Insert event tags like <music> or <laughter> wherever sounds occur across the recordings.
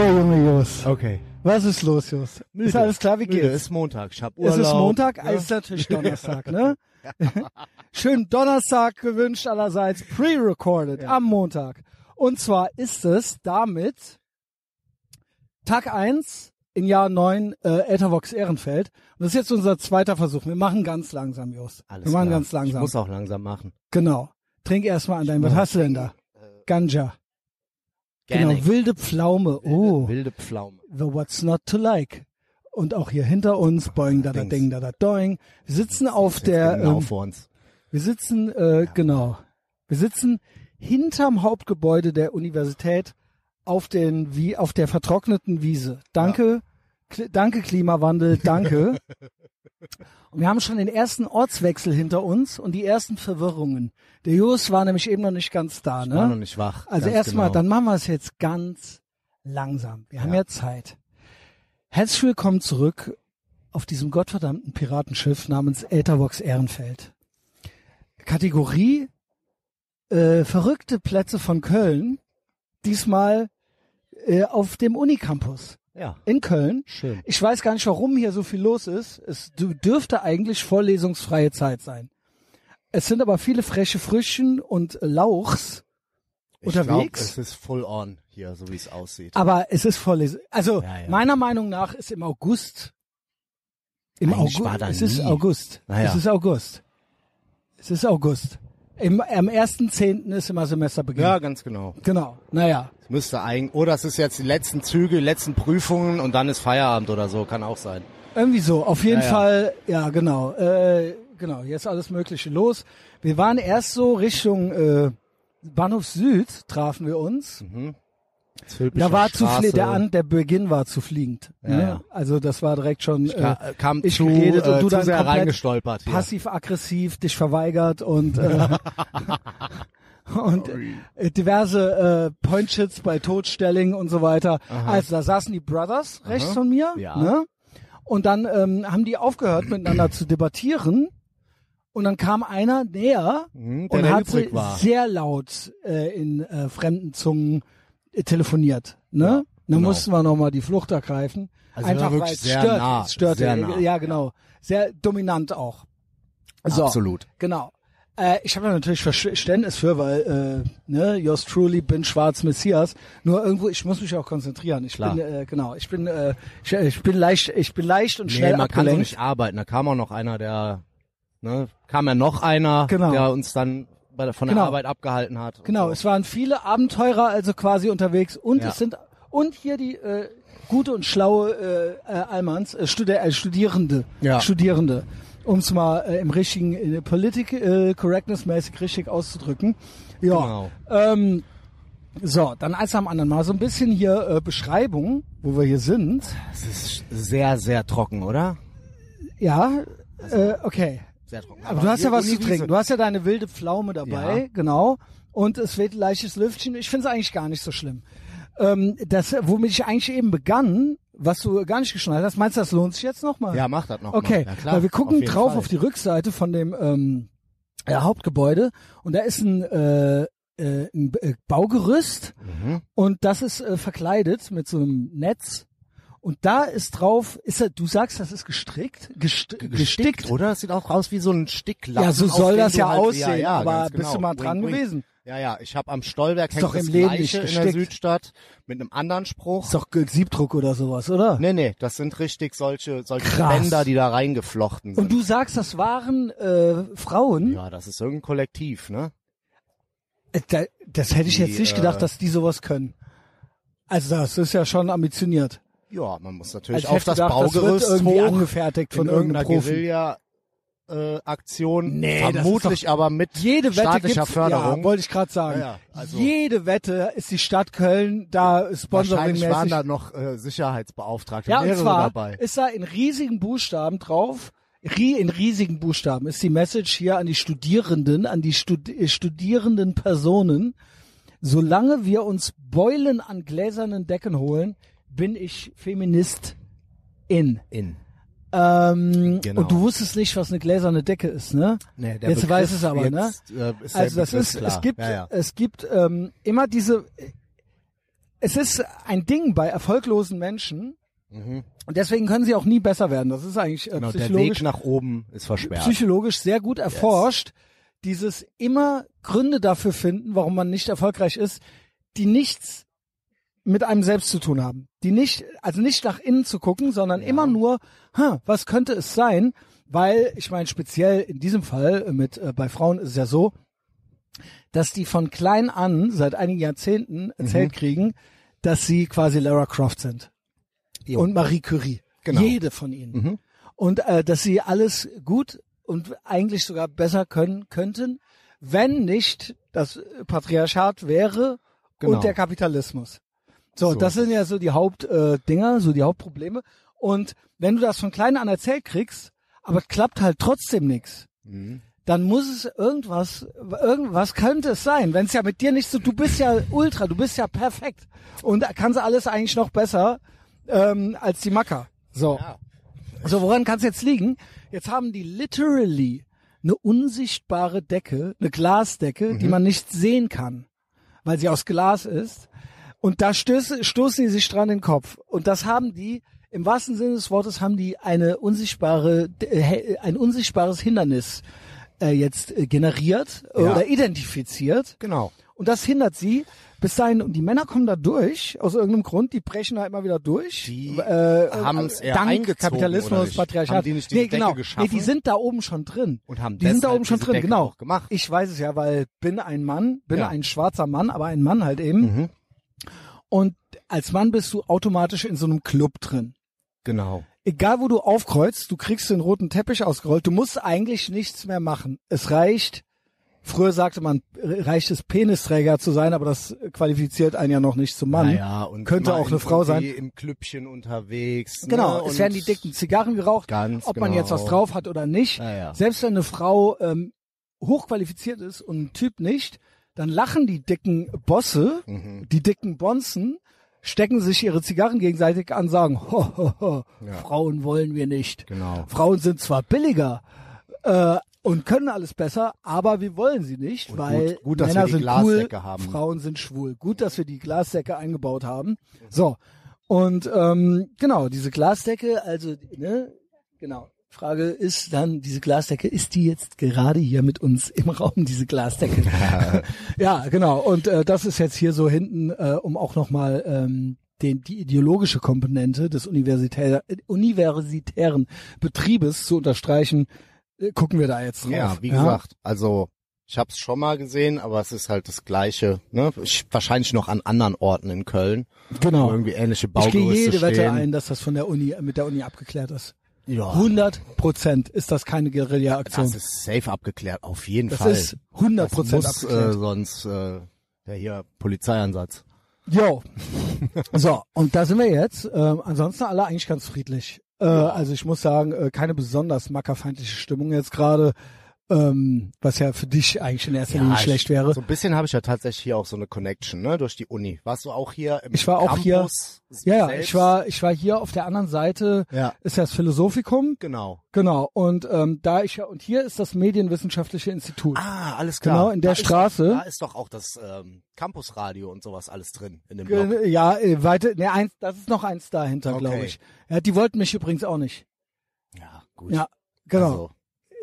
vor, Junge Jos. Okay. Was ist los, Jos? Ist alles klar, wie Müde, geht's? ist Montag. Ich hab Urlaub. Es ist Montag, es ist natürlich <laughs> Donnerstag, ne? <laughs> Schönen Donnerstag gewünscht allerseits, pre-recorded am Montag. Und zwar ist es damit Tag eins in Jahr neun äh, Ethervox Ehrenfeld. Und das ist jetzt unser zweiter Versuch. Wir machen ganz langsam, Jos. Alles Wir machen klar. ganz Ich langsam. muss auch langsam machen. Genau. Trink erstmal an deinem. Was hast du denn da? Ganja. Gerne. Genau, wilde Pflaume. Oh. Wilde Pflaume. The What's Not to Like. Und auch hier hinter uns, boing, da da ding, da da doing. Wir sitzen auf der, genau ähm, vor uns. wir sitzen, äh, genau, wir sitzen hinterm Hauptgebäude der Universität auf den, wie, auf der vertrockneten Wiese. Danke, Kli- danke Klimawandel, danke. <laughs> und wir haben schon den ersten Ortswechsel hinter uns und die ersten Verwirrungen. Der Jos war nämlich eben noch nicht ganz da, Ich war noch ne? nicht wach. Also erstmal, genau. dann machen wir es jetzt ganz langsam. Wir haben Ja. Zeit. Herzlich willkommen zurück auf diesem gottverdammten Piratenschiff namens Äthervox Ehrenfeld. Kategorie äh, verrückte Plätze von Köln. Diesmal äh, auf dem Unicampus Ja, in Köln. schön. Ich weiß gar nicht, warum hier so viel los ist. Es dü- dürfte eigentlich vorlesungsfreie Zeit sein. Es sind aber viele freche Früchten und Lauchs Ich unterwegs. Glaub, es ist full on hier, so wie es aussieht. Aber es ist Vorlesung. Also Ja, ja. meiner Meinung nach ist im August. Im Eigentlich August. es ist nie. August. Naja. Es ist August. Es ist August. Im, am ersten Zehnten ist immer Semesterbeginn. Ja, ganz genau. Genau. Naja. Müsste eigentlich, oder es ist jetzt die letzten Züge, die letzten Prüfungen und dann ist Feierabend oder so, kann auch sein. Irgendwie so. Auf jeden Ja, ja. Fall. Ja, genau. Äh, genau. Jetzt alles Mögliche los. Wir waren erst so Richtung äh, Bahnhof Süd trafen wir uns. Da war zu flie der an, der Beginn war zu fliegend. Ja, ne? ja. Also das war direkt schon äh, Ka kam ich zu, geredet und äh, du dann sehr reingestolpert. Passiv-aggressiv dich verweigert und äh, <laughs> <laughs> <laughs> und äh, diverse äh, Pointshits bei Todstelling und so weiter. Also da saßen die Brothers rechts von mir, Ja. ne? Und dann ähm, haben die aufgehört miteinander zu debatieren. Und dann kam einer näher Mhm, und hat sehr laut äh, in äh, fremden Zungen äh, telefoniert. Ne? Dann genau. mussten wir nochmal die Flucht ergreifen. Also Einfach weil es sehr stört, nah, es störte. sehr nah. Ja, genau. Sehr dominant auch. So, Absolut. Genau. Äh, ich habe da natürlich Verständnis für, weil äh, ne, yours truly bin Schwarz Messias. Nur irgendwo, ich muss mich auch konzentrieren. Ich Klar. bin äh, genau, ich bin äh, ich, ich bin leicht, ich bin leicht und Nee, schnell man kann so abgelenkt. nicht arbeiten. Da kam auch noch einer, der, ne, kam ja noch einer, Genau. der uns dann bei von der Genau. Arbeit abgehalten hat. Genau, So. es waren viele Abenteurer also quasi unterwegs und Ja. es sind und hier die äh, gute und schlaue äh, äh, Almans, äh, Studi äh, Studierende, Ja. Studierende, um es mal äh, im richtigen äh, Politik äh, Correctness mäßig richtig auszudrücken. Ja. Genau. Ähm, so, dann eins am anderen mal so ein bisschen hier äh, Beschreibung, wo wir hier sind. Es ist sehr, sehr trocken, oder? Ja, äh, okay. Sehr trocken. Aber du hast ja was zu trinken. Du hast ja deine wilde Pflaume dabei, Ja. genau. Und es weht leichtes Lüftchen. Ich finde es eigentlich gar nicht so schlimm. Ähm, das, womit ich eigentlich eben begann, was du gar nicht geschnallt hast, meinst du, das lohnt sich jetzt nochmal? Ja, mach das noch Okay, mal. Ja, klar, weil wir gucken auf drauf Fall. auf die Rückseite von dem ähm, äh, Hauptgebäude und da ist ein, äh, äh, ein äh, Baugerüst Mhm. und das ist äh, verkleidet mit so einem Netz und da ist drauf, ist er, du sagst, das ist gestrickt, Gest gestickt, oder? Das sieht auch aus wie so ein Sticklappen. ja, so soll das ja halt, aussehen, Ja, ja, aber ganz bist genau. du mal Wink, dran wink. gewesen? Ja, ja, ich habe am Stollwerk hängt doch im das Leben Gleiche in der. Südstadt mit einem anderen Spruch. Ist doch Siebdruck oder sowas, oder? Nee, nee, das sind richtig solche, solche Krass. Bänder, die da reingeflochten sind. Und du sagst, das waren äh, Frauen? ja, das ist irgendein Kollektiv, ne? Äh, da, das hätte ich Die, jetzt nicht gedacht, äh, dass die sowas können. Also das ist ja schon ambitioniert. Ja, man muss natürlich Also auf das gedacht, das wird Baugerüst irgendwie hoch angefertigt von in irgendeiner irgendeiner Profi. Guerilla äh, Aktion, Nee, vermutlich aber mit Jede Wette staatlicher Förderung. Ja, wollte ich gerade sagen. Ja, also- Jede Wette ist die Stadt Köln da Wahrscheinlich sponsoringmäßig. waren da noch äh, Sicherheitsbeauftragte, ja, und zwar dabei. ist da in riesigen Buchstaben drauf, in riesigen Buchstaben ist die Message hier an die Studierenden, an die Stud äh, studierenden Personen. Solange wir uns Beulen an gläsernen Decken holen, bin ich Feminist in. In. Ähm, Genau. Und du wusstest nicht, was eine gläserne Decke ist, ne? Nee, der Jetzt Begriff weiß es aber, ne? jetzt, Äh, ist der Also das Begriff ist, klar. es gibt, ja, ja. es gibt ähm, immer diese. es ist ein Ding bei erfolglosen Menschen. Mhm. Und deswegen können sie auch nie besser werden. Das ist eigentlich äh, Genau, der psychologisch Weg nach oben ist versperrt. psychologisch sehr gut erforscht, dieses immer Gründe dafür finden, warum man nicht erfolgreich ist, die nichts mit einem selbst zu tun haben. Die nicht, also nicht nach innen zu gucken, sondern immer nur, huh, was könnte es sein? Weil, ich meine, speziell in diesem Fall äh, mit äh, bei Frauen ist es ja so, dass die von klein an seit einigen Jahrzehnten erzählt kriegen, dass sie quasi Lara Croft sind Jo. und Marie Curie. Genau. Jede von ihnen. Mhm. Und äh, dass sie alles gut und eigentlich sogar besser können könnten, wenn nicht das Patriarchat wäre Genau. und der Kapitalismus. So, So das sind ja so die Hauptdinger, äh, so die Hauptprobleme. Und wenn du das von klein an erzählt kriegst, aber es klappt halt trotzdem nichts, Mhm. dann muss es irgendwas, irgendwas könnte es sein. Wenn es ja mit dir nicht so, du bist ja ultra, du bist ja perfekt und kannst alles eigentlich noch besser ähm, als die Macker. So. Ja. So, woran kann es jetzt liegen? Jetzt haben die literally eine unsichtbare Decke, eine Glasdecke, die man nicht sehen kann, weil sie aus Glas ist. Und da stöß, stoßen die sich dran in den Kopf. Und das haben die, im wahrsten Sinne des Wortes, haben die eine unsichtbare, äh, ein unsichtbares Hindernis äh, jetzt äh, generiert äh, Ja. oder identifiziert. Genau. Und das hindert sie bis dahin. Und die Männer kommen da durch, aus irgendeinem Grund. Die brechen da immer wieder durch. Die äh, haben's eher dank eingezogen, oder Kapitalismus? Patriarchat. Haben die nicht diese nee, genau. Decke geschaffen? Nee, die sind da oben schon drin. Und haben die sind da oben schon drin, Decke genau. gemacht. Ich weiß es ja, weil bin ein Mann, bin Ja. ein schwarzer Mann, aber ein Mann halt eben. Mhm. Und als Mann bist du automatisch in so einem Club drin. Genau. Egal wo du aufkreuzt, du kriegst den roten Teppich ausgerollt. Du musst eigentlich nichts mehr machen. Es reicht, früher sagte man, reicht es Penisträger zu sein, aber das qualifiziert einen ja noch nicht zum Mann. Naja, und Könnte auch eine in- Frau sein. Im Klüppchen unterwegs. Genau, ne? es werden die dicken Zigarren geraucht, Ganz ob man genau. jetzt was drauf hat oder nicht. Ja, ja. Selbst wenn eine Frau ähm, hochqualifiziert ist und ein Typ nicht, dann lachen die dicken Bosse, Mhm. die dicken Bonzen, stecken sich ihre Zigarren gegenseitig an, sagen, ho, ho, ho, Ja. Frauen wollen wir nicht. Genau. Frauen sind zwar billiger äh, und können alles besser, aber wir wollen sie nicht, Und weil gut- gut, dass Männer wir die sind Glasdecke cool, haben. Frauen sind schwul. Gut, dass wir die Glasdecke eingebaut haben. So und ähm, genau diese Glasdecke, also ne, genau. Frage ist dann, diese Glasdecke, ist die jetzt gerade hier mit uns im Raum, diese Glasdecke? <laughs> ja, genau. Und äh, das ist jetzt hier so hinten, äh, um auch nochmal ähm, den, die ideologische Komponente des universitär, universitären Betriebes zu unterstreichen, äh, gucken wir da jetzt drauf. Ja, wie gesagt, also ich habe es schon mal gesehen, aber es ist halt das Gleiche. Ne? Ich, wahrscheinlich noch an anderen Orten in Köln, Genau. irgendwie ähnliche Ich Baugerüste gehe jede Wette stehen. ein, dass das von der Uni, mit der Uni abgeklärt ist. Ja, 100 Prozent ist das keine Guerilla-Aktion. das ist safe abgeklärt, auf jeden Das Fall. ist 100 Das Prozent äh, abgeklärt. sonst äh, ja hier Polizeieinsatz. Jo. <laughs> so, und da sind wir jetzt. Ähm, ansonsten alle eigentlich ganz friedlich. Äh, Also ich muss sagen, äh, keine besonders mackerfeindliche Stimmung jetzt gerade, ähm, was ja für dich eigentlich in erster Linie ich- schlecht wäre. So ein bisschen habe ich ja tatsächlich hier auch so eine Connection, ne, durch die Uni. Warst du auch hier im Ich war auch hier- Campus ja, ja, selbst? ich war, ich war hier auf der anderen Seite, Ja, ist ja das Philosophikum, genau. genau. Und ähm, da ich ja, und hier ist das Medienwissenschaftliche Institut. Ah, alles klar. Genau, in der da Straße. Ist, da ist doch auch das ähm, Campusradio und sowas alles drin in dem Blog. Ja, äh, weiter, ne, eins, das ist noch eins dahinter, Okay. glaube ich. Ja, die wollten mich übrigens auch nicht. Ja, gut. Ja, genau. Also,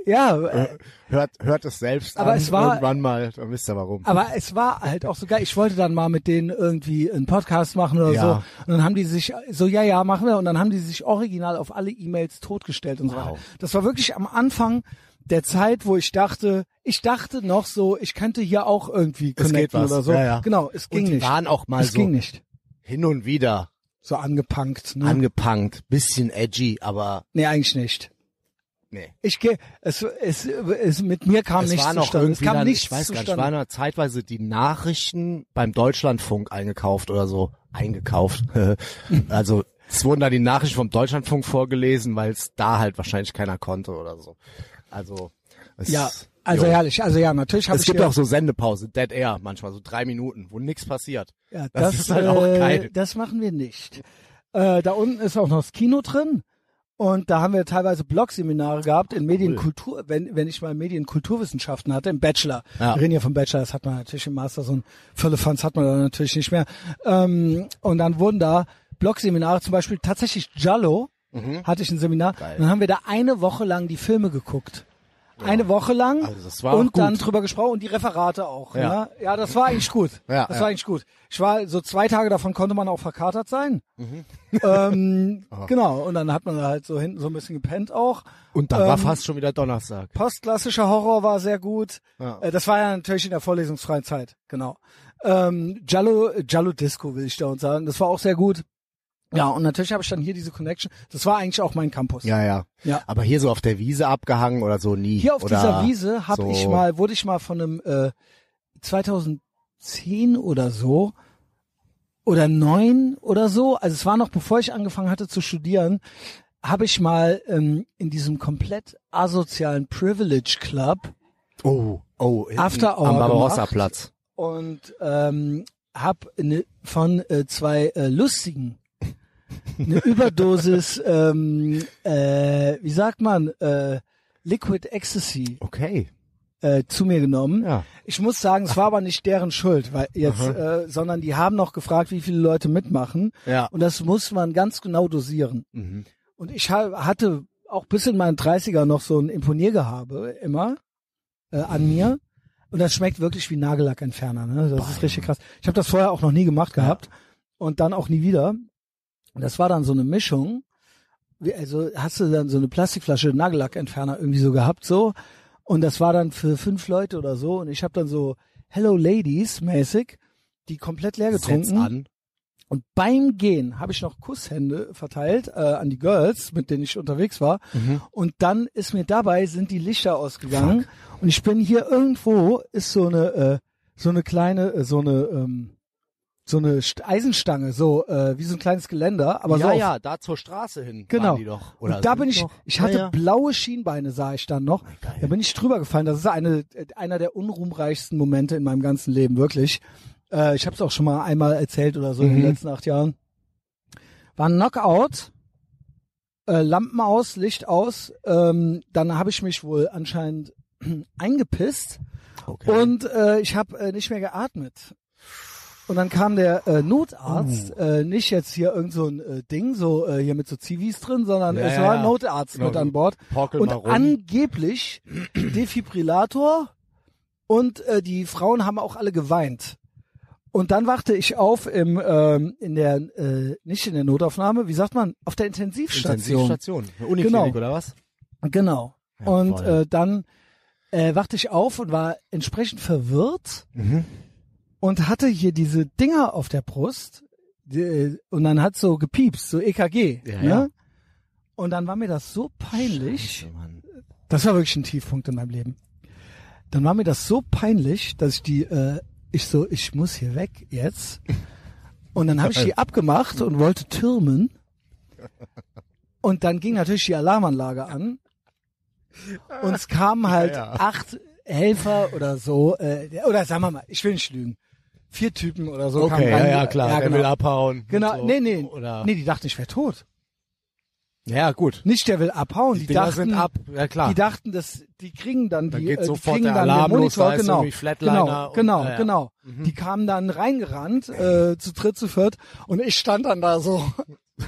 ja, äh, hört, hört es selbst Aber an. es war- irgendwann mal, dann wisst ihr warum. Aber es war halt auch so geil. Ich wollte dann mal mit denen irgendwie einen Podcast machen oder Ja. so. Und dann haben die sich so, ja, ja, machen wir. Und dann haben die sich original auf alle E-Mails totgestellt und so Wow. weiter. Das war wirklich am Anfang der Zeit, wo ich dachte, ich dachte noch so, ich könnte hier auch irgendwie Es connecten oder so. Ja, ja. Genau, es ging und die nicht. waren auch mal es so ging nicht. hin und wieder So angepunkt. Ne? angepunkt, bisschen edgy, aber nee, eigentlich nicht. Nee. Ich gehe, es, es, es, mit mir kam es nichts war noch zustande. Es kam dann, nichts ich weiß gar nicht, zustande. waren zeitweise die Nachrichten beim Deutschlandfunk eingekauft oder so. Eingekauft. <laughs> also es wurden da die Nachrichten vom Deutschlandfunk vorgelesen, weil es da halt wahrscheinlich keiner konnte oder so. Also es, ja, also jo. herrlich. Also ja, natürlich habe Es ich gibt hier- auch so Sendepause, Dead Air, manchmal so drei Minuten, wo nichts passiert. Ja, Das das, ist halt auch äh, geil. Das machen wir nicht. Äh, da unten ist auch noch das Kino drin. Und da haben wir teilweise Blogseminare gehabt in Medienkultur, wenn, wenn ich mal Medienkulturwissenschaften hatte, im Bachelor. Ja. Wir reden ja vom Bachelor, das hat man natürlich im Master, so ein Füllefanz hat man da natürlich nicht mehr. Ähm, und dann wurden da Blogseminare, zum Beispiel tatsächlich Jallo, hatte ich ein Seminar. Mhm. Geil. Dann haben wir da eine Woche lang die Filme geguckt. Eine Woche lang Also das war und dann gut. drüber gesprochen und die Referate auch. Ja, Ja. ja das war eigentlich gut. Ja, das ja. war eigentlich gut. Ich war so zwei Tage davon konnte man auch verkatert sein. Mhm. <laughs> ähm, <laughs> genau. Und dann hat man halt so hinten so ein bisschen gepennt auch. Und dann war Ähm, fast schon wieder Donnerstag. Postklassischer Horror war sehr gut. Ja. Äh, das war ja natürlich in der vorlesungsfreien Zeit, genau. Ähm, Jallo, Jallo Disco will ich da und sagen. Das war auch sehr gut. Ja, und natürlich habe ich dann hier diese Connection. Das war eigentlich auch mein Campus. Ja, ja. Ja. Aber hier so auf der Wiese abgehangen oder so nie. Hier auf oder dieser Wiese habe so. ich mal, wurde ich mal von einem äh, 2010 oder so oder neun oder so, also es war noch bevor ich angefangen hatte zu studieren, habe ich mal ähm, in diesem komplett asozialen Privilege Club Oh, oh. hinten After Hour Am Barbarossa. Platz. und ähm, hab ne, von äh, zwei äh, lustigen eine Überdosis, ähm, äh, wie sagt man, äh, Liquid Ecstasy Okay. äh, zu mir genommen. Ja. Ich muss sagen, es war aber nicht deren Schuld, weil jetzt, äh, sondern die haben noch gefragt, wie viele Leute mitmachen. Ja. Und das muss man ganz genau dosieren. Mhm. Und ich ha- hatte auch bis in meinen 30er noch so ein Imponiergehabe immer äh, an mir. Und das schmeckt wirklich wie Nagellackentferner. Ne? Das ist richtig krass. Ich habe das vorher auch noch nie gemacht gehabt und dann auch nie wieder. Und das war dann so eine Mischung. Also hast du dann so eine Plastikflasche Nagellackentferner irgendwie so gehabt so. Und das war dann für fünf Leute oder so. Und ich habe dann so Hello Ladies mäßig die komplett leer getrunken. Und beim Gehen habe ich noch Kusshände verteilt äh, an die Girls, mit denen ich unterwegs war. Und dann ist mir dabei sind die Lichter ausgegangen. Und ich bin hier irgendwo ist so eine äh, so eine kleine äh, so eine ähm, so eine St Eisenstange, so äh, wie so ein kleines Geländer, aber so ja, ja, da zur Straße hin. Genau. Die doch. Oder und da bin ich, noch? ich hatte Ja, ja. blaue Schienbeine, sah ich dann noch. geil. Da bin ich drüber gefallen. Das ist eine, einer der unruhmreichsten Momente in meinem ganzen Leben, wirklich. Äh, ich habe es auch schon mal einmal erzählt oder so in den Mhm. letzten acht Jahren. War ein Knockout, äh, Lampen aus, Licht aus. Ähm, dann habe ich mich wohl anscheinend <clears throat> eingepisst Okay. und äh, ich habe äh, nicht mehr geatmet. Und dann kam der äh, Notarzt, Oh. äh, nicht jetzt hier irgend so ein äh, Ding, so äh, hier mit so Zivis drin, sondern Ja, es war ein. Notarzt Genau, mit an Bord. Und angeblich <clears throat> Defibrillator und äh, die Frauen haben auch alle geweint. Und dann wachte ich auf im ähm, in der äh, nicht in der Notaufnahme, wie sagt man, auf der Intensivstation. Intensivstation. Eine Uniklinik Genau. oder was? Genau. Ja, und voll. äh, dann äh, wachte ich auf und war entsprechend verwirrt Mhm. Und hatte hier diese Dinger auf der Brust die, äh, und dann hat so gepiepst, so EKG. Ja, ne? ja. Und dann war mir das so peinlich. Scheiße. Das war wirklich ein Tiefpunkt in meinem Leben. Dann war mir das so peinlich, dass ich die, äh, ich so, ich muss hier weg jetzt. Und dann habe ich die <laughs> abgemacht und wollte türmen. Und dann ging natürlich die Alarmanlage an. Und es kamen <laughs> halt Ja, ja. acht Helfer oder so, äh, oder sagen wir mal, ich will nicht lügen. Vier Typen oder so kamen Okay, rein. ja, ja, klar. Ja, Der will genau. abhauen. und Genau, so. nee, nee, Oder, nee, die dachten, ich wäre tot. ja, gut. Nicht, der will abhauen. Die, Dinger dachten, sind ab. Ja, klar. Die dachten, dass die kriegen dann Dann die, geht äh, die sofort kriegen der dann Alarm den los, Monitor, ist genau, Flatliner genau, und- genau, ja, ja. genau. Die kamen dann reingerannt, äh, zu dritt, zu viert, und ich stand dann da so. <laughs>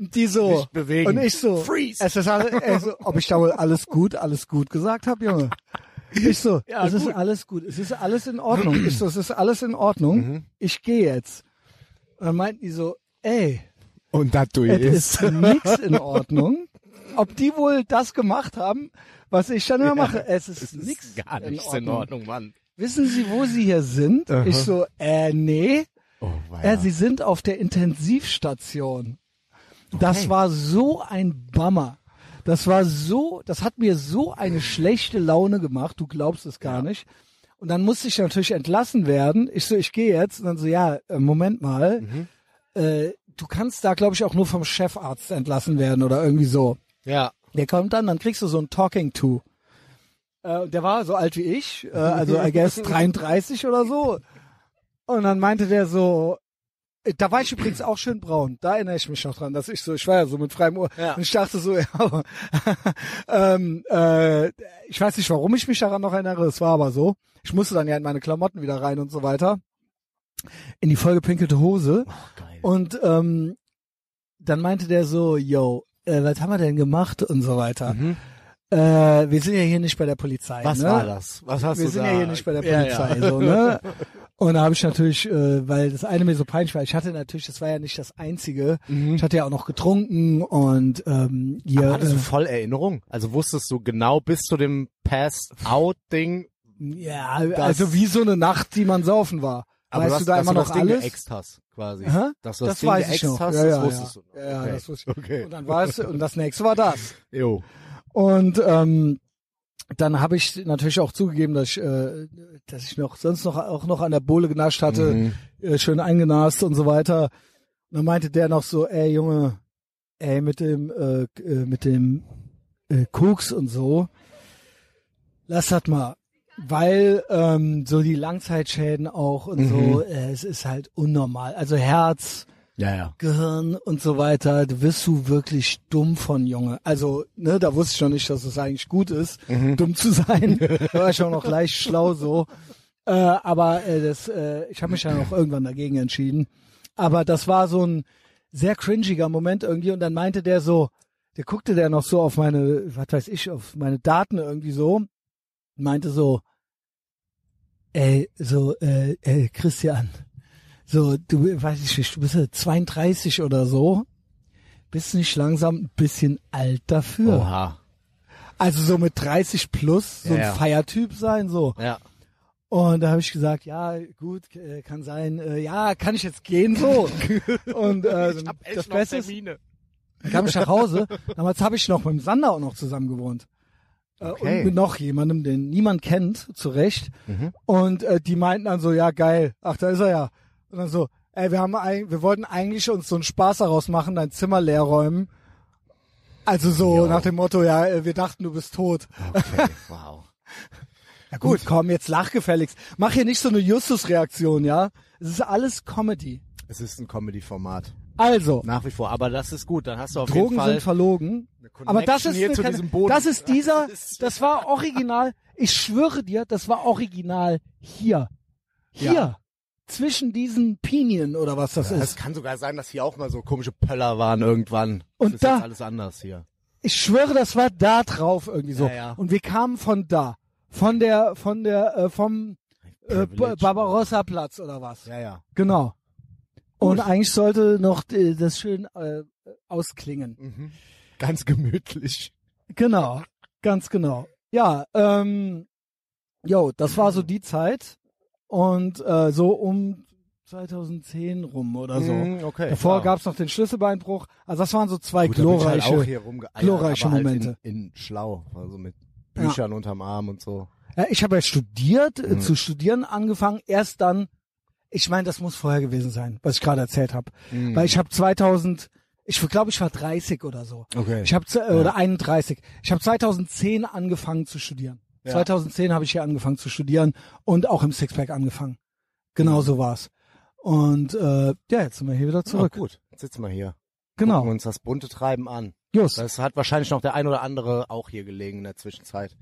Die so. Und ich so. Freeze. Es ist alles, also, ob ich da wohl alles gut, alles gut gesagt habe, Junge. <laughs> Ich so, Ja, es ist gut. alles gut, es ist alles in Ordnung. Ich so, es ist alles in Ordnung. Mhm. Ich gehe jetzt. Und dann meinten die so, ey, Und das du es ist nix in Ordnung. Ob die wohl das gemacht haben, was ich dann immer mache, es ist, Es ist nix gar in nichts Ordnung. in Ordnung, Mann. Wissen Sie, wo Sie hier sind? Aha. Ich so, äh, nee. Oh, Äh, Sie sind auf der Intensivstation. Das war so ein Bummer. Das war so, das hat mir so eine schlechte Laune gemacht, du glaubst es gar nicht. Und dann musste ich natürlich entlassen werden. Ich so, ich gehe jetzt. Und dann so, ja, äh, Moment mal. Mhm. Äh, du kannst da, glaube ich, auch nur vom Chefarzt entlassen werden oder irgendwie so. ja. Der kommt dann, dann kriegst du so ein Talking To. Äh, der war so alt wie ich, äh, also I guess <laughs> 33 oder so. Und dann meinte der so, Da war ich übrigens auch schön braun. Da erinnere ich mich noch dran, dass ich so, ich war ja so mit freiem Ohr. Ja. Und ich dachte so, <laughs> ja, ähm, äh, ich weiß nicht, warum ich mich daran noch erinnere, es war aber so. Ich musste dann ja in meine Klamotten wieder rein und so weiter. In die vollgepinkelte Hose. Oh. Und ähm, dann meinte der so, yo, äh, was haben wir denn gemacht und so weiter. Mhm. Äh, wir sind ja hier nicht bei der Polizei. Was ne? war das? Was hast wir du sind da? ja hier nicht bei der Ja, Polizei, ja. so, ne? <laughs> Und da habe ich natürlich, äh, weil das eine mir so peinlich war, ich hatte natürlich, das war ja nicht das einzige, ich hatte ja auch noch getrunken und ähm, hier, Mhm. Aber hattest du äh, voll Erinnerung? Also wusstest du genau bis zu dem Pass-Out-Ding, ja, also wie so eine Nacht, die man saufen war. aber weißt dass, du da immer noch das Ding alles? geäxt hast, quasi. Hä? Dass du das, Das Ding weiß ich geäxt noch. hast, Ja, das ja, wusstest ja. du. Ja, ja, okay. das wusste ich. Okay. Und dann war es, und das nächste war das. Jo. Und ähm, dann habe ich natürlich auch zugegeben, dass ich, äh, dass ich noch sonst noch auch noch an der Bohle genascht hatte, Mhm. äh, schön eingenast und so weiter. Und dann meinte der noch so, ey Junge, ey mit dem äh, äh, mit dem äh, Koks und so, lass das mal, weil ähm, so die Langzeitschäden auch und so, äh, es ist halt unnormal. Also Herz, Ja, ja. Gehirn und so weiter, du wirst du wirklich dumm von Junge. Also, ne, da wusste ich noch nicht, dass es eigentlich gut ist, dumm zu sein. <laughs> da war ich auch noch leicht schlau so. Äh, aber äh, das, äh, ich habe mich dann auch irgendwann dagegen entschieden. Aber das war so ein sehr cringiger Moment irgendwie und dann meinte der so, der guckte der noch so auf meine, was weiß ich, auf meine Daten irgendwie so, meinte so, ey, so, äh, äh, Christian, so, du, weiß ich nicht, du bist ja 32 oder so, bist nicht langsam ein bisschen alt dafür. Oha. Also so mit 30 plus, so Ja, ein ja. Feiertyp sein, so. Ja. Und da habe ich gesagt, ja, gut, äh, kann sein, äh, ja, kann ich jetzt gehen so. <laughs> Und äh, das Beste ist, dann kam ich nach Hause. Damals habe ich noch mit dem Sander auch noch zusammen gewohnt. Äh, Okay. Und mit noch jemandem, den niemand kennt, zu Recht. Mhm. Und äh, die meinten dann so, ja geil, ach da ist er ja. Und dann so, ey, wir haben wir wollten eigentlich uns so einen Spaß daraus machen, dein Zimmer leer räumen. Also so Jo. nach dem Motto, ja, wir dachten, du bist tot. Okay, <laughs> wow. Ja gut, komm, jetzt lach gefälligst. Mach hier nicht so eine Justus-Reaktion, ja? Es ist alles Comedy. Es ist ein Comedy-Format. Also, Nach wie vor. Aber das ist gut. Dann hast du auf Drogen jeden Fall sind verlogen. Aber das ist, hier eine zu keine- diesem Boden. das ist dieser, <laughs> das war original, ich schwöre dir, das war original hier. Hier. Ja. Zwischen diesen Pinien oder was das Es ist. kann sogar sein, dass hier auch mal so komische Pöller waren irgendwann. Und das ist da- jetzt alles anders hier. Ich schwöre, das war da drauf irgendwie so. Ja, ja. Und wir kamen von da. Von der, von der, äh, vom äh. Barbarossa Platz oder was. Ja, ja. Genau. Und eigentlich sollte noch äh, das schön äh, ausklingen. Mhm. Ganz gemütlich. Genau, ganz genau. Ja, ähm, jo, das war so die Zeit und äh, so um 2010 rum oder so. Mhm, okay. Davor ja. gab's noch den Schlüsselbeinbruch. Also das waren so zwei Gut, ich halt glorreiche. glorreiche aber halt Momente. In, in schlau, also mit Büchern unterm Arm und so. Ja, ich habe ja studiert, äh, Mhm. zu studieren angefangen. Erst dann, ich meine, das muss vorher gewesen sein, was ich gerade erzählt habe, Mhm. weil ich habe 2000, ich glaube, ich war 30 oder so. Okay. Ich habe äh, oder 31. Ich habe 2010 angefangen zu studieren. Ja. 2010 habe ich hier angefangen zu studieren und auch im Sixpack angefangen. Genau so war's. Und äh, ja, jetzt sind wir hier wieder zurück. Ja, gut, jetzt sitzen wir hier. genau. Gucken uns das bunte Treiben an. Just. Das hat wahrscheinlich noch der ein oder andere auch hier gelegen in der Zwischenzeit.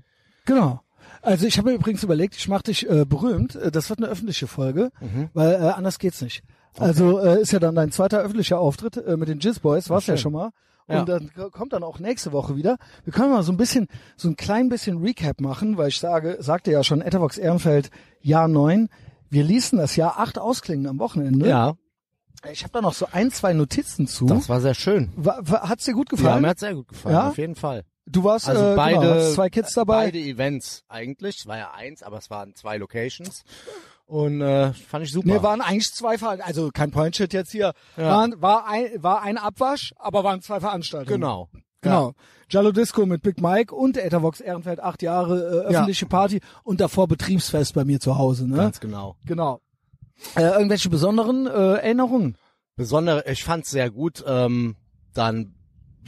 Genau. Also ich habe mir übrigens überlegt, ich mache dich äh, berühmt. Äh, Das wird eine öffentliche Folge, Mhm. weil äh, anders geht's nicht. Also äh, ist ja dann dein zweiter öffentlicher Auftritt äh, mit den Jizz Boys, war's ja schon mal. Ja. Und dann kommt dann auch nächste Woche wieder. Wir können mal so ein bisschen, so ein klein bisschen Recap machen, weil ich sage, sagte ja schon Etherbox Ehrenfeld, Jahr neun. Wir ließen das Jahr acht ausklingen am Wochenende. Ja, Ich habe da noch so ein, zwei Notizen zu. das war sehr schön. Wa- wa- Hat's dir gut Ja, gefallen? mir hat sehr gut gefallen, Ja? auf jeden Fall. du warst Also äh, beide, genau, zwei Kids dabei. beide Events eigentlich. Es war ja eins, aber es waren zwei Locations. Und äh, fand ich super. Nee, waren eigentlich zwei Ver also kein Point-Shit jetzt hier. Ja. Waren, war, ein, war ein Abwasch, aber waren zwei Veranstaltungen. genau. Genau. Jallo Disco mit Big Mike und Ethervox Ehrenfeld, acht Jahre äh, Ja. öffentliche Party und davor Betriebsfest bei mir zu Hause. Ne? Ganz genau. Genau. Äh, irgendwelche besonderen äh, Erinnerungen? Besondere, ich fand's sehr gut. Ähm, dann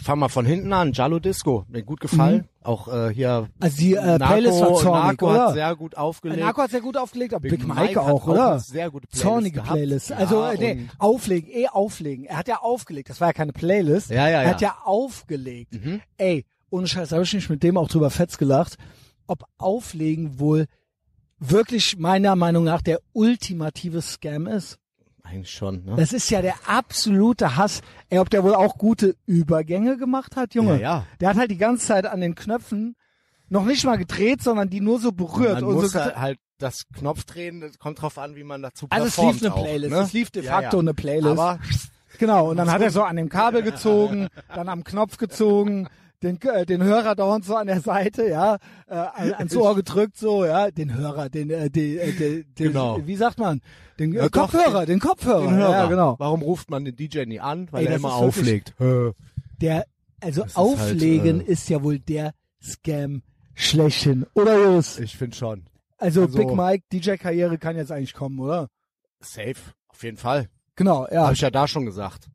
fangen wir von hinten an. Jallo Disco, mir gut gefallen. Mhm. Auch äh, hier Also die äh, Playlist war zornig, Narco oder? hat sehr gut aufgelegt. Narco hat sehr gut aufgelegt, aber Big, Mike, hat auch, oder? eine sehr gute Playlist Zornige gehabt. Playlist. Ja, also äh, nee, auflegen, eh auflegen. Er hat ja aufgelegt. Das war ja keine Playlist. Ja, ja, Er hat ja. ja aufgelegt. Mhm. Ey, ohne Scheiß, habe ich nicht mit dem auch drüber fetz gelacht, ob auflegen wohl wirklich meiner Meinung nach der ultimative Scam ist. Eigentlich schon, ne? Das ist ja der absolute Hass. Ey, ob der wohl auch gute Übergänge gemacht hat, Junge. Ja, ja. Der hat halt die ganze Zeit an den Knöpfen noch nicht mal gedreht, sondern die nur so berührt. Man und muss so halt, das Knopf drehen, das kommt drauf an, wie man dazu also es lief eine auch, Playlist, ne? es lief de Ja, facto ja. eine Playlist. Aber Genau, und dann hat er <laughs> so an dem Kabel gezogen, dann am Knopf gezogen, den, äh, den Hörer dauernd so an der Seite, ja, äh, an- ans Ohr gedrückt, so, ja, den Hörer, den, äh, den, äh, den, den Genau. wie sagt man, den äh, Ja, doch, Kopfhörer, den Kopfhörer, den Hörer. ja, genau. Warum ruft man den DJ nie an? Weil Ey, er immer ist wirklich- auflegt. Hä. Der, also Das ist Auflegen halt, äh, ist ja wohl der Scam schlechthin, oder Jungs? Ich finde schon. Also, also- Big Mike, DJ-Karriere kann jetzt eigentlich kommen, oder? Safe. Auf jeden Fall. Genau, ja. Habe ich ja da schon gesagt.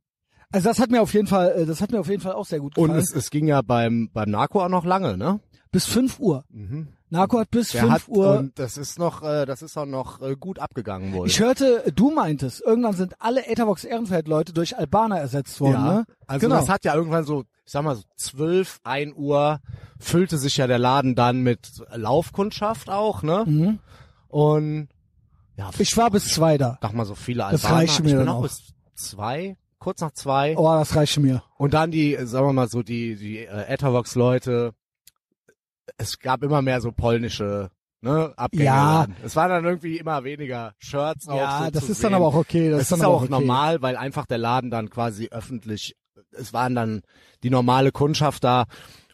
Also das hat mir auf jeden Fall, äh, das hat mir auf jeden Fall auch sehr gut Und gefallen. es, es ging ja beim, beim Narco auch noch lange, ne? bis 5 Uhr. Mhm. Narco hat bis Der 5 hat, Uhr und das ist noch, äh, das ist auch noch äh, gut abgegangen wohl. Ich hörte, du meintest, irgendwann sind alle Etherbox Ehrenfeld Leute durch Albaner ersetzt worden, ja. ne? Also genau. das hat ja irgendwann so, ich sag mal so 12, 1 Uhr füllte sich ja der Laden dann mit Laufkundschaft auch, ne? Mhm. Und ja, Ich war bis zwei da. sag mal so viele Das Albaner. reicht mir ich bin dann auch. bis zwei, kurz nach zwei. Oh, das reicht mir. Und dann die, äh, sagen wir mal so, die, die äh, Etherbox-Leute, es gab immer mehr so polnische ne, Abgänge. Ja. dann. Es waren dann irgendwie immer weniger Shirts auch Ja, so das zu ist dann sehen. aber auch okay. Das Das ist dann ist aber auch okay. normal, weil einfach der Laden dann quasi öffentlich, es waren dann die normale Kundschaft da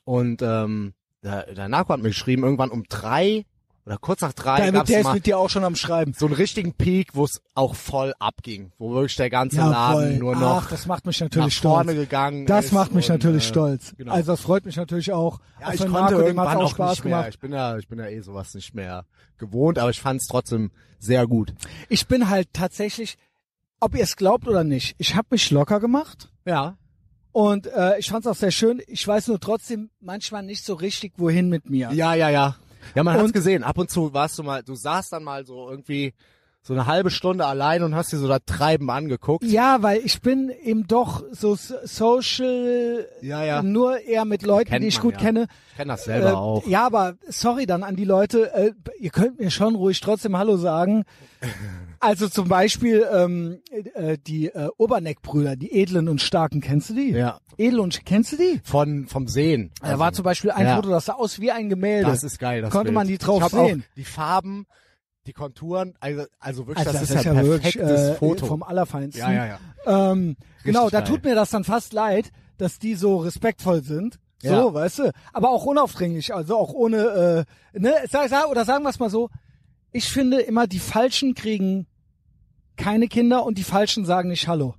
und ähm, der, der Narco hat mir geschrieben, irgendwann um drei oder kurz nach drei gab's der ist mit dir auch schon am Schreiben. so einen richtigen Peak, wo es auch voll abging, wo wirklich der ganze Jawohl. Laden nur noch Ach, das macht mich nach natürlich vorne stolz. gegangen Das macht mich und, natürlich äh, stolz. genau. Also das freut mich natürlich auch. Ja, Auch ich konnte Marco, irgendwann auch auch Spaß nicht mehr. gemacht. Ich bin ja, ich bin ja eh sowas nicht mehr gewohnt, aber ich fand es trotzdem sehr gut. Ich bin halt tatsächlich, ob ihr es glaubt oder nicht, ich habe mich locker gemacht. Ja. Und äh, ich fand es auch sehr schön. Ich weiß nur trotzdem manchmal nicht so richtig, wohin mit mir. Ja, ja, ja. Ja, man hat's gesehen. Ab und zu warst du mal, du saßt dann mal so irgendwie so eine halbe Stunde allein und hast dir so das Treiben angeguckt. Ja, weil ich bin eben doch so so- social, Ja, ja. nur eher mit Leuten, die ich man, gut ja. kenne. Ich kenne das selber Äh, auch. Ja, aber sorry dann an die Leute, äh, ihr könnt mir schon ruhig trotzdem Hallo sagen. <laughs> Also zum Beispiel ähm, äh, die äh, Oberneck-Brüder, die Edlen und Starken, kennst du die? Ja. Edel und kennst du die? Von, vom Sehen. Da war zum Beispiel ein ja. Foto, das sah aus wie ein Gemälde. Das ist geil. Das Konnte Bild. man die drauf sehen? Die Farben, die Konturen, also, also wirklich, also das, ist ja, wirklich perfektes äh, Foto. vom Allerfeinsten. ja, ja, ja. Ähm, genau, da tut mir das dann fast leid, dass die so respektvoll sind. So, Ja. weißt du? Aber auch unaufdringlich, also auch ohne, äh, ne, sag, sag, oder sagen wir es mal so, ich finde immer, die Falschen kriegen keine Kinder und die Falschen sagen nicht Hallo.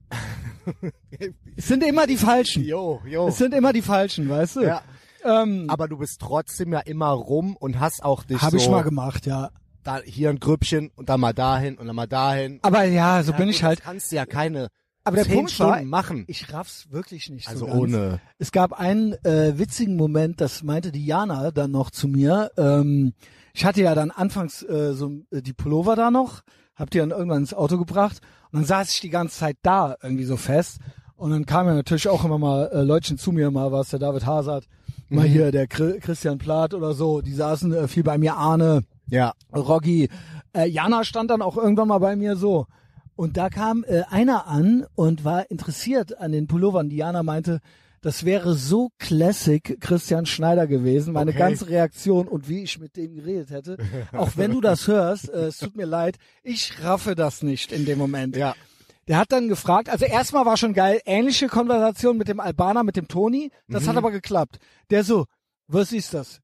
<laughs> es sind immer die Falschen. Jo, jo. Es sind immer die Falschen, weißt du? ja. Ähm, Aber du bist trotzdem ja immer rum und hast auch dich Habe so ich mal gemacht, ja. Da, hier ein Grüppchen und dann mal dahin und dann mal dahin. Aber ja, so Ja, bin gut, ich halt. Das kannst du ja keine Aber der Punkt war, Stunden machen. ich raff's wirklich nicht Also so ohne. Es gab einen äh, witzigen Moment, das meinte Diana dann noch zu mir. Ähm, ich hatte ja dann anfangs äh, so äh, die Pullover da noch, hab die dann irgendwann ins Auto gebracht und dann saß ich die ganze Zeit da irgendwie so fest. Und dann kamen ja natürlich auch immer mal äh, Leutchen zu mir, mal war es der David Hazard, mal Mhm. hier der Chri- Christian Plath oder so, die saßen äh, viel bei mir, Arne, Ja. Roggi. Äh, Jana stand dann auch irgendwann mal bei mir so. Und da kam äh, einer an und war interessiert an den Pullovern. Diana meinte, das wäre so classic Christian Schneider gewesen, meine Okay. ganze Reaktion und wie ich mit dem geredet hätte. <laughs> Auch wenn du das hörst, äh, es tut mir leid, ich raffe das nicht in dem Moment. Ja. Der hat dann gefragt, also erstmal war schon geil, ähnliche Konversation mit dem Albaner, mit dem Toni, das Mhm. hat aber geklappt. Der so, was ist das?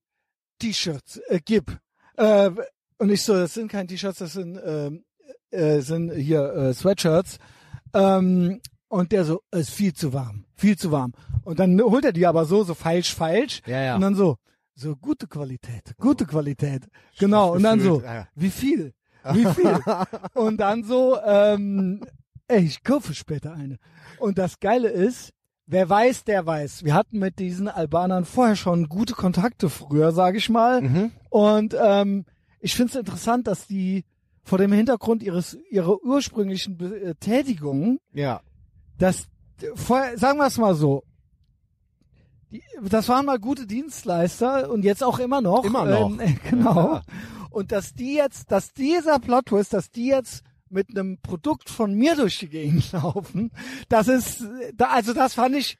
T-Shirts, äh, gib. Äh, und ich so, das sind keine T-Shirts, das sind, ähm, äh, sind hier äh, Sweatshirts. Ähm, und der so, es ist viel zu warm, viel zu warm. Und dann holt er die aber so, so falsch, falsch. Ja, ja. Und dann so, so gute Qualität, gute Qualität. Genau. Und dann so, ja. wie viel? Wie viel? <laughs> und dann so, ähm, ey, ich kaufe später eine. Und das Geile ist, wer weiß, der weiß. Wir hatten mit diesen Albanern vorher schon gute Kontakte früher, sage ich mal. Mhm. Und ähm, ich finde es interessant, dass die vor dem Hintergrund ihres ihrer ursprünglichen Betätigungen, Ja. dass vorher, sagen wir es mal so, die, das waren mal gute Dienstleister und jetzt auch immer noch. Immer noch. Ähm, <laughs> genau. Ja. Und dass die jetzt, dass dieser Plot Twist, dass die jetzt mit einem Produkt von mir durch die Gegend <laughs> laufen, das ist, da, also das fand ich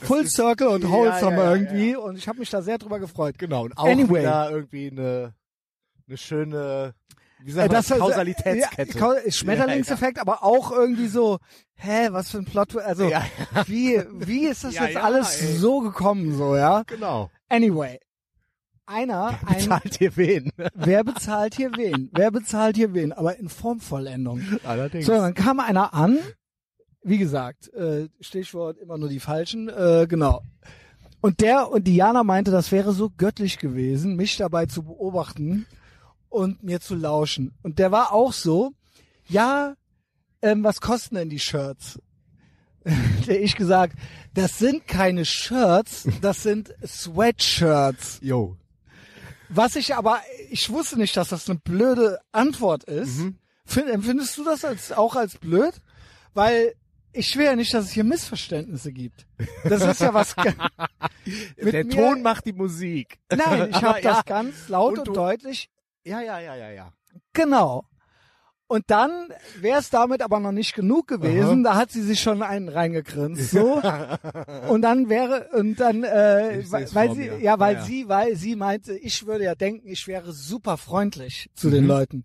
Full ist- Circle und ja, wholesome ja, ja, irgendwie und ich habe mich da sehr drüber gefreut. Genau. Und auch Anyway. wieder irgendwie eine, eine schöne, wie Äh, sagt man, das Kausalitätskette. Ja, Schmetterlingseffekt, aber auch irgendwie so, hä, was für ein Plot, also Ja, wie wie ist das Ja, jetzt ja, alles ey. so gekommen, so ja? Genau. Anyway, einer, ein, Bezahlt hier wen? <laughs> wer bezahlt hier wen? Wer bezahlt hier wen? Aber in Formvollendung. Allerdings. So, dann kam einer an, wie gesagt, äh, Stichwort immer nur die Falschen, äh, genau. Und der und Diana meinte, das wäre so göttlich gewesen, mich dabei zu beobachten und mir zu lauschen. Und der war auch so, ja, ähm, was kosten denn die Shirts? <laughs> der ich gesagt, das sind keine Shirts, das sind Sweatshirts. Jo. Was ich aber, ich wusste nicht, dass das eine blöde Antwort ist. Mhm. Find, empfindest du das als, auch als blöd? Weil ich will ja nicht, dass es hier Missverständnisse gibt. Das ist ja was. <laughs> Der mir- Ton macht die Musik. Nein, ich <laughs> habe das ja. ganz laut Und und, deutlich. Ja, ja, ja, ja, ja. Genau. Und dann wäre es damit aber noch nicht genug gewesen. Da hat sie sich schon einen reingegrinst, <laughs> so. und dann wäre und dann, äh, weil, sie, mir. ja, weil Ja, sie, weil sie meinte, ich würde ja denken, ich wäre super freundlich zu den Mhm. Leuten.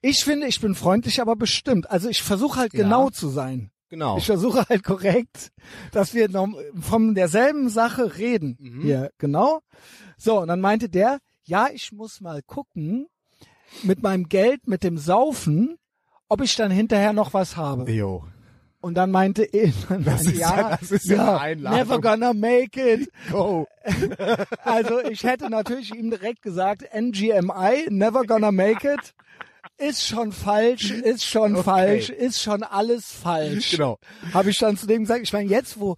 Ich finde, ich bin freundlich, aber bestimmt. Also ich versuche halt Ja. genau zu sein. Genau. Ich versuche halt korrekt, dass wir von derselben Sache reden. Mhm. Hier, genau. So, und dann meinte der, ja, ich muss mal gucken mit meinem Geld, mit dem Saufen, ob ich dann hinterher noch was habe. Jo. Und dann meinte er, <laughs> Das ist ja, ja- das ist ja Einladung. never gonna make it. Go. <laughs> Also ich hätte natürlich ihm direkt gesagt, NGMI, never gonna make it. Ist schon falsch, ist schon Okay. falsch, ist schon alles falsch. Genau. Habe ich dann zu dem gesagt. Ich meine, jetzt, wo,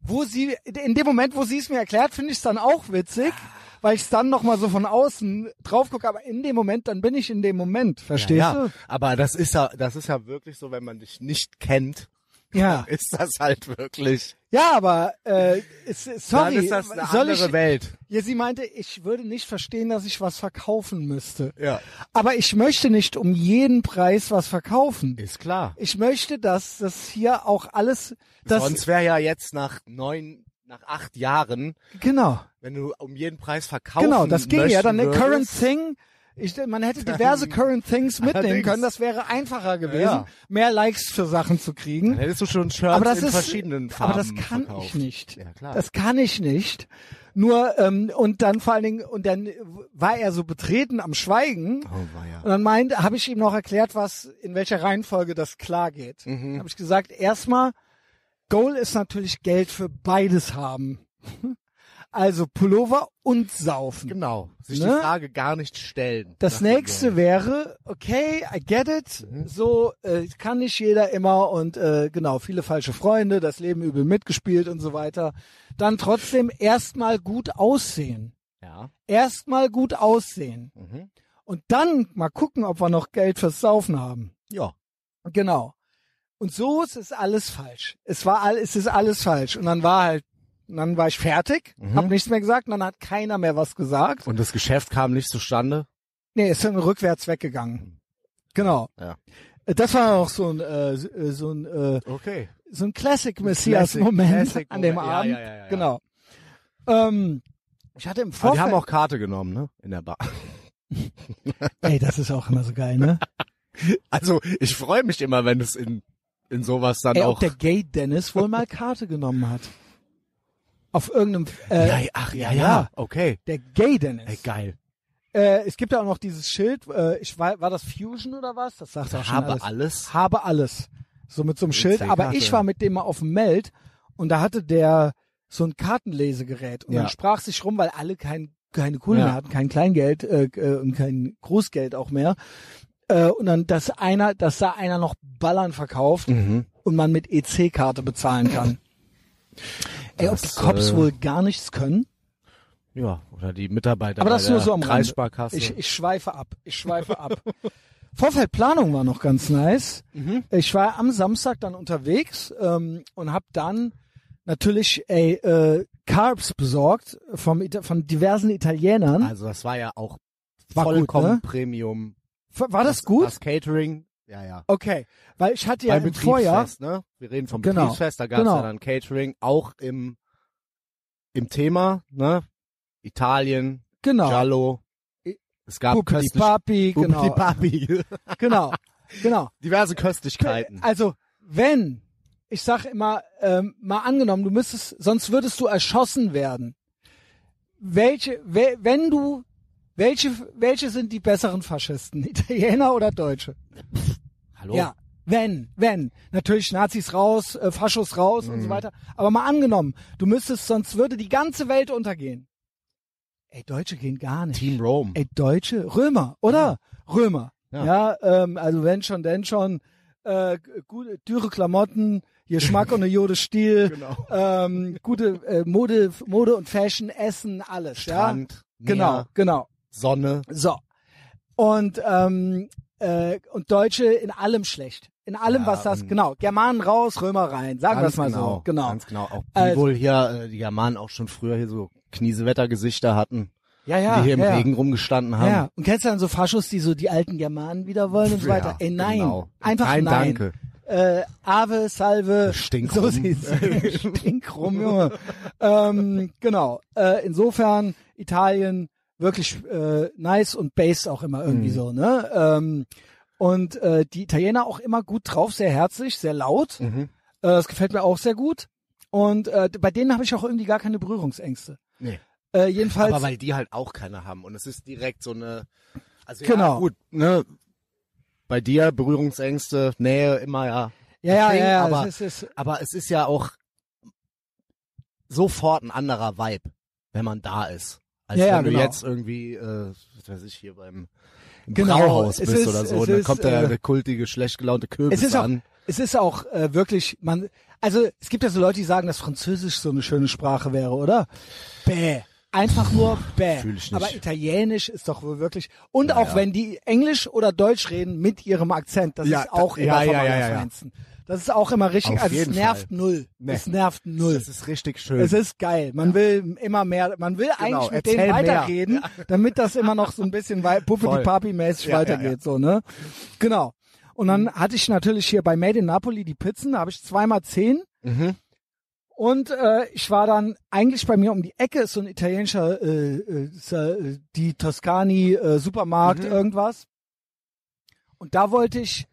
wo sie, in dem Moment, wo sie es mir erklärt, finde ich es dann auch witzig, weil ich es dann nochmal so von außen drauf gucke. Aber in dem Moment, dann bin ich in dem Moment. Verstehst ja, du? ja. Aber das ist ja, das ist ja wirklich so, wenn man dich nicht kennt, Ja. <laughs> ist das halt wirklich. Ja, aber äh, es, sorry, dann ist das eine soll andere ich, Welt. Ja, sie meinte, ich würde nicht verstehen, dass ich was verkaufen müsste. Ja. Aber ich möchte nicht um jeden Preis was verkaufen. Ist klar. Ich möchte, dass das hier auch alles, das Sonst wäre ja jetzt nach neun, nach acht Jahren, genau, wenn du um jeden Preis verkaufen genau, das ging ja. Dann möchten Current Thing. Ich, man hätte diverse Current Things mitnehmen Allerdings. können. Das wäre einfacher gewesen, Ja. mehr Likes für Sachen zu kriegen. Dann hättest du schon Shirts aber das in ist, verschiedenen Farben aber das kann verkauft. ich nicht. Ja, klar. Das kann ich nicht. Nur ähm, und dann vor allen Dingen und dann war er so betreten am Schweigen. oh, weia. Und dann meinte, habe ich ihm noch erklärt, was in welcher Reihenfolge das klar geht. Mhm. Habe ich gesagt, erstmal Goal ist natürlich Geld für beides haben. <laughs> Also Pullover und Saufen. Genau. Sich Ne? die Frage gar nicht stellen. Das nächste wäre, okay, I get it, Mhm. so äh, kann nicht jeder immer und äh, genau, viele falsche Freunde, das Leben übel mitgespielt und so weiter. Dann trotzdem erstmal gut aussehen. Ja. Erstmal gut aussehen. Mhm. Und dann mal gucken, ob wir noch Geld fürs Saufen haben. Ja. Genau. Und so ist es alles falsch. Es war all, es ist alles falsch. Und dann war halt, dann war ich fertig, Mhm. hab nichts mehr gesagt, und dann hat keiner mehr was gesagt. Und das Geschäft kam nicht zustande? Nee, ist dann rückwärts weggegangen. Genau. Ja. Äh, Das war auch so ein, äh, so- äh, so ein, äh, Okay. so ein Classic Messias-Moment Classic an dem Moment. Abend. ja, ja, ja, ja. Genau. Ähm, ich hatte im Aber die Vorfeld, haben auch Karte genommen, ne? In der Bar. <laughs> ey, das ist auch immer so geil, ne? <laughs> Also, ich freue mich immer, wenn es in, in sowas dann Ey, auch. ob der Gay Dennis wohl mal Karte genommen hat. Auf irgendeinem, äh, ja, ach, ja, ja, ja. Okay. der Gay Dennis. Ey, geil. Äh, es gibt ja auch noch dieses Schild, äh, ich war, war das Fusion oder was? Das sagt auch schon Habe alles. alles. Habe alles. So mit so einem Schild. Aber ich war mit dem mal auf dem Meld und da hatte der so ein Kartenlesegerät und Ja. dann sprach sich rum, weil alle kein, keine Kohle Ja. mehr hatten, kein Kleingeld äh, äh, und kein Großgeld auch mehr. Äh, und dann, dass einer, dass da einer noch Ballern verkauft Mhm. und man mit EC-Karte bezahlen kann. Ey, ob die Cops äh, wohl gar nichts können? Ja, oder die Mitarbeiter Aber bei das ist nur so am. Kreissparkasse. Ich, ich schweife ab. Ich schweife ab. <laughs> Vorfeldplanung war noch ganz nice. Mhm. Ich war am Samstag dann unterwegs ähm, und habe dann natürlich ey, äh, Carbs besorgt vom, Ita- von diversen Italienern. also das war ja auch War gut, vollkommen ne? Premium. War war das gut? Das Catering, ja, ja. Okay, weil ich hatte ja Beim im Vorjahr, Betriebsfest, ne? Wir reden vom Genau, Betriebsfest, da gab es genau. ja dann Catering, auch im, im Thema, ne? Italien, genau, Giallo. Es gab Pupili köstlich, Papi, genau, Papi. <laughs> <laughs> genau, genau. diverse Köstlichkeiten. Also, wenn, ich sag immer, ähm, mal angenommen, du müsstest, sonst würdest du erschossen werden. Welche, we, wenn du, welche, welche sind die besseren Faschisten? <laughs> Italiener oder Deutsche? Hallo? Ja, wenn, wenn. Natürlich Nazis raus, äh, Faschos raus und so weiter. Aber mal angenommen, du müsstest, sonst würde die ganze Welt untergehen. Ey, Deutsche gehen gar nicht. Team Rome. Ey, Deutsche, Römer, oder? Römer. Ja, Ja. ähm, also wenn schon, denn schon. Äh, gute, dürre Klamotten, Geschmack und eine Jode Stil, <laughs> Genau. ähm, gute äh, Mode, Mode und Fashion, Essen, alles. Strand, ja? Genau, Meer, genau. Sonne. So. Und, ähm, äh, und Deutsche in allem schlecht. In allem, Ja, was das, genau. Germanen raus, Römer rein. Sagen wir es mal genau, so. Genau. Ganz genau. Auch die Also- wohl hier, äh, die Germanen auch schon früher hier so Kniesewettergesichter hatten, Ja, ja. die hier im ja. Regen rumgestanden haben. Ja, und kennst du dann so Faschos, die so die alten Germanen wieder wollen und so weiter? Ey, nein. Genau. Einfach nein. nein. danke. Äh, Ave, Salve. Stinkrum. So sieht's. <laughs> Stinkrum, Junge. ähm, genau. Äh, insofern Italien wirklich äh, nice und based auch immer irgendwie Mhm. so, ne? Ähm, und äh, die Italiener auch immer gut drauf, sehr herzlich, sehr laut. Mhm. Äh, das gefällt mir auch sehr gut. Und äh, bei denen habe ich auch irgendwie gar keine Berührungsängste. Nee. Äh, jedenfalls. Aber weil die halt auch keine haben und es ist direkt so eine, also Genau. ja, gut, ne, bei dir Berührungsängste, Nähe immer ja, ja, ja, Ding, ja, ja. aber- es ist, aber es ist ja auch sofort ein anderer Vibe, wenn man da ist, als Ja, ja, wenn du genau. jetzt irgendwie, äh, was weiß ich, hier beim im Genau, Brauhaus bist ist- oder so, und dann ist, kommt der, äh, der kultige, schlecht gelaunte Kürbis es ist auch, an. es ist auch äh, wirklich, man, also es gibt ja so Leute, die sagen, dass Französisch so eine schöne Sprache wäre, oder? Bäh. Einfach nur bäh. Fühl ich nicht. Aber Italienisch ist doch wohl wirklich. Und Ja, auch ja. wenn die Englisch oder Deutsch reden mit ihrem Akzent, das Ja, ist auch da- immer ja, vom ja, ja, ja, ja. Das ist auch immer richtig, Auf also es nervt Fall. null. Nee. Es nervt null. Das ist richtig schön. Es ist geil. Man will immer mehr, man will eigentlich mit Genau, denen weiterreden, damit das immer noch so ein bisschen wei- <laughs> Voll. Puppety-Papi-mäßig Ja, ja, weitergeht, so, ne? Genau. Und dann hatte ich natürlich hier bei Made in Napoli die Pizzen, da habe ich zweimal zehn. mhm. Und äh, ich war dann eigentlich bei mir um die Ecke, ist so ein italienischer, äh, äh, die Toscani äh, Supermarkt, Mhm. irgendwas. Und da wollte ich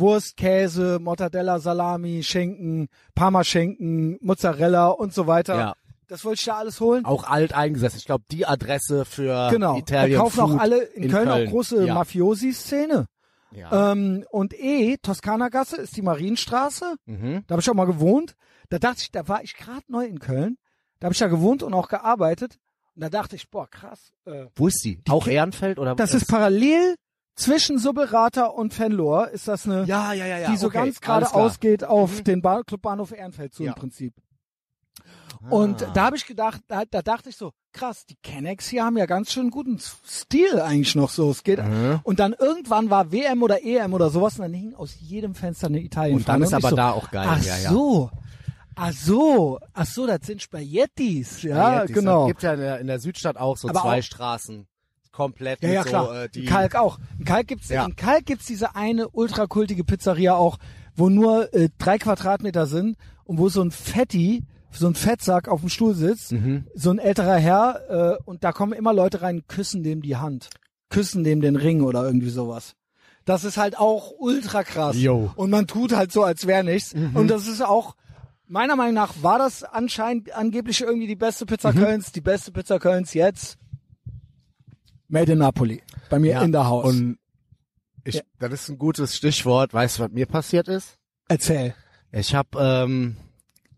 Wurst, Käse, Mortadella, Salami, Schinken, Parmaschinken, Mozzarella und so weiter. Ja, Das wollte ich da alles holen. auch alt eingesetzt. Ich glaube, die Adresse für Genau. Italien da kaufen Food auch alle in, in Köln, Köln. auch große Ja. Mafiosi-Szene. Ja. Ähm, und E, Toskana-Gasse ist die Marienstraße. mhm. Da habe ich auch mal gewohnt. Da dachte ich, da war ich gerade neu in Köln. Da habe ich da gewohnt und auch gearbeitet. Und da dachte ich, boah, krass. Äh, Wo ist die? Auch Ehrenfeld oder das was? ist parallel zwischen Subbelrata und Fenlohr. Ist das eine, ja, ja, ja, ja. die so okay, ganz alles geradeaus klar. geht auf Mhm. den ba Clubbahnhof Ehrenfeld zu im Prinzip. Und Ah. da habe ich gedacht, da, da dachte ich so, krass, die Kennex hier haben ja ganz schön guten Stil eigentlich noch so. Es geht. Mhm. Und dann irgendwann war WM oder EM oder sowas und dann hing aus jedem Fenster eine Italien. Und dann ist aber so, da auch geil. Ach ja, ja. so. Ach so, ach so, das sind Spaghettis, ja, Spaghettis, genau. Gibt ja in der, in der Südstadt auch so Aber zwei auch- Straßen. Komplett Ja, ja, so, klar. äh, die Kalk auch. In Kalk gibt's, Ja. in Kalk gibt's diese eine ultrakultige Pizzeria auch, wo nur äh, drei Quadratmeter sind und wo so ein Fetti, so ein Fettsack auf dem Stuhl sitzt, Mhm. so ein älterer Herr, äh, und da kommen immer Leute rein, küssen dem die Hand, küssen dem den Ring oder irgendwie sowas. Das ist halt auch ultra krass. Jo. Und man tut halt so, als wäre nichts. Und das ist auch, meiner Meinung nach, war das anscheinend angeblich irgendwie die beste Pizza Kölns, die beste Pizza Kölns jetzt. Made in Napoli. Bei mir Ja, in der Haus. Und ich, Ja. das ist ein gutes Stichwort. Weißt du, was mir passiert ist? Erzähl. Ich habe, ähm,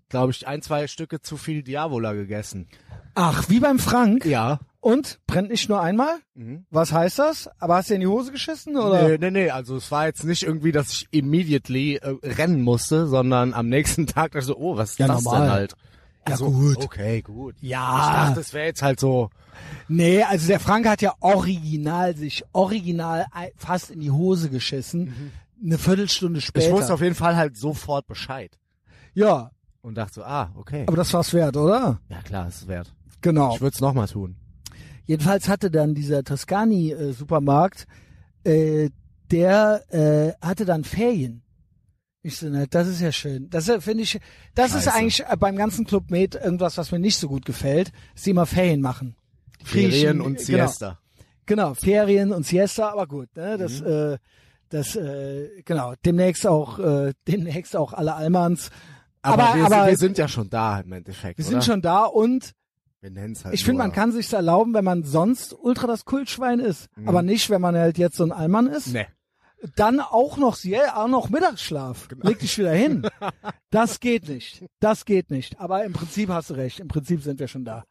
glaube ich, ein, zwei Stücke zu viel Diavola gegessen. Ach, wie beim Frank. Ja. Und? Brennt nicht nur einmal? Mhm. Was heißt das? Aber hast du in die Hose geschissen, oder? Nee, nee, nee, also es war jetzt nicht irgendwie, dass ich immediately äh, rennen musste, sondern am nächsten <laughs> Tag dachte ich so, oh, was ist Ja, das normal. denn halt? Ja, Also, gut. Okay, gut. Ja. Ich dachte, es wäre jetzt halt so. Nee, also der Frank hat ja original sich original fast in die Hose geschissen. Eine Viertelstunde später. Ich wusste auf jeden Fall halt sofort Bescheid. ja, Und dachte so, ah, okay. aber das war's wert, oder? ja klar, ist es wert. Genau. Ich würde es nochmal tun. Jedenfalls hatte dann dieser Toscani-Supermarkt, äh, der äh, hatte dann Ferien. Ich so, na, das ist ja schön. Das äh, finde ich, das ist Scheiße. eigentlich äh, beim ganzen Club Med irgendwas, was mir nicht so gut gefällt, dass die immer Ferien machen. Ferien und genau. Siesta. Genau, Ferien und Siesta, aber gut, ne, das, Mhm. äh, das, äh, genau, demnächst auch, äh, <laughs> demnächst auch alle Almans. Aber, Aber- wir, aber- sind, wir sind ja schon da im Endeffekt. Wir oder? sind schon da und Wir nennen es halt ich finde, man kann sich's erlauben, wenn man sonst ultra das Kultschwein ist, aber nicht, wenn man halt jetzt so ein Allmann ist. Nee. Dann auch noch, ja, auch noch Mittagsschlaf. Leg dich wieder hin. <laughs> Das geht nicht. Das geht nicht. Aber im Prinzip hast du recht. Im Prinzip sind wir schon da.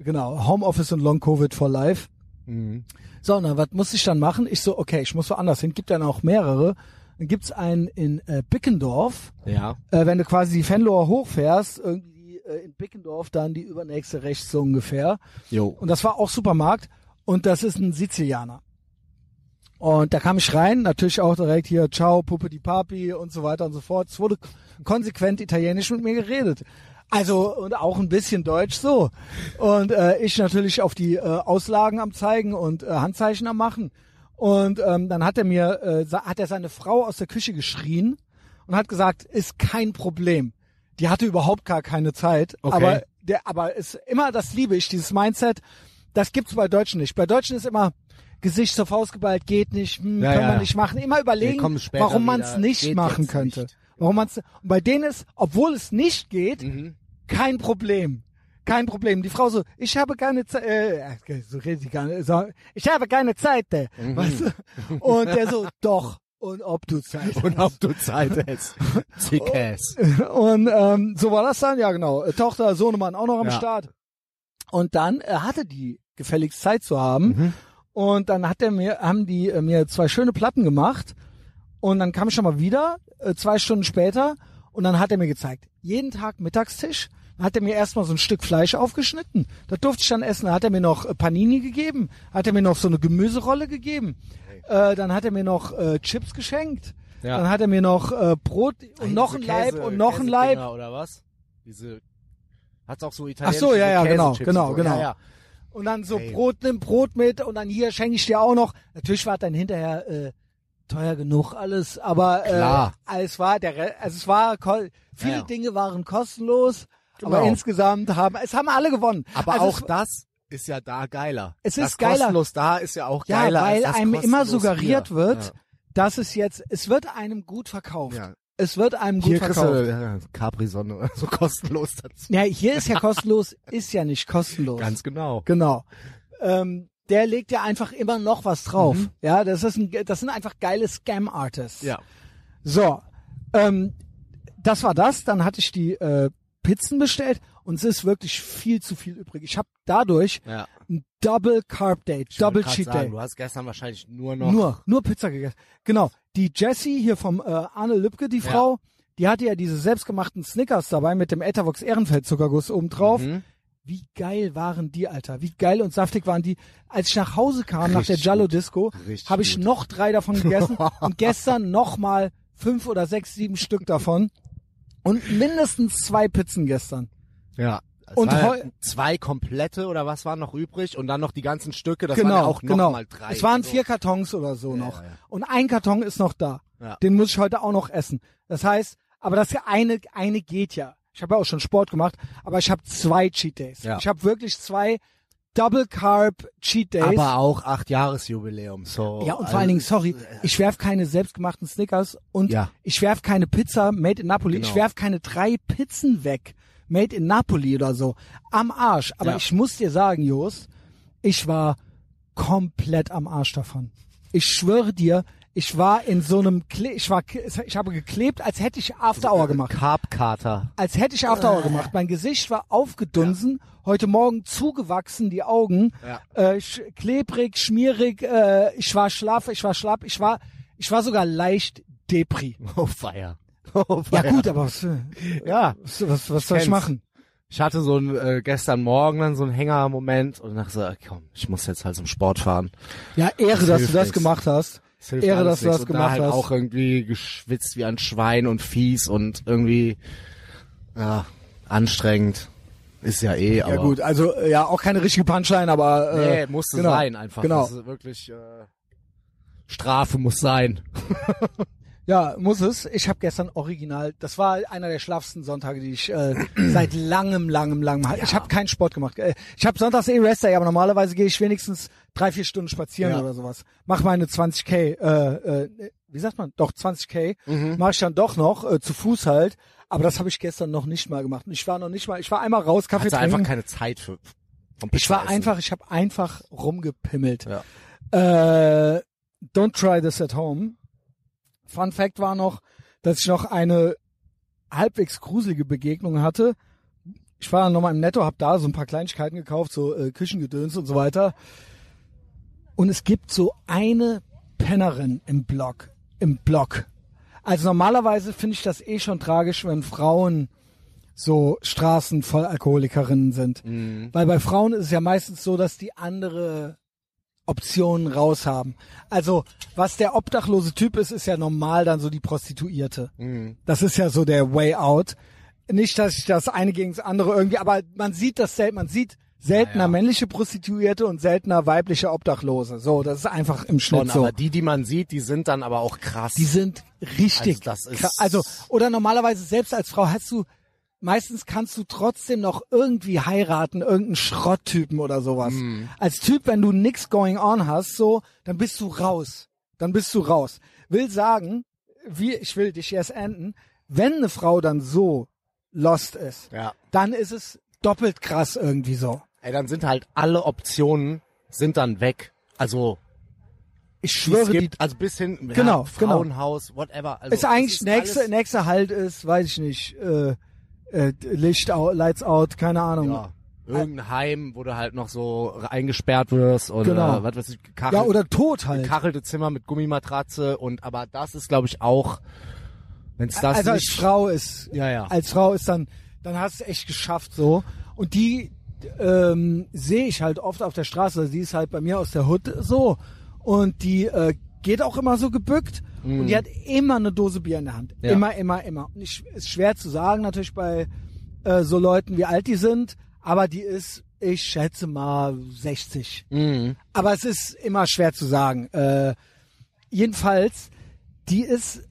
Genau. Homeoffice und Long Covid for Life. Mhm. So, na, was muss ich dann machen? Ich so, okay, ich muss woanders hin. Gibt dann auch mehrere. Dann gibt's einen in äh, Bickendorf. Ja. Äh, wenn du quasi die Fenloher hochfährst, irgendwie äh, in Bickendorf dann die übernächste rechts so ungefähr. Jo. Und das war auch Supermarkt. Und das ist ein Sizilianer. Und da kam ich rein, natürlich auch direkt hier, ciao, Puppe di Papi und so weiter und so fort. Es wurde konsequent italienisch mit mir geredet. Also, und auch ein bisschen Deutsch so. Und äh, ich natürlich auf die äh, Auslagen am zeigen und äh, Handzeichen am machen. Und ähm, dann hat er mir, äh, hat er seine Frau aus der Küche geschrien und hat gesagt, ist kein Problem. Die hatte überhaupt gar keine Zeit. Okay. Aber der, aber ist immer, das liebe ich, dieses Mindset. Das gibt's bei Deutschen nicht. Bei Deutschen ist immer Gesicht zur Faust geballt, geht nicht, hm, Ja, wir ja. nicht machen. Immer überlegen, warum man es nicht machen könnte. nicht. Warum man's, und bei denen ist, obwohl es nicht geht, Mhm. kein Problem. Kein Problem. Die Frau so, ich habe keine Zeit, äh, so redet sie gar nicht, so, ich habe keine Zeit, äh, Mhm. weißt du? Und der so, <laughs> doch, und ob du Zeit hast. Und ob du Zeit hast. <laughs> Zickes. Und ähm, so war das dann, ja genau. Äh, Tochter, Sohnemann auch noch am Ja. Start. Und dann äh, hatte die gefälligst Zeit zu haben. Mhm. Und dann hat er mir, haben die äh, mir zwei schöne Platten gemacht. Und dann kam ich schon mal wieder, äh, zwei Stunden später. Und dann hat er mir gezeigt, jeden Tag Mittagstisch. Dann hat er mir erstmal so ein Stück Fleisch aufgeschnitten. Das durfte ich dann essen. Dann hat er mir noch äh, Panini gegeben. Hat er mir noch so eine Gemüserolle gegeben. Äh, dann hat er mir noch äh, Chips geschenkt. Ja. Dann hat er mir noch äh, Brot und noch ein Leib und noch ein Leib. Oder was? Diese, hat's auch so Ach italienische so, ja, ja, genau, genau, genau. Ja, ja. Und dann so Ey. Brot, nimm Brot mit und dann hier schenke ich dir auch noch. Natürlich war dann hinterher äh, teuer genug alles, aber äh, es war der, Re- also es war viele Ja, ja. Dinge waren kostenlos, aber Genau. insgesamt haben es haben alle gewonnen. Aber also auch es, das ist ja da geiler. Es das ist geiler. kostenlos da ist ja auch ja, geiler. weil als das einem immer suggeriert hier. wird, dass es jetzt es wird einem gut verkauft. Ja. Es wird einem gut Hier kriegst verkauft. du ja, Capri-Sonne oder so <laughs> kostenlos dazu. Ja, hier ist ja kostenlos, ist ja nicht kostenlos. Ganz genau. Genau. Ähm, der legt ja einfach immer noch was drauf. Mhm. Ja, das ist ein, das sind einfach geile Scam-Artists. Ja. So, ähm, das war das. Dann hatte ich die äh, Pizzen bestellt und es ist wirklich viel zu viel übrig. Ich habe dadurch Ja. ein Double Carb Day, Ich Double Cheat sagen, Day. Du hast gestern wahrscheinlich nur noch. Nur, nur Pizza gegessen. Genau. Die Jessie hier vom äh, Arne Lübke, die Ja. Frau, die hatte ja diese selbstgemachten Snickers dabei mit dem Etavox Ehrenfeld Zuckerguss oben drauf. Mhm. Wie geil waren die, Alter? Wie geil und saftig waren die? Als ich nach Hause kam, nach der Richtig Jallo. Disco, Richtig habe ich gut. noch drei davon gegessen <laughs> und gestern noch mal fünf oder sechs, sieben Stück davon und mindestens zwei Pizzen gestern. Ja. Es Und ja zwei komplette oder was waren noch übrig und dann noch die ganzen Stücke. Das genau, waren ja auch genau. mal drei. es waren Also, vier Kartons oder so noch. ja, ja. Und ein Karton ist noch da. Ja. Den muss ich heute auch noch essen. Das heißt, aber das eine, eine geht ja. Ich habe ja auch schon Sport gemacht, aber ich habe zwei Cheat Days. Ja. Ich habe wirklich zwei Double Carb Cheat Days. Aber auch acht Jahresjubiläum. So. Ja, und vor allen Dingen, sorry, ich werf keine selbstgemachten Snickers und Ja. ich werf keine Pizza made in Napoli. Genau. Ich werf keine drei Pizzen weg, made in Napoli oder so. Am Arsch. Aber Ja. ich muss dir sagen, Jos, ich war komplett am Arsch davon. Ich schwöre dir, ich war in so einem, Kle ich war, ich habe geklebt, als hätte ich After Hour gemacht Carb-Kater. als hätte ich After Hour gemacht. Mein Gesicht war aufgedunsen, heute Morgen zugewachsen, die Augen, Ja. äh, sch klebrig, schmierig, äh, ich war schlaff, ich war schlapp, ich war, ich war sogar leicht Depri. Oh, feier. Oh, Ja gut, aber was, äh, Ja. was, was, was soll ich machen? ich hatte so ein, äh, gestern Morgen dann so einen Hänger-Moment und dachte so, komm, ich muss jetzt halt zum Sport fahren. Ja, Ehre, Das dass du das gemacht hast. Das Ehre, dass du das und da gemacht halt hast. auch irgendwie geschwitzt wie ein Schwein und fies und irgendwie, ja, anstrengend. Ist ja eh, aber. Ja gut, also äh, ja, auch keine richtige Punchline, aber Nee, äh, musste genau, sein einfach. Genau. Das ist wirklich, äh, Strafe muss sein. <laughs> Ja, muss es. Ich habe gestern original, das war einer der schlafsten Sonntage, die ich äh, <clears throat> seit langem, langem, langem. Ich habe keinen Sport gemacht. Äh, Ich habe sonntags eh Rest Day, aber normalerweise gehe ich wenigstens drei, vier Stunden spazieren Ja. oder sowas. Mach meine 20k, äh, äh, wie sagt man? Doch 20k. Mhm. Mache ich dann doch noch äh, zu Fuß halt. Aber das habe ich gestern noch nicht mal gemacht. Ich war noch nicht mal. Ich war einmal raus, Kaffee Hatte trinken. einfach keine Zeit für. vom ich war essen. einfach, ich habe einfach rumgepimmelt. Ja. Äh, don't try this at home. Fun Fact war noch, dass ich noch eine halbwegs gruselige Begegnung hatte. Ich war dann nochmal im Netto, hab da so ein paar Kleinigkeiten gekauft, so äh, Küchengedöns und so weiter. Und es gibt so eine Pennerin im Block, im Block. Also normalerweise finde ich das eh schon tragisch, wenn Frauen so Straßen voll Alkoholikerinnen sind. Mhm. Weil bei Frauen ist es ja meistens so, dass die andere Optionen raus haben. Also, was der obdachlose Typ ist, ist ja normal dann so die Prostituierte. Mhm. Das ist ja so der Way out. Nicht, dass ich das eine gegen das andere irgendwie, aber man sieht das selten, man sieht seltener Ja, ja. männliche Prostituierte und seltener weibliche Obdachlose. So, das ist einfach im Schnitt Schon, so. aber die, die man sieht, die sind dann aber auch krass. Die sind richtig. Also das ist- krass. also oder normalerweise selbst als Frau hast du meistens kannst du trotzdem noch irgendwie heiraten, irgendeinen Schrotttypen oder sowas. Mhm. Als Typ, wenn du nix going on hast, so, dann bist du raus. Dann bist du raus. Will sagen, wie ich will dich erst enden, wenn eine Frau dann so lost ist, ja. dann ist es doppelt krass irgendwie so. Ey, dann sind halt alle Optionen sind dann weg. Also, Ich schwöre, es die gibt, also bis hin, Genau, ja, genau. Frauenhaus, whatever. Also, ist eigentlich es nächste nächster Halt ist, weiß ich nicht, äh, äh, Licht out, Lights out, keine Ahnung. Ja. Irgendein Heim, wo du halt noch so eingesperrt wirst und Genau. was weiß ich, gekachelt, Ja, oder tot halt. gekachelte Zimmer mit Gummimatratze und aber das ist glaube ich auch wenn es das also als Frau ist, Ja, ja. als Frau ist dann, dann hast du es echt geschafft so. Und die ähm, sehe ich halt oft auf der Straße. Sie ist halt bei mir aus der Hut so und die äh, geht auch immer so gebückt und die hat immer eine Dose Bier in der Hand. Mhm. Ja. Immer, immer, immer. Und ich, ist schwer zu sagen natürlich bei äh, so Leuten, wie alt die sind, aber die ist, ich schätze mal 60. Mhm. Aber es ist immer schwer zu sagen. Äh, jedenfalls, die ist,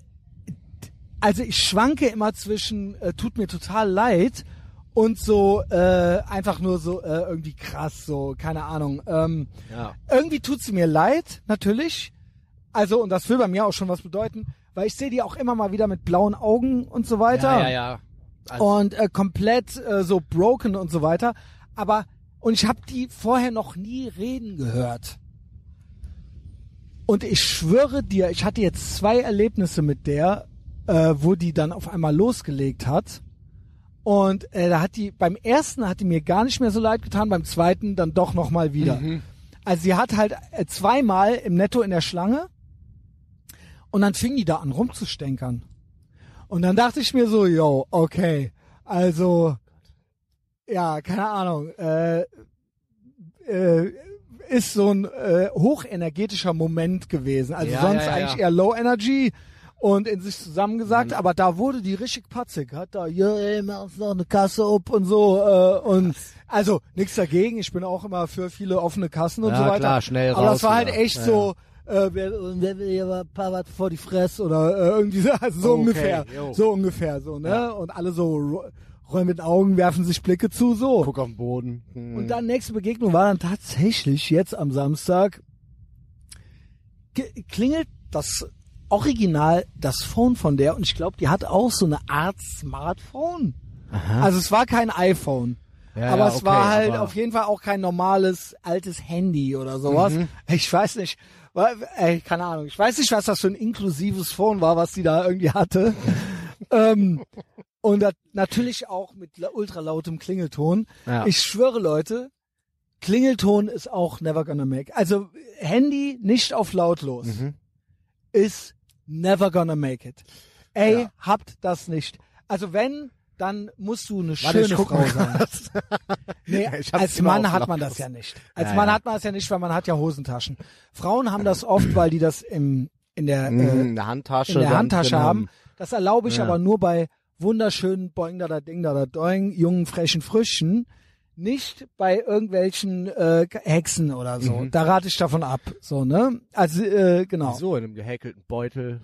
also ich schwanke immer zwischen, äh, tut mir total leid und so äh, einfach nur so äh, irgendwie krass, so keine Ahnung. Ähm, Ja. irgendwie tut sie mir leid, natürlich. Also und das will bei mir auch schon was bedeuten, weil ich sehe die auch immer mal wieder mit blauen Augen und so weiter Ja, ja, ja. Also, und äh, komplett äh, so broken und so weiter. Aber und ich habe die vorher noch nie reden gehört. Und ich schwöre dir, ich hatte jetzt zwei Erlebnisse mit der, äh, wo die dann auf einmal losgelegt hat. Und äh, da hat die beim ersten hat die mir gar nicht mehr so leid getan, beim zweiten dann doch noch mal wieder. Also sie hat halt äh, zweimal im Netto in der Schlange und dann fing die da an rumzustänkern. Und dann dachte ich mir so, yo, okay, also, ja, keine Ahnung, äh, äh, ist so ein äh, hochenergetischer Moment gewesen. Also Ja, sonst ja, ja, eigentlich eher Low Energy und in sich zusammengesagt, aber da wurde die richtig patzig, hat da, ja, ey, mach uns noch eine Kasse up und so, äh, und also nichts dagegen, ich bin auch immer für viele offene Kassen und so weiter. klar, schnell aber raus das war halt echt so, äh, wer, wer will hier mal ein paar was vor die Fresse oder äh, irgendwie so, <laughs> also so Okay, ungefähr, jo. so ungefähr, so, ne? Ja. Und alle so rollen mit Augen, werfen sich Blicke zu, so. Guck auf den Boden. Mhm. Und dann nächste Begegnung war dann tatsächlich jetzt am Samstag ge- klingelt das Original das Phone von der und ich glaube, die hat auch so eine Art Smartphone. Also es war kein iPhone. Ja, aber ja, es okay, war halt auf jeden Fall auch kein normales altes Handy oder sowas. Mhm. Ich weiß nicht, ey, keine Ahnung. Ich weiß nicht, was das für ein inklusives Phone war, was sie da irgendwie hatte. <laughs> ähm, und das, natürlich auch mit la- ultralautem Klingelton. Ja. Ich schwöre, Leute, Klingelton ist auch never gonna make. Also Handy nicht auf lautlos Mhm. ist never gonna make it. Ey, Ja. habt das nicht. Also wenn dann musst du eine Warte, schöne Frau sein. <laughs> Nee, als Mann hat man das ja nicht. Als Ja, Mann ja. hat man das ja nicht, weil man hat ja Hosentaschen. Frauen haben das oft, weil die das im in der Mhm, äh, in der Handtasche. in der Handtasche drin haben. Das erlaube ich Ja. aber nur bei wunderschönen Boing da da Ding da da Doing, jungen frechen Früchten, nicht bei irgendwelchen äh, Hexen oder so. Mhm. Da rate ich davon ab. So ne? Also äh, genau, So, in einem gehäkelten Beutel.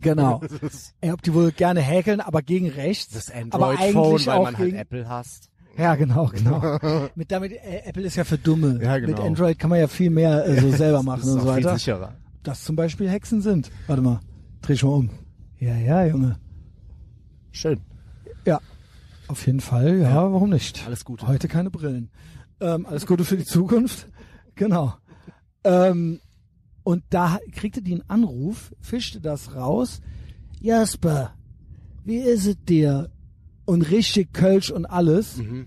Genau. <laughs> Ob die wohl gerne häkeln, aber gegen rechts. das Android-Phone, weil man halt Apple hasst. Ja, genau, genau. <laughs> Mit damit äh, Apple ist ja für Dumme. Ja, genau. Mit Android kann man ja viel mehr äh, so <laughs> selber machen Das ist und so auch viel weiter. sicherer. Dass zum Beispiel Hexen sind. Warte mal, dreh ich mal um. Ja, ja, Junge. Schön. Ja, auf jeden Fall. Ja, warum nicht? Alles Gute. Heute keine Brillen. Ähm, alles Gute für die Zukunft. Genau. Ähm, und da kriegte die einen Anruf, fischte das raus. Jasper, wie ist es dir? Und richtig Kölsch und alles. Mhm.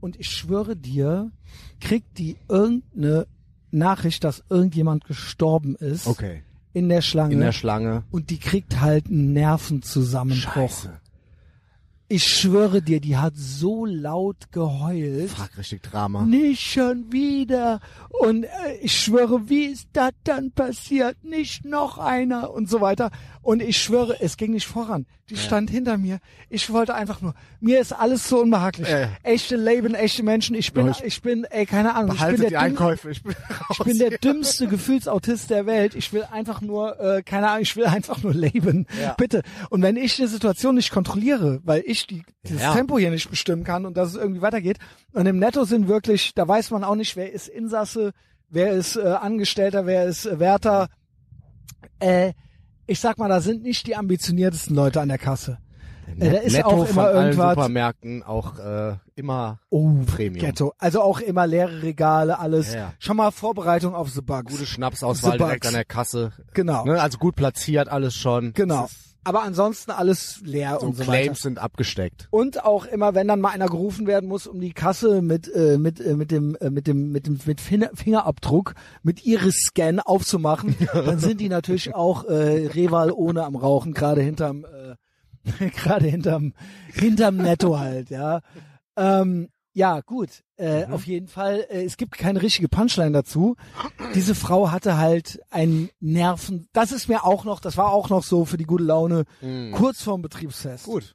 Und ich schwöre dir, kriegt die irgendeine Nachricht, dass irgendjemand gestorben ist Okay. in der Schlange. In der Schlange. und die kriegt halt einen Nervenzusammenbruch. Scheiße. Ich schwöre dir, die hat so laut geheult. Fuck, richtig Drama. Nicht schon wieder. Und äh, ich schwöre, wie ist das dann passiert? Nicht noch einer und so weiter. Und ich schwöre, es ging nicht voran. Die stand hinter mir. Ich wollte einfach nur, mir ist alles so unbehaglich. Äh. Echte Leben, echte Menschen. Ich bin, Ich- ich bin, ey, keine Ahnung. ich bin die der Einkäufe. Ich bin, <laughs> ich bin der dümmste Gefühlsautist der Welt. Ich will einfach nur, äh, keine Ahnung, ich will einfach nur leben. Ja. Bitte. Und wenn ich eine Situation nicht kontrolliere, weil ich die, dieses Ja. Tempo hier nicht bestimmen kann und dass es irgendwie weitergeht, und im Netto sind wirklich, da weiß man auch nicht, wer ist Insasse, wer ist äh, Angestellter, wer ist äh, Wärter. Äh, ich sag mal, da sind nicht die ambitioniertesten Leute an der Kasse. Äh, da ist Netto auch von immer allen irgendwas. Supermärkten auch äh, immer Oh, Premium. Ghetto. Also auch immer leere Regale, alles. Ja, ja. Schon mal Vorbereitung auf The Bugs. gute Schnapsauswahl direkt an der Kasse. Genau. Ne? Also gut platziert alles schon. Genau. Aber ansonsten alles leer So und so Claims weiter. sind abgesteckt. Und auch immer, wenn dann mal einer gerufen werden muss, um die Kasse mit äh, mit äh, mit dem äh, mit dem mit dem mit Finger, Fingerabdruck mit Iris-Scan aufzumachen, <laughs> dann sind die natürlich auch äh, Reval ohne am Rauchen, gerade hinterm äh, <laughs> gerade hinterm hinterm Netto halt, ja. Ähm, ja, gut. Äh, Auf jeden Fall, äh, es gibt keine richtige Punchline dazu. Diese Frau hatte halt einen Nerven. Das ist mir auch noch, das war auch noch so für die gute Laune, kurz vorm Betriebsfest. Gut.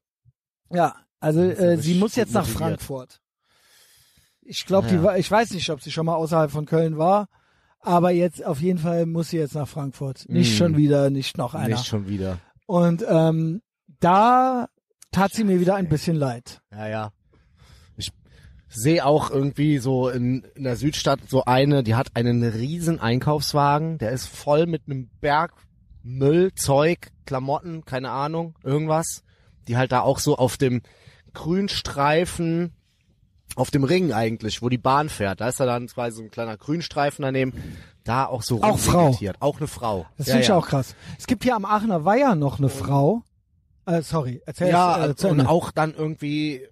Ja, also äh, sie muss jetzt nach motiviert. Frankfurt. Ich glaube, die Ja. war, ich weiß nicht, ob sie schon mal außerhalb von Köln war, aber jetzt auf jeden Fall muss sie jetzt nach Frankfurt. Nicht Mm. schon wieder, nicht noch einer. Nicht schon wieder. Und ähm, da tat sie mir wieder ein bisschen leid. Ja, ja. Ich sehe auch irgendwie so in, in der Südstadt so eine, die hat einen riesen Einkaufswagen, der ist voll mit einem Berg Müll, Zeug, Klamotten, keine Ahnung, irgendwas. Die halt da auch so auf dem Grünstreifen, auf dem Ring eigentlich, wo die Bahn fährt, da ist da dann quasi so ein kleiner Grünstreifen daneben, da auch so Auch Frau. Auch eine Frau. Das ja, finde ich ja. auch krass. Es gibt hier am Aachener Weiher noch eine Frau. Äh, sorry, erzähl Ja, äh, zu und auch dann irgendwie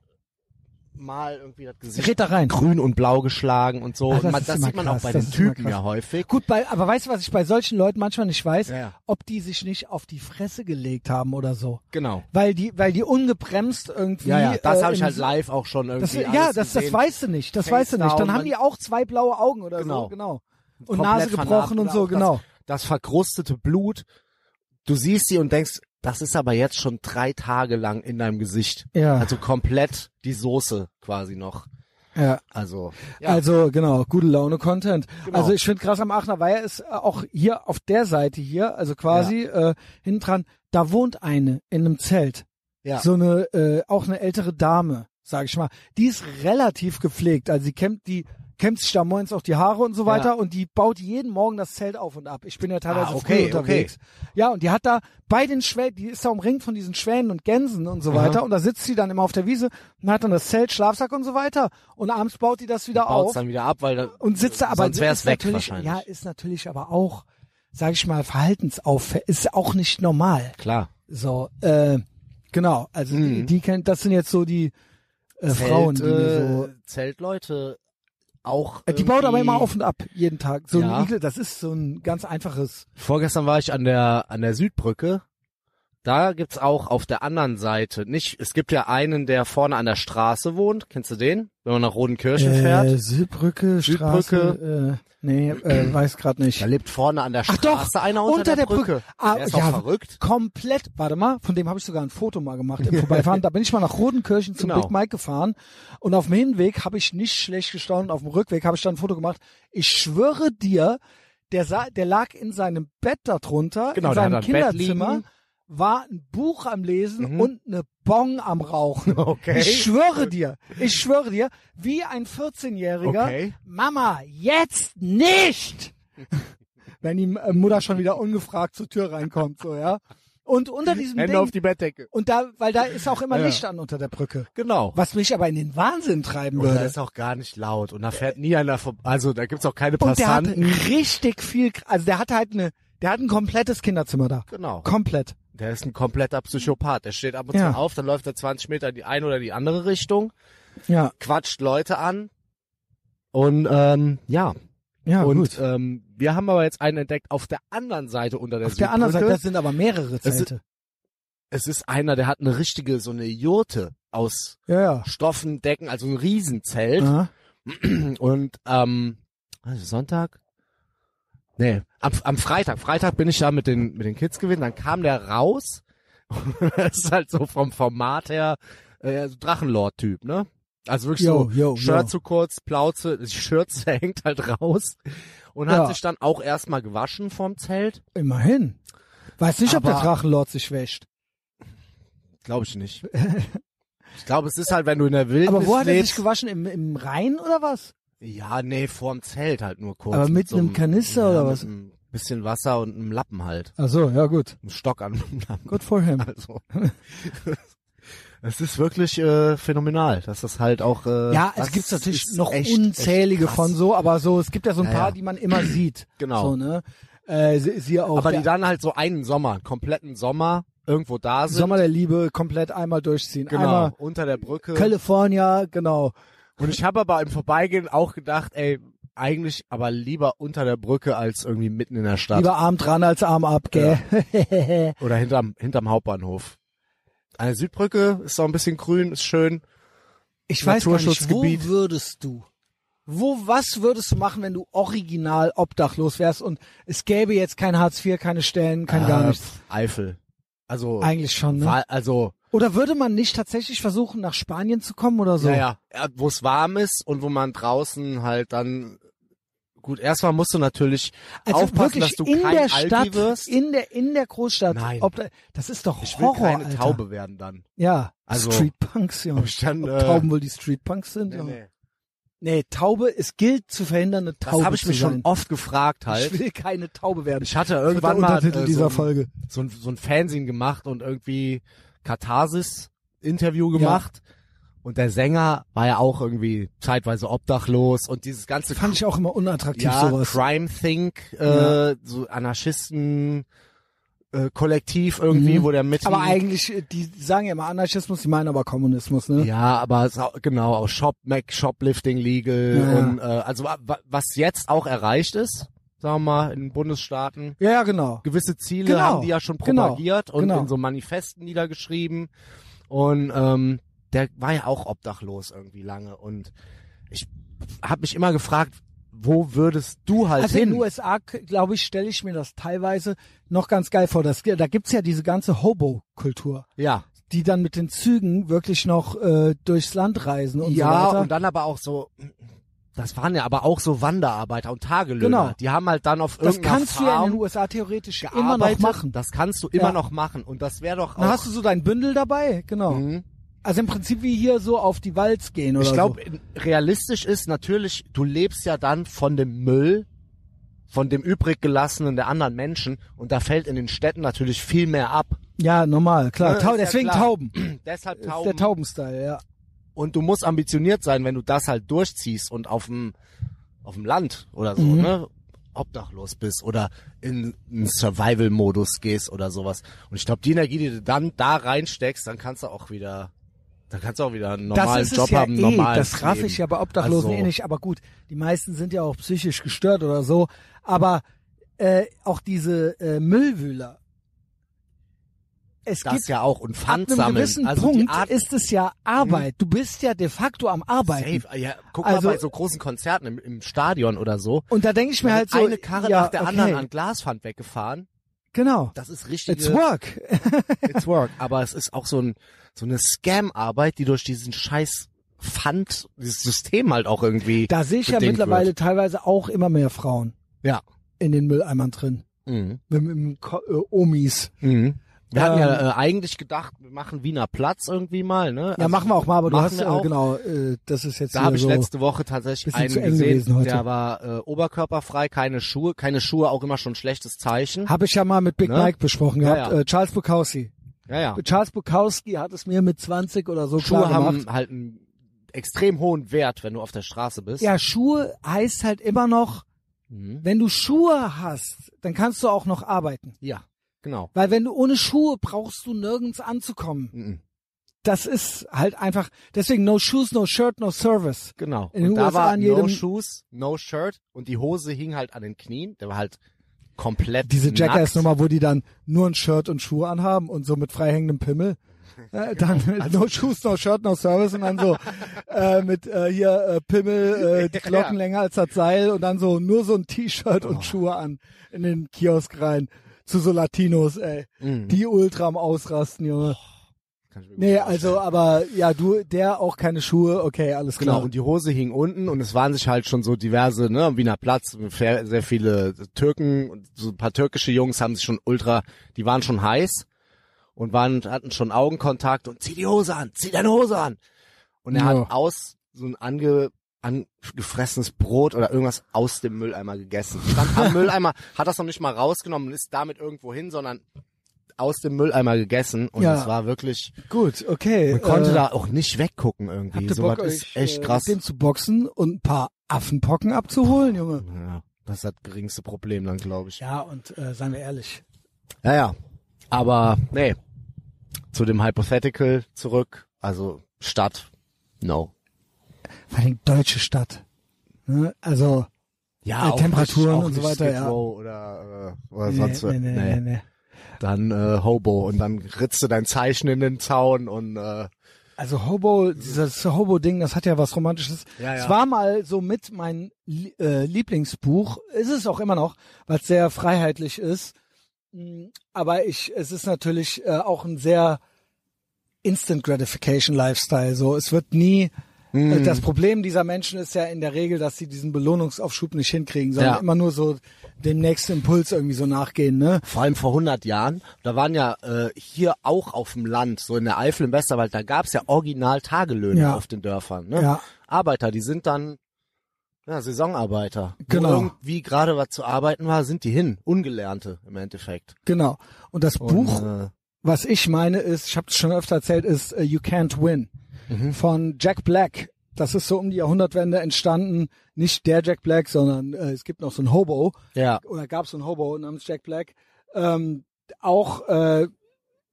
mal irgendwie das Gesicht Red da rein. grün und blau geschlagen und so. Ach, das Und man, das sieht man krass, auch bei das den Typen ja häufig. Gut, bei, aber weißt du, was ich bei solchen Leuten manchmal nicht weiß? Ja, ja. Ob die sich nicht auf die Fresse gelegt haben oder so. Genau. Weil die, weil die ungebremst irgendwie. Ja, ja, das äh, habe ich halt live auch schon Das, irgendwie ja, alles das, das weißt du nicht, das Face weißt du nicht. Dann haben die auch zwei blaue Augen oder Genau. so, genau. Und Komplett Nase gebrochen und so, genau. Das, das verkrustete Blut. Du siehst sie und denkst, das ist aber jetzt schon drei Tage lang in deinem Gesicht. Ja. Also komplett die Soße quasi noch. Ja. Also, ja. Also genau, gute Laune Content. Genau. Also ich finde krass am Aachener Weiher ist äh, auch hier auf der Seite hier, also quasi äh, hinten dran, da wohnt eine in einem Zelt. Ja. So eine äh, auch eine ältere Dame, sag ich mal. Die ist relativ gepflegt, also sie kämmt die kämmt sich da morgens auch die Haare und so weiter Ja. und die baut jeden Morgen das Zelt auf und ab. Ich bin ja teilweise Ah, okay, früh unterwegs. Ja, und die hat da bei den Schwänen, die ist da umringt von diesen Schwänen und Gänsen und so weiter und da sitzt sie dann immer auf der Wiese und hat dann das Zelt, Schlafsack und so weiter und abends baut die das wieder baut's auf dann wieder ab, weil da, und sitzt da, aber sonst wär's weg natürlich, wahrscheinlich. ja, ist natürlich aber auch, sag ich mal, verhaltensauffällig, ist auch nicht normal. klar. So, äh, genau, also die, Mhm. die kennt, das sind jetzt so die äh, Frauen, die mir so, äh, Zeltleute auch. äh, die baut aber immer auf und ab, jeden Tag. So Ja. ein Igel, das ist so ein ganz einfaches, Vorgestern war ich an der an der Südbrücke Da gibt's auch auf der anderen Seite nicht, es gibt ja einen, der vorne an der Straße wohnt. Kennst du den? Wenn man nach Rodenkirchen Äh, fährt. Südbrücke, Straße, äh, nee, äh, weiß grad nicht. Da lebt vorne an der Ach Straße doch, einer unter, unter der, der Brücke. Brücke. Ah, der ist ja, auch verrückt. Komplett, warte mal, von dem habe ich sogar ein Foto mal gemacht im <laughs> Vorbeifahren. da bin ich mal nach Rodenkirchen zum Genau. Big Mike gefahren und auf dem Hinweg habe ich nicht schlecht gestaunt, auf dem Rückweg habe ich dann ein Foto gemacht. Ich schwöre dir, der, sa der lag in seinem Bett darunter, Genau, in der seinem Kinderzimmer. War ein Buch am Lesen Mhm. und eine Bong am Rauchen. <laughs> Okay. Ich schwöre dir, ich schwöre dir, wie ein 14-Jähriger, Okay. Mama, jetzt nicht! <laughs> Wenn die äh, Mutter schon wieder ungefragt zur Tür reinkommt, so, ja. Und unter diesem Hände Ding, auf die Bettdecke. und da, weil da ist auch immer Ja. Licht an unter der Brücke. Genau. Was mich aber in den Wahnsinn treiben Und da würde. ist auch gar nicht laut und da fährt nie einer vorbei. Also da gibt's auch keine Und der hatte Passanten. richtig viel, also der hatte halt eine, der hat ein komplettes Kinderzimmer da. Genau. Komplett. Der ist ein kompletter Psychopath. Der steht ab und Ja. zu auf, dann läuft er 20 Meter in die eine oder die andere Richtung, Ja, quatscht Leute an. Und ähm, ja, ja, und gut. ähm, wir haben aber jetzt einen entdeckt auf der anderen Seite unter der Auf der anderen Seite, Südbrücke. das sind aber mehrere Es Zelte. Es ist einer, der hat eine richtige, so eine Jurte aus Ja, ja. Stoffen, Decken, also ein Riesenzelt. Aha. Und ähm, also Sonntag? Nee, am, am Freitag. Freitag bin ich da mit den, mit den Kids gewesen, dann kam der raus. <laughs> das ist halt so vom Format her äh, so Drachenlord-Typ, ne? Also wirklich Yo, so yo, Shirt yo. zu kurz, Plauze, <laughs> die Schürze <laughs> hängt halt raus. Und Ja. hat sich dann auch erstmal gewaschen vorm Zelt. Immerhin. Weiß nicht, ob der Aber- Drachenlord sich wäscht. Glaube ich nicht. ich glaube, es ist halt, wenn du in der Wildnis Aber wo hat er lebst. sich gewaschen? Im, im Rhein oder was? Ja, nee, vorm Zelt halt nur kurz. Aber mit so einem Kanister ja, oder mit was? Ein bisschen Wasser und einem Lappen halt. Ach so, ja gut. Ein Stock an einem Lappen. Good for him. <laughs> Also. Es ist wirklich äh, phänomenal, dass das halt auch. Äh, Ja, es gibt natürlich noch echt, unzählige echt von so, aber so, es gibt ja so ein paar, ja. die man immer <clears throat> sieht. Genau. So, ne? Äh, sie, siehe auch Aber die dann halt so einen Sommer, einen kompletten Sommer irgendwo da sind. Sommer der Liebe komplett einmal durchziehen. genau, Einmal unter der Brücke. California, genau. Und ich habe aber im Vorbeigehen auch gedacht, ey, eigentlich aber lieber unter der Brücke als irgendwie mitten in der Stadt. Lieber Arm dran als Arm ab, gell? <laughs> Oder hinterm, hinterm Hauptbahnhof. Der Südbrücke ist auch ein bisschen grün, ist schön. Ich weiß gar nicht, wo würdest du? Wo, was würdest du machen, wenn du original obdachlos wärst und es gäbe jetzt kein Hartz IV, keine Stellen, kein gar Äh, nichts? Eifel. Also, Eigentlich schon, ne? Also, Oder würde man nicht tatsächlich versuchen, nach Spanien zu kommen oder so? ja, ja, ja wo es warm ist und wo man draußen halt dann, gut, erstmal musst du natürlich Also aufpassen, dass du in kein der Alki Stadt, wirst. in der in der Großstadt. Nein. Ob da, das ist doch Ich will Horror, keine Alter. Taube werden dann. Ja, Also, Street Punks, ich dann, äh, Tauben wohl die Street Punks sind? Nee, nee. nee, Taube, es gilt zu verhindern, eine Taube Das habe ich zu mich schon sein. oft gefragt halt. Ich will keine Taube werden. Ich hatte irgendwann mal äh, dieser so, Folge. ein, so, ein, so ein Fernsehen gemacht und irgendwie Katharsis-Interview gemacht. Und der Sänger war ja auch irgendwie zeitweise obdachlos und dieses ganze Fand ich auch immer unattraktiv, ja, sowas. Crime Think, äh, so Anarchisten äh, Kollektiv irgendwie, Mhm. wo der mit Aber eigentlich, äh, die sagen ja immer Anarchismus, die meinen aber Kommunismus, ne? ja, aber es auch, genau, auch Shop Mac Shoplifting Legal Ja. und äh, also wa- wa- was jetzt auch erreicht ist, sagen wir mal, in Bundesstaaten, Ja, ja, genau. gewisse Ziele Genau, haben die ja schon genau, propagiert und genau. in so Manifesten niedergeschrieben. Und ähm, der war ja auch obdachlos irgendwie lange. Und ich habe mich immer gefragt, wo würdest du halt Also in hin? den USA, glaube ich, stelle ich mir das teilweise noch ganz geil vor. Das, da gibt's ja diese ganze Hobo-Kultur, ja, die dann mit den Zügen wirklich noch äh, durchs Land reisen und ja, so weiter. und dann aber auch so, das waren ja aber auch so Wanderarbeiter und Tagelöhner. Genau. Die haben halt dann auf das irgendeiner kannst du ja in Farm den USA theoretisch immer noch gearbeitet. machen. Das kannst du immer Ja. noch machen. Und das wäre doch auch... Dann hast du so dein Bündel dabei, genau. Mhm. Also im Prinzip wie hier so auf die Walz gehen oder Ich glaube, so. realistisch ist natürlich, du lebst ja dann von dem Müll, von dem übrig gelassenen der anderen Menschen und da fällt in den Städten natürlich viel mehr ab. Ja, normal, klar. Ne, ja deswegen klar. Tauben. <clears throat> Deshalb Ist der Tauben. Taubenstyle, ja. Und du musst ambitioniert sein, wenn du das halt durchziehst und auf dem auf dem Land oder so, Mhm. ne, obdachlos bist oder in einen Survival-Modus gehst oder sowas. Und ich glaube, die Energie, die du dann da reinsteckst, dann kannst du auch wieder, dann kannst du auch wieder einen normalen Job ja haben, eh, normal. Das raff ich ja bei Obdachlosen Also- eh nicht. Aber gut, die meisten sind ja auch psychisch gestört oder so. Aber äh, auch diese äh, Müllwühler, es das gibt ja auch und ab Pfand einem sammeln. gewissen also Punkt Art ist es ja Arbeit. Du bist ja de facto am Arbeiten. Safe. Ja, guck Also- mal bei so großen Konzerten im, im Stadion oder so. Und da denke ich mir Da halt so, eine Karre ja, nach der okay, anderen an Glaspfand weggefahren. Genau. Das ist richtig. It's work. <laughs> It's work. Aber es ist auch so ein so eine Scam-Arbeit, die durch diesen scheiß Pfand, dieses System halt auch irgendwie. Da sehe ich ja mittlerweile Wird. teilweise auch immer mehr Frauen Ja. in den Mülleimern drin. Mhm. Mit, mit, mit äh, Omis. Mhm. Wir hatten Ähm, ja äh, eigentlich gedacht, wir machen Wiener Platz irgendwie mal, ne? Ja, machen wir auch mal, aber du hast auch. genau, äh, das ist jetzt Da habe ich so. letzte Woche tatsächlich einen gesehen, der war äh, oberkörperfrei, keine Schuhe, keine Schuhe auch immer schon ein schlechtes Zeichen. Habe ich ja mal mit Big Ne? Mike besprochen Ja, gehabt. ja. Äh, Charles Bukowski. Ja, ja. Charles Bukowski hat es mir mit 20 oder so Schuhe klar gemacht. haben halt einen extrem hohen Wert, wenn du auf der Straße bist. Ja, Schuhe heißt halt immer noch, Mhm. wenn du Schuhe hast, dann kannst du auch noch arbeiten. Ja, genau. Weil wenn du ohne Schuhe brauchst du nirgends anzukommen. Mhm. Das ist halt einfach, deswegen no shoes, no shirt, no service. Genau. In und da USA war no shoes, no shirt und die Hose hing halt an den Knien. Der war halt komplett Diese. Jackass-Nummer, wo die dann nur ein Shirt und Schuhe anhaben und so mit freihängendem Pimmel. Äh, <laughs> dann Also no shoes, no shirt, no service und dann so <laughs> äh, mit äh, hier äh, Pimmel, äh, <laughs> die Glocken länger als das Seil und dann so nur so ein T-Shirt Oh. und Schuhe an in den Kiosk rein zu so Latinos, ey. Mhm. Die ultra am Ausrasten, Junge. Gut Nee, also, aber ja, du, der auch keine Schuhe, okay, alles Genau, klar. und die Hose hing unten und es waren sich halt schon so diverse, ne, am Wiener Platz, sehr viele Türken, und so ein paar türkische Jungs haben sich schon ultra, die waren schon heiß und waren, hatten schon Augenkontakt und zieh die Hose an, zieh deine Hose an. Und er Ja. hat aus so ein ange, angefressenes Brot oder irgendwas aus dem Mülleimer gegessen. Stand am <laughs> Mülleimer, hat das noch nicht mal rausgenommen und ist damit irgendwo hin, sondern aus dem Mülleimer gegessen und Ja. es war wirklich, Gut, okay. man konnte äh, da auch nicht weggucken irgendwie. So Bock, was ist echt äh, krass. dem zu boxen und ein paar Affenpocken abzuholen, Junge? Ja, das ist das geringste Problem dann, glaube ich. Ja, und äh, seien wir ehrlich. Ja, ja. Aber, nee. Zu dem Hypothetical zurück. Also, Stadt. No. Vor allem deutsche Stadt. Ne? Also, Ja, Äh, Temperaturen nicht- und so weiter, ja. Oder, äh, oder nee, sonst nee, nee, nee, nee. Dann äh, Hobo und dann ritzt du dein Zeichen in den Zaun und äh, Also Hobo, dieses Hobo-Ding, das hat ja was Romantisches. Ja, ja. Es war mal so mit mein äh, Lieblingsbuch, ist es auch immer noch, weil es sehr freiheitlich ist. Mm, Aber ich, es ist natürlich äh, auch ein sehr Instant Gratification Lifestyle. So, es wird nie. Äh, Das Problem dieser Menschen ist ja in der Regel, dass sie diesen Belohnungsaufschub nicht hinkriegen, sondern Ja. immer nur so dem nächsten Impuls irgendwie so nachgehen. Ne? vor allem vor 100 Jahren, da waren ja äh, hier auch auf dem Land, so in der Eifel im Westerwald, da gab's ja original Tagelöhne Ja. auf den Dörfern. Ne? Ja. Arbeiter, die sind dann ja, Saisonarbeiter. Genau. Wo irgendwie gerade was zu arbeiten war, sind die hin. Ungelernte im Endeffekt. Genau. Und das Und, Buch, äh, was ich meine, ist, ich habe es schon öfter erzählt, ist uh, You Can't Win Mhm. von Jack Black. Das ist so um die Jahrhundertwende entstanden. Nicht der Jack Black, sondern äh, es gibt noch so einen Hobo ja, oder gab es so einen Hobo namens Jack Black. Ähm, auch äh,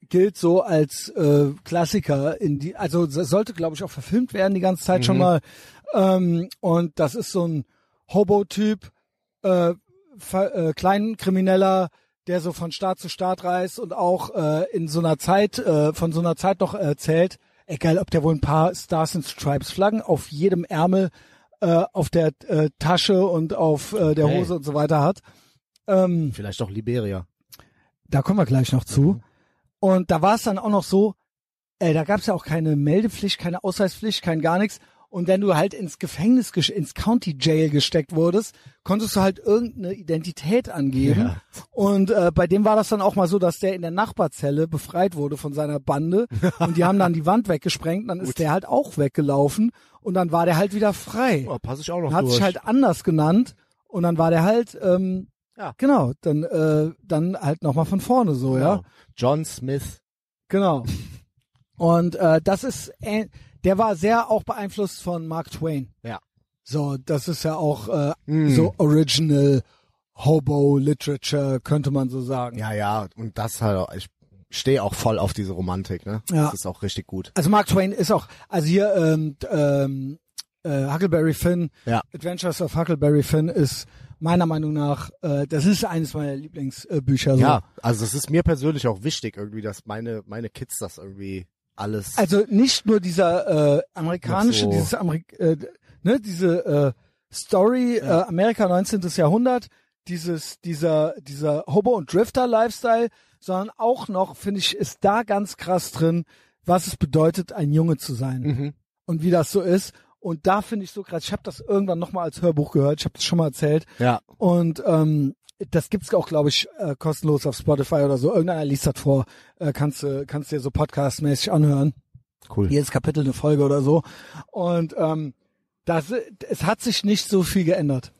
gilt so als äh, Klassiker in die, also sollte glaube ich auch verfilmt werden die ganze Zeit schon Mhm. mal. Ähm, und das ist so ein Hobo-Typ, äh, äh, Kleinkrimineller, der so von Staat zu Staat reist und auch äh, in so einer Zeit, äh, von so einer Zeit noch erzählt, egal ob der wohl ein paar Stars and Stripes Flaggen auf jedem Ärmel, äh, auf der äh, Tasche und auf äh, der. Hose und so weiter hat. Ähm, vielleicht auch Liberia. da kommen wir gleich noch zu. Und da war es dann auch noch so, äh, da gab es ja auch keine Meldepflicht, keine Ausweispflicht, kein gar nichts. Und wenn du halt ins Gefängnis, ins County Jail gesteckt wurdest, konntest du halt irgendeine Identität angeben. Ja. Und äh, bei dem war das dann auch mal so, dass der in der Nachbarzelle befreit wurde von seiner Bande. und die haben dann die Wand weggesprengt, dann ist der halt auch weggelaufen und dann war der halt wieder frei. Oh, passe ich auch noch hat durch. sich halt anders genannt und dann war der halt, ähm, Ja. genau, dann, äh, dann halt nochmal von vorne so, ja. Genau. John Smith. Genau. Und äh, das ist, äh, der war sehr auch beeinflusst von Mark Twain. Ja. So, das ist ja auch äh, Mm. so Original Hobo Literature, könnte man so sagen. Ja, ja, und das halt, auch- ich stehe auch voll auf diese Romantik, ne? Ja. Das ist auch richtig gut. Also Mark Twain ist auch, also hier ähm, ähm, äh, Huckleberry Finn, Ja. Adventures of Huckleberry Finn ist meiner Meinung nach, äh, das ist eines meiner Lieblingsbücher. So. Ja, also es ist mir persönlich auch wichtig irgendwie, dass meine meine Kids das irgendwie alles. Also nicht nur dieser äh, amerikanische, so. dieses Amerik äh, ne, diese äh, Story äh, Amerika 19. Jahrhundert, dieses dieser dieser Hobo und Drifter Lifestyle, sondern auch noch finde ich ist da ganz krass drin, was es bedeutet ein Junge zu sein mhm. und wie das so ist und da finde ich so krass, ich habe das irgendwann noch mal als Hörbuch gehört, ich habe das schon mal erzählt Ja, und ähm, das gibt's auch, glaube ich, äh, kostenlos auf Spotify oder so. Irgendeiner liest das vor. Äh, kannst du kannst dir so podcastmäßig anhören. cool. Jedes Kapitel eine Folge oder so. Und ähm, das, es hat sich nicht so viel geändert.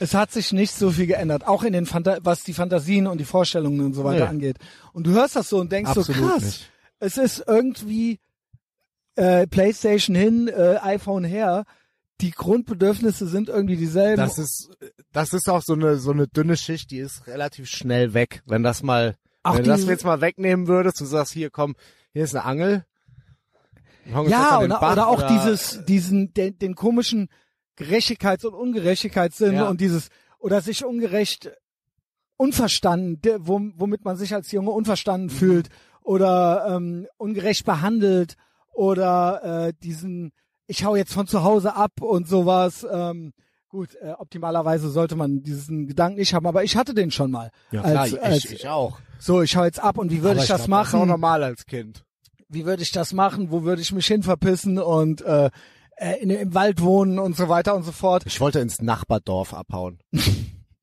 Es hat sich nicht so viel geändert, auch in den Phanta was die Fantasien und die Vorstellungen und so weiter Nee. angeht. Und du hörst das so und denkst so Absolut krass. nicht. Es ist irgendwie äh, PlayStation hin, äh, iPhone her. Die Grundbedürfnisse sind irgendwie dieselben. Das ist das ist auch so eine so eine dünne Schicht, die ist relativ schnell weg. Wenn das mal Auch wenn du das jetzt mal wegnehmen würdest, du sagst hier komm, hier ist eine Angel. Ja, den oder, Bach oder auch dieses, diesen, den, den komischen Gerechtigkeits- und Ungerechtigkeitssinn Ja. und dieses, oder sich ungerecht, unverstanden, womit man sich als Junge unverstanden Mhm. fühlt oder ähm, ungerecht behandelt oder äh, diesen, ich hau jetzt von zu Hause ab und sowas. Ähm, gut, äh, optimalerweise sollte man diesen Gedanken nicht haben, aber ich hatte den schon mal. ja, klar, als, ich, als, ich auch. so, ich hau jetzt ab und wie würde Aber ich das glaub, Das ist auch machen? normal als Kind. wie würde ich das machen, wo würde ich mich hin verpissen und äh, äh, in, im Wald wohnen und so weiter und so fort. Ich wollte ins Nachbardorf abhauen. <laughs>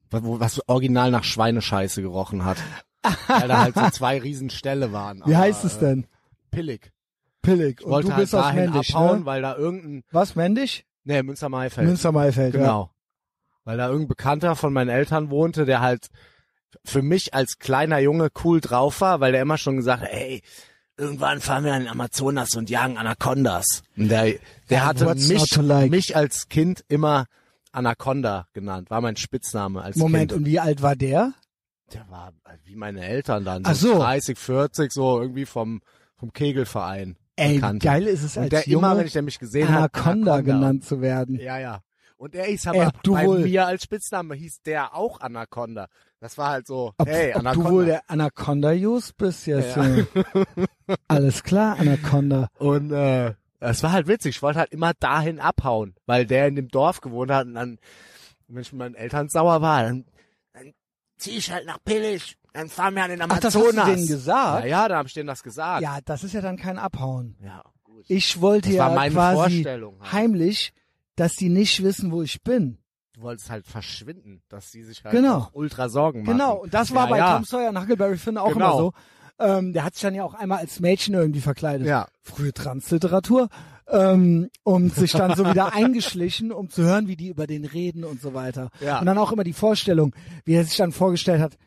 was, was original nach Schweinescheiße gerochen hat. Weil da halt so zwei Riesenställe waren. Wie Aber, heißt es äh, denn? Pillig. Pillig. Ich Und wollte du halt bist aus dahin Mendig, abhauen, ne? weil da irgendein, Was, Mendig? nee, Münster-Maifeld. Münster-Maifeld, ja. Genau. Weil da irgendein Bekannter von meinen Eltern wohnte, der halt für mich als kleiner Junge cool drauf war, weil der immer schon gesagt hat, ey, irgendwann fahren wir an den Amazonas und jagen Anacondas. Und der, der hatte what's mich, like? mich als Kind immer Anaconda genannt, war mein Spitzname als Moment, Kind. und wie alt war der? Der war wie meine Eltern dann, so, Ach so. 30, 40, so irgendwie vom, vom Kegelverein. Ey, wie bekannt. geil ist es Und als der Junge immer, wenn ich der mich gesehen habe, Anaconda genannt zu werden. Ja, ja. Und er hieß aber bei wohl- mir als Spitzname hieß der auch Anaconda. Das war halt so, Ob, hey, ob Anaconda. du wohl der Anaconda-Use bist jetzt. Ja. Junge. Alles klar, Anaconda. und äh, es war halt witzig. Ich wollte halt immer dahin abhauen, weil der in dem Dorf gewohnt hat. Und dann, wenn ich mit meinen Eltern sauer war, dann, dann zieh ich halt nach Pillig. Dann fahren wir an den Ach, Amazonas. das hast du denen gesagt? Ja, ja, da hab ich denen das gesagt. Ja, das ist ja dann kein Abhauen. ja gut. Ich wollte Das ja quasi halt. heimlich, dass die nicht wissen, wo ich bin. Du wolltest halt verschwinden, dass die sich halt Genau. ultra Sorgen machen. Genau, und das war ja, bei ja. Tom Sawyer und Huckleberry Finn auch Genau. immer so. Ähm, der hat sich dann ja auch einmal als Mädchen irgendwie verkleidet. Ja. Frühe Transliteratur. Ähm, und sich dann so wieder <laughs> eingeschlichen, um zu hören, wie die über den reden und so weiter. Ja. Und dann auch immer die Vorstellung, wie er sich dann vorgestellt hat,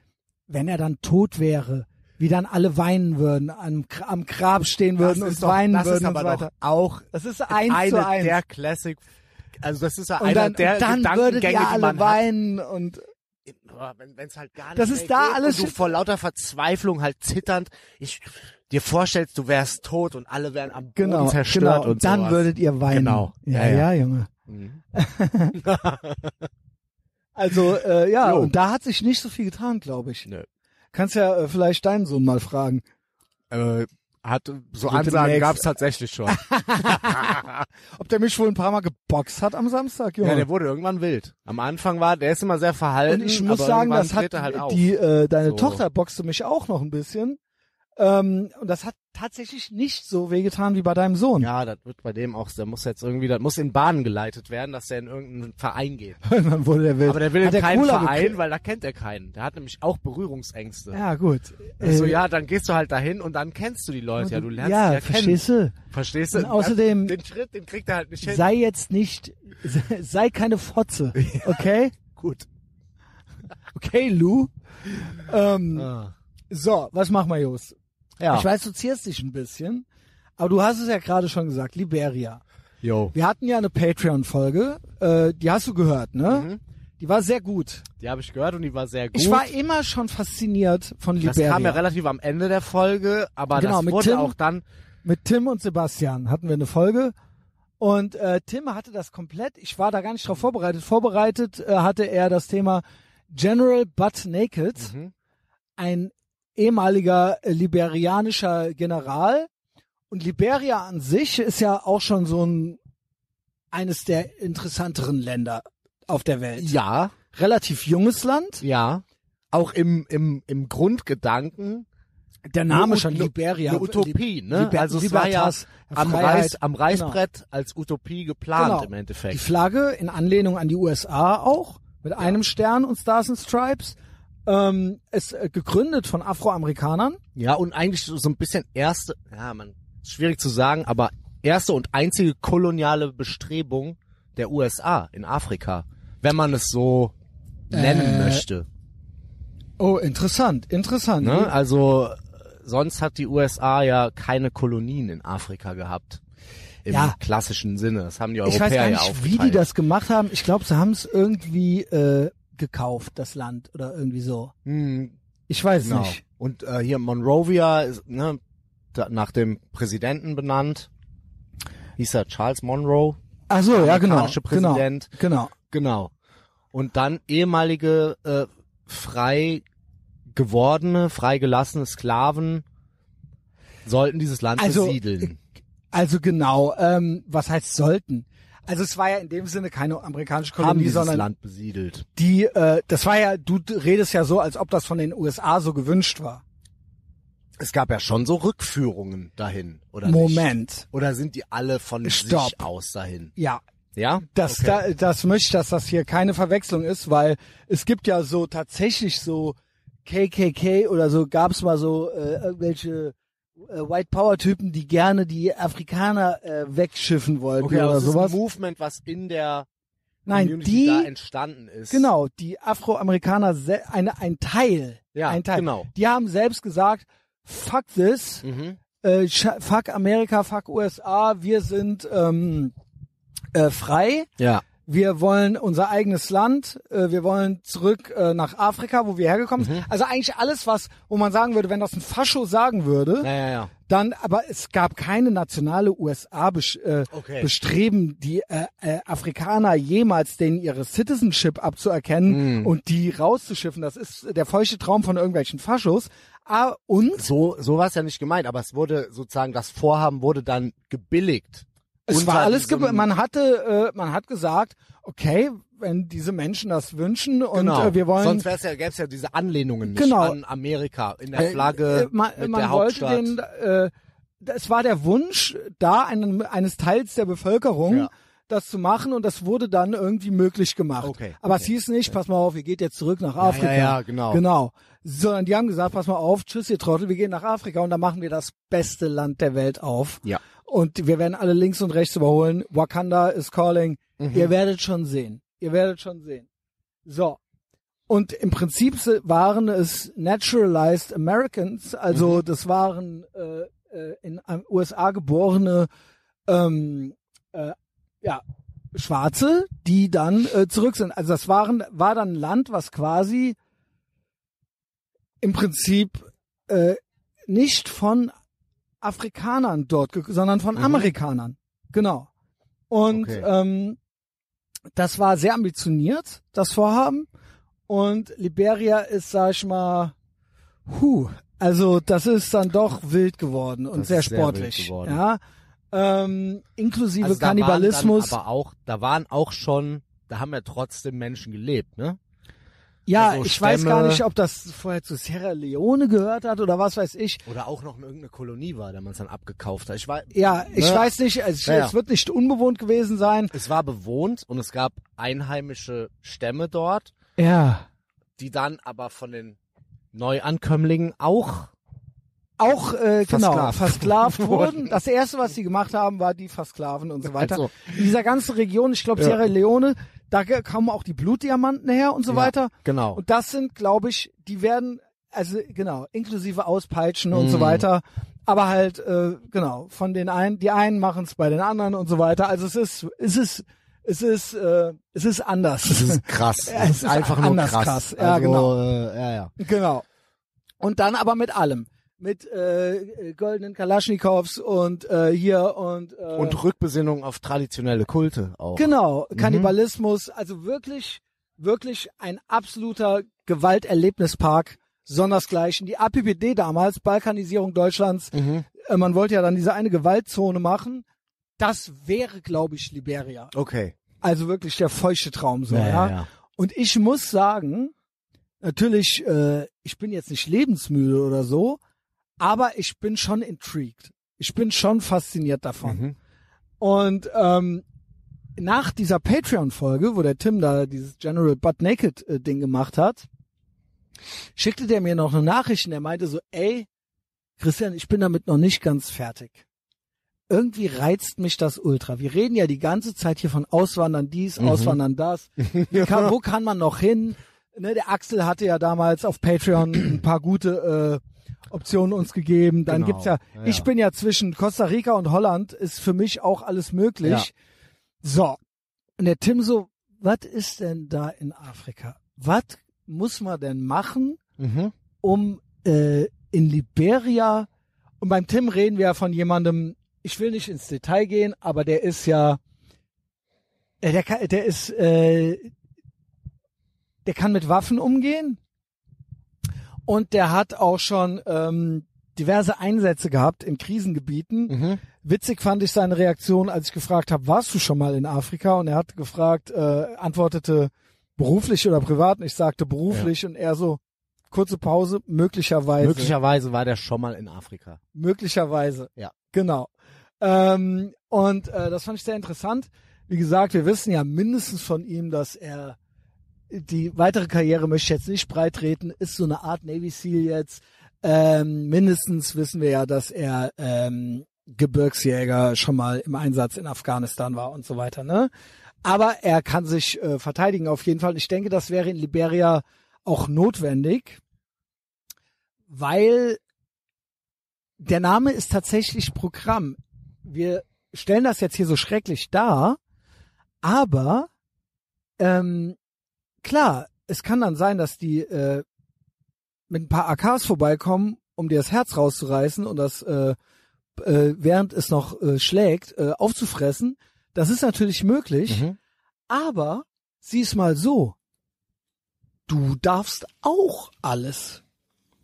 wenn er dann tot wäre, wie dann alle weinen würden, am, am Grab stehen würden das und ist doch, weinen das würden ist aber und so weiter. doch auch Das ist eins eine zu eins. der Classic, also das ist ja einer dann, der dann würdet ihr alle weinen und. Wenn es halt gar nicht Das ist da geht alles und du vor lauter Verzweiflung halt zitternd, ich dir vorstellst, du wärst tot und alle wären am Boden genau, zerstört genau. und dann sowas. würdet ihr weinen. Genau. Ja, Ja, ja, ja. Junge. Mhm. <laughs> <laughs> Also, äh, ja, Jo. und da hat sich nicht so viel getan, glaube ich. Nö. Kannst ja äh, vielleicht deinen Sohn mal fragen. Äh, hat so Wird Ansagen demnächst- gab's tatsächlich schon. <laughs> <laughs> Ob der mich wohl ein paar Mal geboxt hat am Samstag, Junge. ja, der wurde irgendwann wild. Am Anfang war, der ist immer sehr verhalten. und ich muss sagen, das hat halt die äh, deine So. Tochter boxte mich auch noch ein bisschen. Ähm, und das hat tatsächlich nicht so wehgetan wie bei deinem Sohn. Ja, das wird bei dem auch, der muss jetzt irgendwie, das muss in Bahnen geleitet werden, dass der in irgendeinen Verein geht. <laughs> dann wurde der wild. Aber der will Hat in keinen Verein, gekriegt? weil da kennt er keinen. Der hat nämlich auch Berührungsängste. Ja, gut. Also Äh, ja, dann gehst du halt dahin und dann kennst du die Leute. Ja, du lernst ja, ja verstehst du? Verstehst du? Und außerdem- Den Schritt, den kriegt er halt nicht hin. Sei jetzt nicht, <laughs> sei keine Fotze, okay? Gut. Okay, Lou. Ähm, Ah. So, was machen wir, Jos? Ja. Ich weiß, du zierst dich ein bisschen, aber du hast es ja gerade schon gesagt, Liberia. Jo. Wir hatten ja eine Patreon-Folge, äh, die hast du gehört, ne? Mhm. Die war sehr gut. Die habe ich gehört und die war sehr gut. Ich war immer schon fasziniert von das Liberia. kam ja relativ am Ende der Folge, aber Genau, das mit wurde Tim. auch dann, Mit Tim und Sebastian hatten wir eine Folge Und äh, Tim hatte das komplett, ich war da gar nicht drauf vorbereitet. Vorbereitet äh, hatte er das Thema General Butt Naked, Mhm. ein ehemaliger äh, liberianischer General. Und Liberia an sich ist ja auch schon so ein eines der interessanteren Länder auf der Welt. Ja, Relativ junges Land. ja. Auch im, im, im Grundgedanken Der Name schon Liberia. eine Utopie, ne? Liber- also es war ja Libertas, am. Reiß, am Reißbrett als Utopie geplant Genau. im Die Endeffekt. Flagge in Anlehnung an die USA auch, mit einem Stern und Stars and Stripes. Ähm, ist äh, gegründet von Afroamerikanern. Ja, und eigentlich so ein bisschen erste, ja, man, schwierig zu sagen, aber erste und einzige koloniale Bestrebung der USA in Afrika, wenn man es so nennen Äh, möchte. Oh, interessant, interessant. Ne? Also äh, sonst hat die USA ja keine Kolonien in Afrika gehabt. Im Ja. klassischen Sinne. Das haben die ich Europäer weiß gar ja nicht, wie die das gemacht haben. Ich glaube, sie haben es irgendwie äh, gekauft, das Land oder irgendwie so. Hm, Ich weiß genau. nicht. Und äh, hier Monrovia ist ne, da, nach dem Präsidenten benannt. Hieß er Charles Monroe? Ach so, ja genau, genau, Präsident. genau. Genau. Und dann ehemalige äh, frei gewordene, freigelassene Sklaven sollten dieses Land Also, besiedeln. Also genau, ähm, was heißt sollten? Also es war ja in dem Sinne keine amerikanische Haben Kolonie, dieses sondern Land besiedelt. die, äh, das war ja, du redest ja so, als ob das von den USA so gewünscht war. Es gab ja schon so Rückführungen dahin, oder nicht? Moment, Oder sind die alle von Stopp. sich aus dahin? ja, Ja? das, Okay. da, das möchte ich, dass das hier keine Verwechslung ist, weil es gibt ja so tatsächlich so KKK oder so, gab's mal so äh, irgendwelche White Power Typen, die gerne die Afrikaner äh, wegschiffen wollten okay, oder ist sowas. ein Movement, was in der Nein, Community da die entstanden ist. Genau, die Afroamerikaner, eine, ein Teil, Ja, ein Teil. genau. Die haben selbst gesagt, fuck this, Mhm. äh, fuck Amerika, fuck USA, wir sind ähm, äh, frei, Ja. Wir wollen unser eigenes Land, äh, wir wollen zurück äh, nach Afrika, wo wir hergekommen Mhm. sind. Also eigentlich alles, was, wo man sagen würde, wenn das ein Fascho sagen würde, Ja, ja, ja. dann, aber es gab keine nationale USA -Besch äh, Okay. Bestreben, die äh, äh, Afrikaner jemals denen ihre Citizenship abzuerkennen Mm. und die rauszuschiffen. Das ist der feuchte Traum von irgendwelchen Faschos. Ah, und So, so war es ja nicht gemeint, aber es wurde sozusagen, das Vorhaben wurde dann gebilligt. Es war alles, man hatte, äh, man hat gesagt, okay, wenn diese Menschen das wünschen und genau. äh, wir wollen Sonst wär's ja, gäb's ja diese Anlehnungen nicht Genau. an Amerika in der Äh, Flagge äh, man, mit man der wollte Hauptstadt. den, äh, es war der Wunsch da einen, eines Teils der Bevölkerung, Ja. das zu machen und das wurde dann irgendwie möglich gemacht. Okay, Aber okay. es hieß nicht, pass mal auf, ihr geht jetzt zurück nach Afrika. ja, ja, genau. Genau. Sondern die haben gesagt, pass mal auf, tschüss ihr Trottel, wir gehen nach Afrika und da machen wir das beste Land der Welt auf. Ja. Und wir werden alle links und rechts überholen. Wakanda is calling. Mhm. Ihr werdet schon sehen. Ihr werdet schon sehen. So. Und im Prinzip waren es naturalized Americans, also Mhm. das waren äh, äh, in den USA geborene ähm, äh, ja, Schwarze, die dann äh, zurück sind. Also das waren war dann ein Land, was quasi im Prinzip äh, nicht von Afrikanern dort, sondern von Mhm. Amerikanern. Genau. Und Okay. ähm, das war sehr ambitioniert, das Vorhaben. Und Liberia ist, sag ich mal, huh, also das ist dann doch wild geworden und Das sehr ist sehr sportlich. geworden. Ja. Ähm, inklusive Also Kannibalismus. Aber auch, da waren auch schon, da haben ja trotzdem Menschen gelebt, ne? Ja, also ich weiß gar Stämme- nicht, ob das vorher zu Sierra Leone gehört hat oder was weiß ich. Oder auch noch irgendeine Kolonie war, der man es dann abgekauft hat. Ich war, Ja, ich Ne? weiß nicht, also Ja, ja. es wird nicht unbewohnt gewesen sein. es war bewohnt und es gab einheimische Stämme dort, Ja. die dann aber von den Neuankömmlingen auch Auch äh, genau Versklavt versklavt <laughs> wurden. wurden. Das erste, was sie gemacht haben, war die Versklaven und so <laughs> weiter. Also, In dieser ganzen Region, ich glaube Ja. Sierra Leone, da kamen auch die Blutdiamanten her und so Ja. weiter. genau. Und das sind, glaube ich, die werden, also genau, inklusive Auspeitschen und so Mm. weiter. Aber halt, äh, genau, von den einen, die einen machen es bei den anderen und so weiter. Also es ist, es ist, es ist, äh, es ist anders. Das ist krass. Das <laughs> es ist ist einfach nur anders krass. krass. Ja, also, genau. Äh, ja, ja. Genau. Und dann aber mit allem. Mit äh, goldenen Kalaschnikows und äh, hier und äh, Und Rückbesinnung auf traditionelle Kulte auch. genau Kannibalismus, also wirklich wirklich ein absoluter Gewalterlebnispark sondersgleichen. Die APPD damals Balkanisierung Deutschlands, Mhm. äh, man wollte ja dann diese eine Gewaltzone machen. Das wäre, glaube ich, Liberia. Okay. Also wirklich der feuchte Traum so, ja. ja, ja. Und ich muss sagen, natürlich, äh, ich bin jetzt nicht lebensmüde oder so, aber ich bin schon intrigued. Ich bin schon fasziniert davon. Mhm. Und ähm, nach dieser Patreon-Folge, wo der Tim da dieses General Butt Naked äh, Ding gemacht hat, schickte der mir noch eine Nachricht und der meinte so, ey, Christian, ich bin damit noch nicht ganz fertig. Irgendwie reizt mich das ultra. Wir reden ja die ganze Zeit hier von Auswandern dies, Auswandern das. Kann, wo kann man noch hin? Ne, der Axel hatte ja damals auf Patreon ein paar gute äh, Optionen uns gegeben. Dann Genau. gibt's ja, Ja, ich bin ja zwischen Costa Rica und Holland, ist für mich auch alles möglich. Ja. So. Und der Tim so, was ist denn da in Afrika? Was muss man denn machen, Mhm. um äh, in Liberia, und beim Tim reden wir ja von jemandem, ich will nicht ins Detail gehen, aber der ist ja, äh, der, kann, der ist, äh, der kann mit Waffen umgehen und der hat auch schon ähm, diverse Einsätze gehabt in Krisengebieten. Mhm. Witzig fand ich seine Reaktion, als ich gefragt habe, warst du schon mal in Afrika? Und er hat gefragt, äh, antwortete beruflich oder privat. Und ich sagte beruflich und er so, kurze Pause, möglicherweise. Möglicherweise war der schon mal in Afrika. Möglicherweise. Ja. Genau. Ähm, und äh, das fand ich sehr interessant. Wie gesagt, wir wissen ja mindestens von ihm, dass er die weitere Karriere möchte ich jetzt nicht breit treten, ist so eine Art Navy Seal jetzt. Ähm, mindestens wissen wir ja, dass er ähm, Gebirgsjäger schon mal im Einsatz in Afghanistan war und so weiter. Ne? Aber er kann sich äh, verteidigen auf jeden Fall. Ich denke, das wäre in Liberia auch notwendig, weil der Name ist tatsächlich Programm. Wir stellen das jetzt hier so schrecklich dar, aber ähm, klar, es kann dann sein, dass die äh, mit ein paar AKs vorbeikommen, um dir das Herz rauszureißen und das äh, äh, während es noch äh, schlägt äh, aufzufressen. Das ist natürlich möglich, Mhm. aber sieh es mal so. Du darfst auch alles.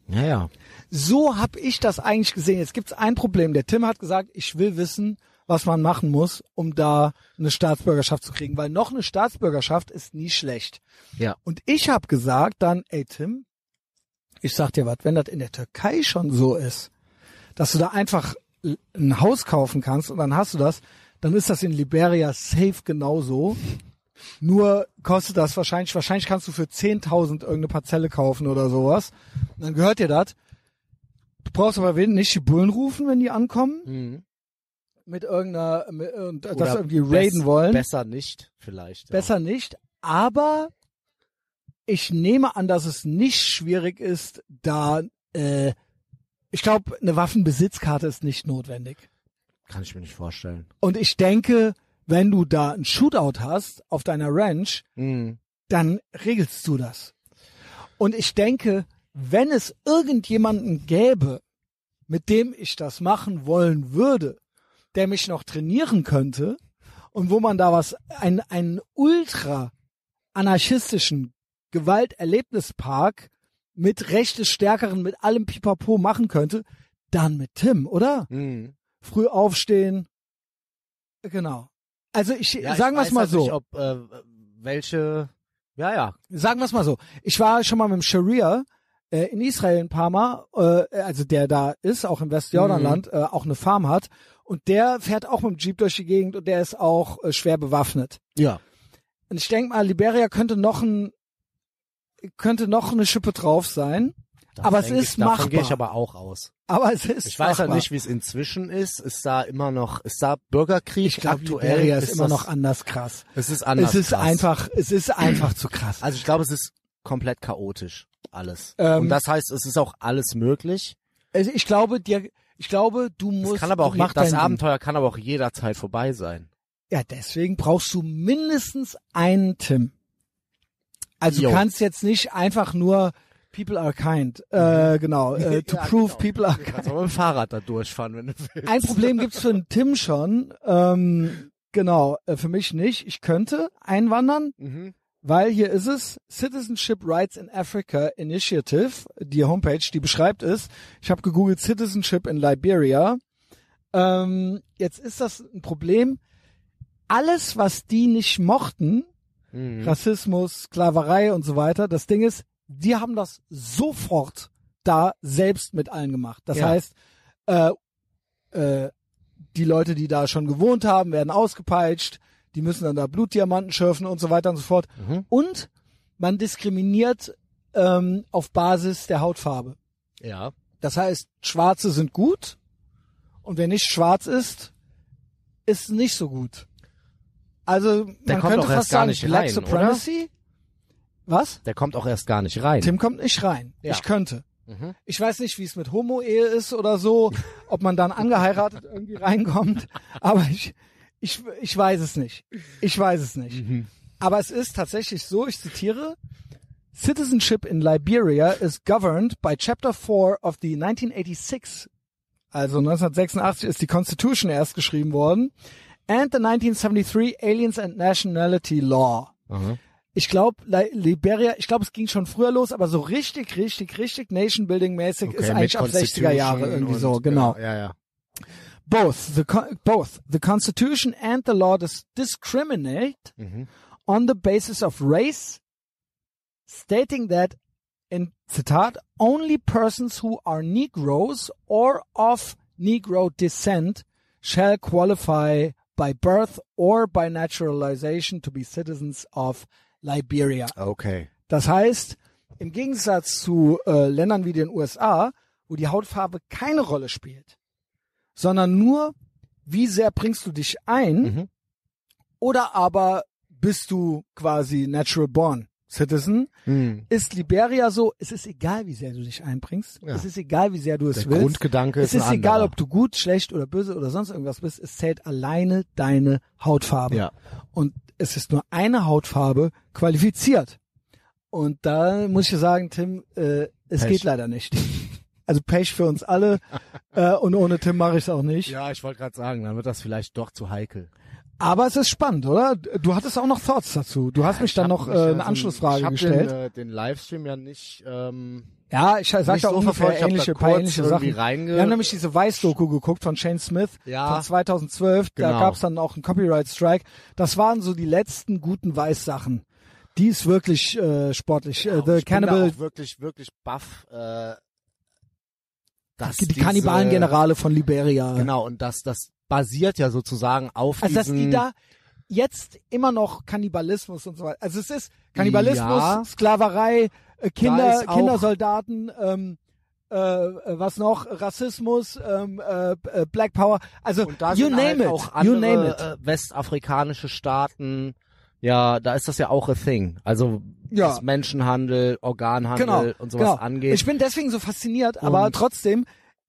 Ja, ja. So hab ich das eigentlich gesehen. Jetzt gibt's ein Problem. Der Tim hat gesagt, ich will wissen, was man machen muss, um da eine Staatsbürgerschaft zu kriegen, weil noch eine Staatsbürgerschaft ist nie schlecht. Ja. Und ich habe gesagt dann, ey Tim, ich sag dir was, wenn das in der Türkei schon so ist, dass du da einfach ein Haus kaufen kannst und dann hast du das, dann ist das in Liberia safe genauso. Nur kostet das wahrscheinlich, wahrscheinlich kannst du für 10.000 irgendeine Parzelle kaufen oder sowas. Und dann gehört dir das. Du brauchst aber wen- nicht die Bullen rufen, wenn die ankommen, Mhm. Mit irgendeiner, mit, und das Oder irgendwie raiden wollen. Besser nicht, vielleicht. ja. Besser nicht, aber ich nehme an, dass es nicht schwierig ist, da äh, ich glaube, eine Waffenbesitzkarte ist nicht notwendig. Kann ich mir nicht vorstellen. Und ich denke, wenn du da ein Shootout hast auf deiner Ranch, Mhm. dann regelst du das. Und ich denke, wenn es irgendjemanden gäbe, mit dem ich das machen wollen würde, der mich noch trainieren könnte und wo man da was, ein, einen ultra anarchistischen Gewalterlebnispark mit rechtesstärkeren, mit allem Pipapo machen könnte, dann mit Tim, oder? Mhm. Früh aufstehen. Genau. Also ich, Ja, sagen wir es mal weiß so. halt Nicht, ob, äh, welche, ja, ja. sagen wir es mal so. Ich war schon mal mit dem Sharia äh, in Israel ein paar Mal, äh, also der da ist, auch im Westjordanland, äh, auch eine Farm hat. Und der fährt auch mit dem Jeep durch die Gegend und der ist auch äh, schwer bewaffnet. Ja. Und ich denke mal, Liberia könnte noch ein könnte noch eine Schippe drauf sein. Aber es ist ich, machbar. gehe ich aber auch aus. Aber es ist Ich weiß machbar. halt nicht, wie es inzwischen ist. Ist da immer noch, ist da Bürgerkrieg Ich glaube, aktuell? Liberia ist, immer das, noch anders krass. Es ist anders. es ist krass. einfach, es ist einfach zu krass. Also ich glaube, es ist komplett chaotisch alles. Ähm, Und das heißt, es ist auch alles möglich. Also ich glaube, dir, ich glaube, du musst. kann aber auch, je- das. Abenteuer kann aber auch jederzeit vorbei sein. Ja, deswegen brauchst du mindestens einen Tim. Also Jo. du kannst jetzt nicht einfach nur People are kind. Äh, genau. Äh, <laughs> to Ja, prove genau. people are Du kind. kannst auch mit dem Fahrrad da durchfahren, wenn du willst. Ein Problem gibt's für den Tim schon. Ähm, genau, äh, für mich nicht. Ich könnte einwandern, Mhm. Weil hier ist es Citizenship Rights in Africa Initiative, die Homepage, die beschreibt es. Ich habe gegoogelt Citizenship in Liberia. Ähm, jetzt ist das ein Problem. Alles, was die nicht mochten, Mhm. Rassismus, Sklaverei und so weiter, das Ding ist, die haben das sofort da selbst mit allen gemacht. Das Ja. heißt, äh, äh, die Leute, die da schon gewohnt haben, werden ausgepeitscht, die müssen dann da Blutdiamanten schürfen und so weiter und so fort. Mhm. Und man diskriminiert ähm, auf Basis der Hautfarbe. Ja. Das heißt, Schwarze sind gut und wer nicht schwarz ist, ist nicht so gut. Also Der man kommt könnte fast gar sagen, nicht Black rein, Supremacy. Was? Der kommt auch erst gar nicht rein. Tim kommt nicht rein. Ja. Ich könnte. Mhm. Ich weiß nicht, wie es mit Homo-Ehe ist oder so, <laughs> ob man dann angeheiratet irgendwie reinkommt, aber ich, ich, ich weiß es nicht. Ich weiß es nicht. Mhm. Aber es ist tatsächlich so, ich zitiere, Citizenship in Liberia is governed by Chapter 4 of the 1986, also 1986 ist die Constitution erst geschrieben worden, and the 1973 Aliens and Nationality Law. Mhm. Ich glaube, Liberia, ich glaube, es ging schon früher los, aber so richtig, richtig, richtig Nation Building mäßig Okay, ist eigentlich ab 60er Jahre irgendwie so, genau. Ja, ja. Both the both the Constitution and the law dis discriminate Mhm. on the basis of race, stating that, in Zitat, only persons who are Negroes or of Negro descent shall qualify by birth or by naturalization to be citizens of Liberia. Okay. Das heißt, im Gegensatz zu äh, Ländern wie den USA, wo die Hautfarbe keine Rolle spielt, sondern nur, wie sehr bringst du dich ein Mhm. oder aber bist du quasi natural born Citizen, Mhm. ist Liberia so, es ist egal, wie sehr du dich einbringst, Ja. es ist egal, wie sehr du es Der willst. Grundgedanke es ist ist egal, anderer. ob du gut, schlecht oder böse oder sonst irgendwas bist, es zählt alleine deine Hautfarbe. Ja. Und es ist nur eine Hautfarbe qualifiziert. Und da muss ich sagen, Tim, äh, es Pech. geht leider nicht. Also Pech für uns alle. <laughs> äh, und ohne Tim mache ich es auch nicht. Ja, ich wollte gerade sagen, dann wird das vielleicht doch zu heikel. Aber es ist spannend, oder? Du hattest auch noch Thoughts dazu. Du hast mich dann noch äh, eine so- Anschlussfrage ich gestellt. Den, äh, den Livestream ja nicht. Ähm, ja, ich sag da so ungefähr ähnliche, da paar ähnliche Sachen. Wir haben nämlich diese Weiß-Doku geguckt von Shane Smith Ja. von 2012. Da Genau. gab's dann auch einen Copyright-Strike. Das waren so die letzten guten Weiß-Sachen. Die ist wirklich äh, sportlich. Und The ich bin da Cannibal, auch wirklich, wirklich baff. Äh, dass die diese- Kannibalen-Generale von Liberia. Genau, und das, das basiert ja sozusagen auf Also dass diesen... die da jetzt immer noch Kannibalismus und so weiter. Also es ist Kannibalismus, Ja. Sklaverei, äh, Kinder, Kindersoldaten, ähm, äh, äh, was noch, Rassismus, ähm, äh, äh, Black Power. Also you sind name halt it, auch you andere name it. Äh, westafrikanische Staaten. Ja, da ist das ja auch a thing. Also Ja. was Menschenhandel, Organhandel genau, und sowas genau. angeht. Ich bin deswegen so fasziniert, aber Und- trotzdem,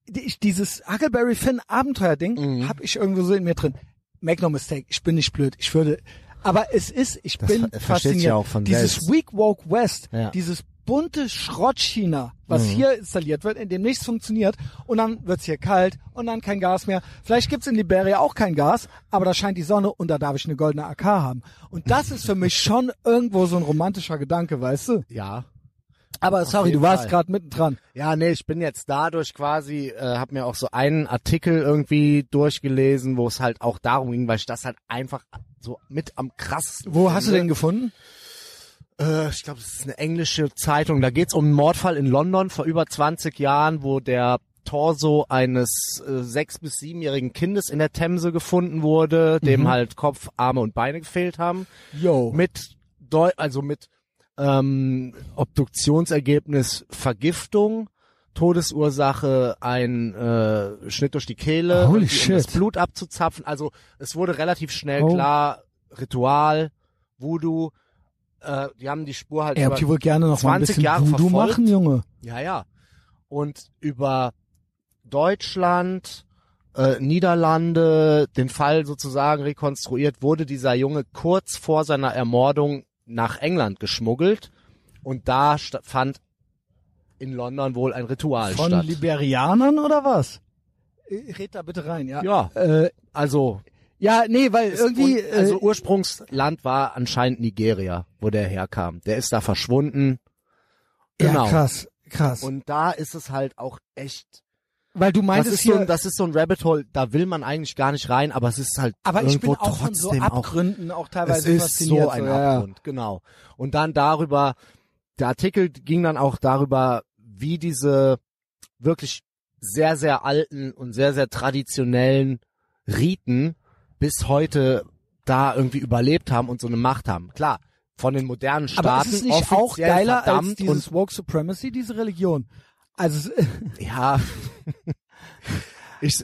die- ich, dieses Huckleberry Finn Abenteuer-Ding Mhm. hab ich irgendwo so in mir drin. Make no mistake, ich bin nicht blöd. Ich würde, aber es ist, ich Das bin fasziniert. ja auch von dieses selbst. Weak Woke West, Ja. dieses bunte Schrott-China, was Mhm. hier installiert wird, in dem nichts funktioniert und dann wird's hier kalt und dann kein Gas mehr. Vielleicht gibt's in Liberia auch kein Gas, aber da scheint die Sonne und da darf ich eine goldene AK haben. Und das ist für mich schon irgendwo so ein romantischer Gedanke, weißt du? ja. Aber sorry, jeden du warst gerade mittendran. Ja, nee, ich bin jetzt dadurch quasi, äh, habe mir auch so einen Artikel irgendwie durchgelesen, wo es halt auch darum ging, weil ich das halt einfach so mit am krassesten Wo hast du finde. den gefunden? Äh, ich glaube, es ist eine englische Zeitung. Da geht's um einen Mordfall in London vor über 20 Jahren, wo der Torso eines äh, sechs- bis siebenjährigen Kindes in der Themse gefunden wurde, dem Mhm. halt Kopf, Arme und Beine gefehlt haben. Yo. Mit Deu also mit ähm, Obduktionsergebnis Vergiftung. Todesursache ein äh, Schnitt durch die Kehle, um das. Blut abzuzapfen. Also es wurde relativ schnell Oh. klar, Ritual, Voodoo, äh, die haben die Spur halt Er über, habt wohl gerne noch mal ein 20 bisschen Jahre Voodoo verfolgt. machen, Junge. ja, ja. Und über Deutschland, äh, Niederlande, den Fall sozusagen rekonstruiert, wurde dieser Junge kurz vor seiner Ermordung nach England geschmuggelt. Und da fand in London wohl ein Ritual Von statt. Liberianern oder was? Äh, Red da bitte rein, ja. Ja. Äh, Also, ja, nee, weil ist irgendwie, un- also äh, Ursprungsland war anscheinend Nigeria, wo der herkam. Der ist da verschwunden. Genau. ja, krass, krass. Und da ist es halt auch echt. weil du Das meintest ist, so hier, ein, das ist so ein Rabbit Hole, da will man eigentlich gar nicht rein, aber es ist halt aber ich irgendwo bin auch von so trotzdem auch Abgründen auch, Es teilweise ist fasziniert. so ein ja. Abgrund, genau. Und dann darüber, der Artikel ging dann auch darüber, wie diese wirklich sehr, sehr alten und sehr, sehr traditionellen Riten bis heute da irgendwie überlebt haben und so eine Macht haben. Klar, von den modernen Staaten Aber ist es nicht auch geiler verdammt als dieses Woke Supremacy, diese Religion? Also, <laughs> ja, ich,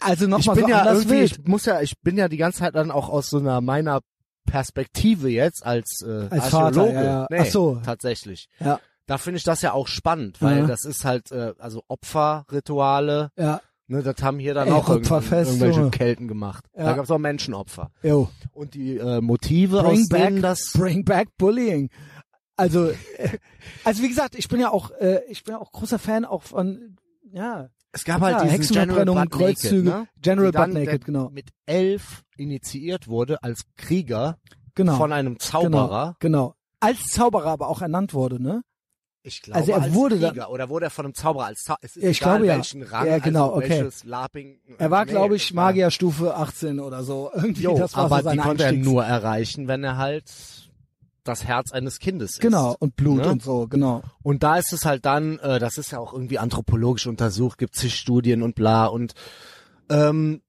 also nochmal bin so ja anders irgendwie, wild. ich muss ja, ich bin ja die ganze Zeit dann auch aus so einer meiner Perspektive jetzt als, äh, Als Vater, Archäologe. ja, ja. Nee, Ach so. tatsächlich. Ja, Da finde ich das ja auch spannend, weil Ja. das ist halt, äh, also Opferrituale, ja, ne, das haben hier dann Ey, auch Opferfest, irgendwelche Junge. Kelten gemacht. Ja. Da gab es auch Menschenopfer. yo. Und die äh, Motive, Bring aus back, denen das bring back bullying. Also, äh, <laughs> also wie gesagt, ich bin ja auch, äh, ich bin ja auch großer Fan auch von, ja, Es gab halt diesen General Butt Kreuzzüge, ne? General Butt Naked, genau. Mit elf initiiert wurde als Krieger genau. von einem Zauberer. Genau, genau. Als Zauberer aber auch ernannt wurde, ne? Ich glaube, Also er als wurde Krieger. Oder wurde er von einem Zauberer als Zauberer? Es ist ich egal, glaube, ja. welchen Rang, Ja, genau, also okay. welches LARPing. Er war, Nee, glaube ich, Magierstufe 18 oder so. <laughs> Irgendwie, Jo, das war aber so die konnte er Einstiegs- nur erreichen, wenn er halt das Herz eines Kindes ist. Genau, und Blut Ne? und so, genau. Und da ist es halt dann, äh, das ist ja auch irgendwie anthropologisch untersucht, gibt zig Studien und bla und ähm,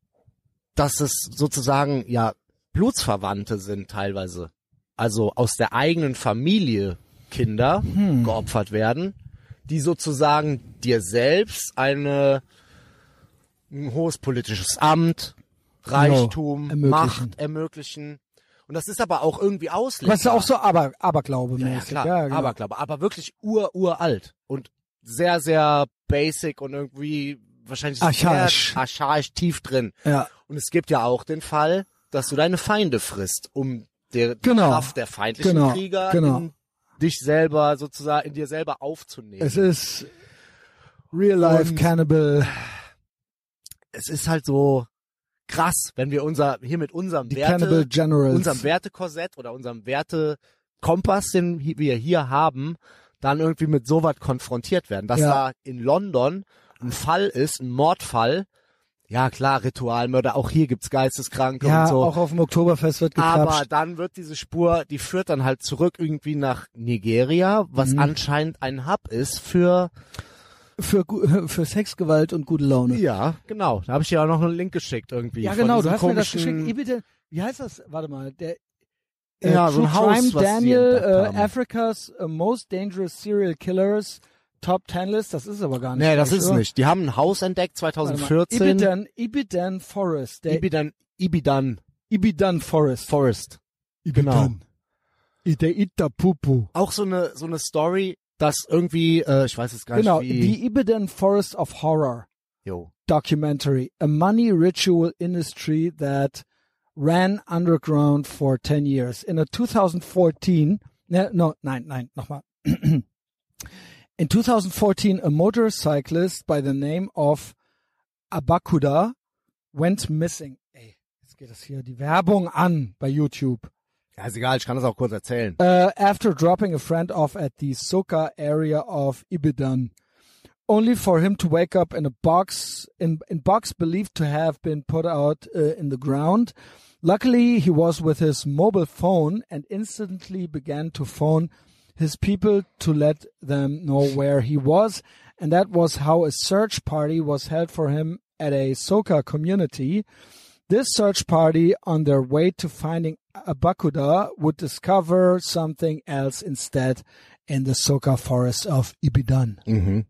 dass es sozusagen ja Blutsverwandte sind teilweise. Also aus der eigenen Familie Kinder Hm. geopfert werden, die sozusagen dir selbst eine ein hohes politisches Amt, Reichtum, ermöglichen. Macht ermöglichen. Und das ist aber auch irgendwie auslegbar. Was ja auch so Aber, Aberglaube Ja, ja, mäßig. klar, Ja, genau. Aberglaube, aber wirklich ur, uralt und sehr, sehr basic und irgendwie wahrscheinlich Archaisch. sehr archaisch tief drin. ja. Und es gibt ja auch den Fall, dass du deine Feinde frisst, um der Genau. Kraft der feindlichen Genau, Krieger genau. in dich selber sozusagen, in dir selber aufzunehmen. Es ist Real Life Und- Cannibal. es ist halt so krass, wenn wir unser, hier mit unserem Die Werte, unserem Wertekorsett oder unserem Wertekompass, den wir hier haben, dann irgendwie mit sowas konfrontiert werden. Dass Ja. da in London ein Fall ist, ein Mordfall. Ja, klar, Ritualmörder, auch hier gibt's Geisteskranke ja, und so. auch auf dem Oktoberfest wird Aber gekrapscht. dann wird diese Spur, die führt dann halt zurück irgendwie nach Nigeria, was Mhm. anscheinend ein Hub ist für, Für, <laughs> für Sexgewalt und gute Laune. ja, genau. Da habe ich dir auch noch einen Link geschickt irgendwie. Ja, genau, du hast mir das geschickt. Ibiza, wie heißt das? Warte mal, der äh, Ja, so True ein Haus, Crime Daniel, haben. Africa's uh, Most Dangerous Serial Killers Top 10 List, das ist aber gar nicht. Nee, das ist oder? nicht. Die haben ein Haus entdeckt Warte mal. 2014. Ibidan, Ibidan Forest, der Ibidan, Ibidan Ibidan Forest. Forest. Ibidan. I- Der Itapupu. Auch so eine so eine Story, dass irgendwie, äh, ich weiß es gar Genau, nicht wie. The Ibidan Forest of Horror Jo. documentary, a money ritual industry that ran underground for 10 years. In a 2014, no, no nein, nein, nochmal. <clears throat> In 2014, a motorcyclist by the name of Abakuda went missing. Ey, jetzt geht das hier die Werbung an bei YouTube. Ja, ist egal, ich kann das auch kurz erzählen. Uh, after dropping a friend off at the Soka area of Ibadan, only for him to wake up in a box in, in box believed to have been put out uh, in the ground. Luckily, he was with his mobile phone and instantly began to phone his people to let them know where he was, and that was how a search party was held for him at a Soka community. This search party, on their way to finding Abakuda, would discover something else instead in the Soka forest of Ibidan. Mhm.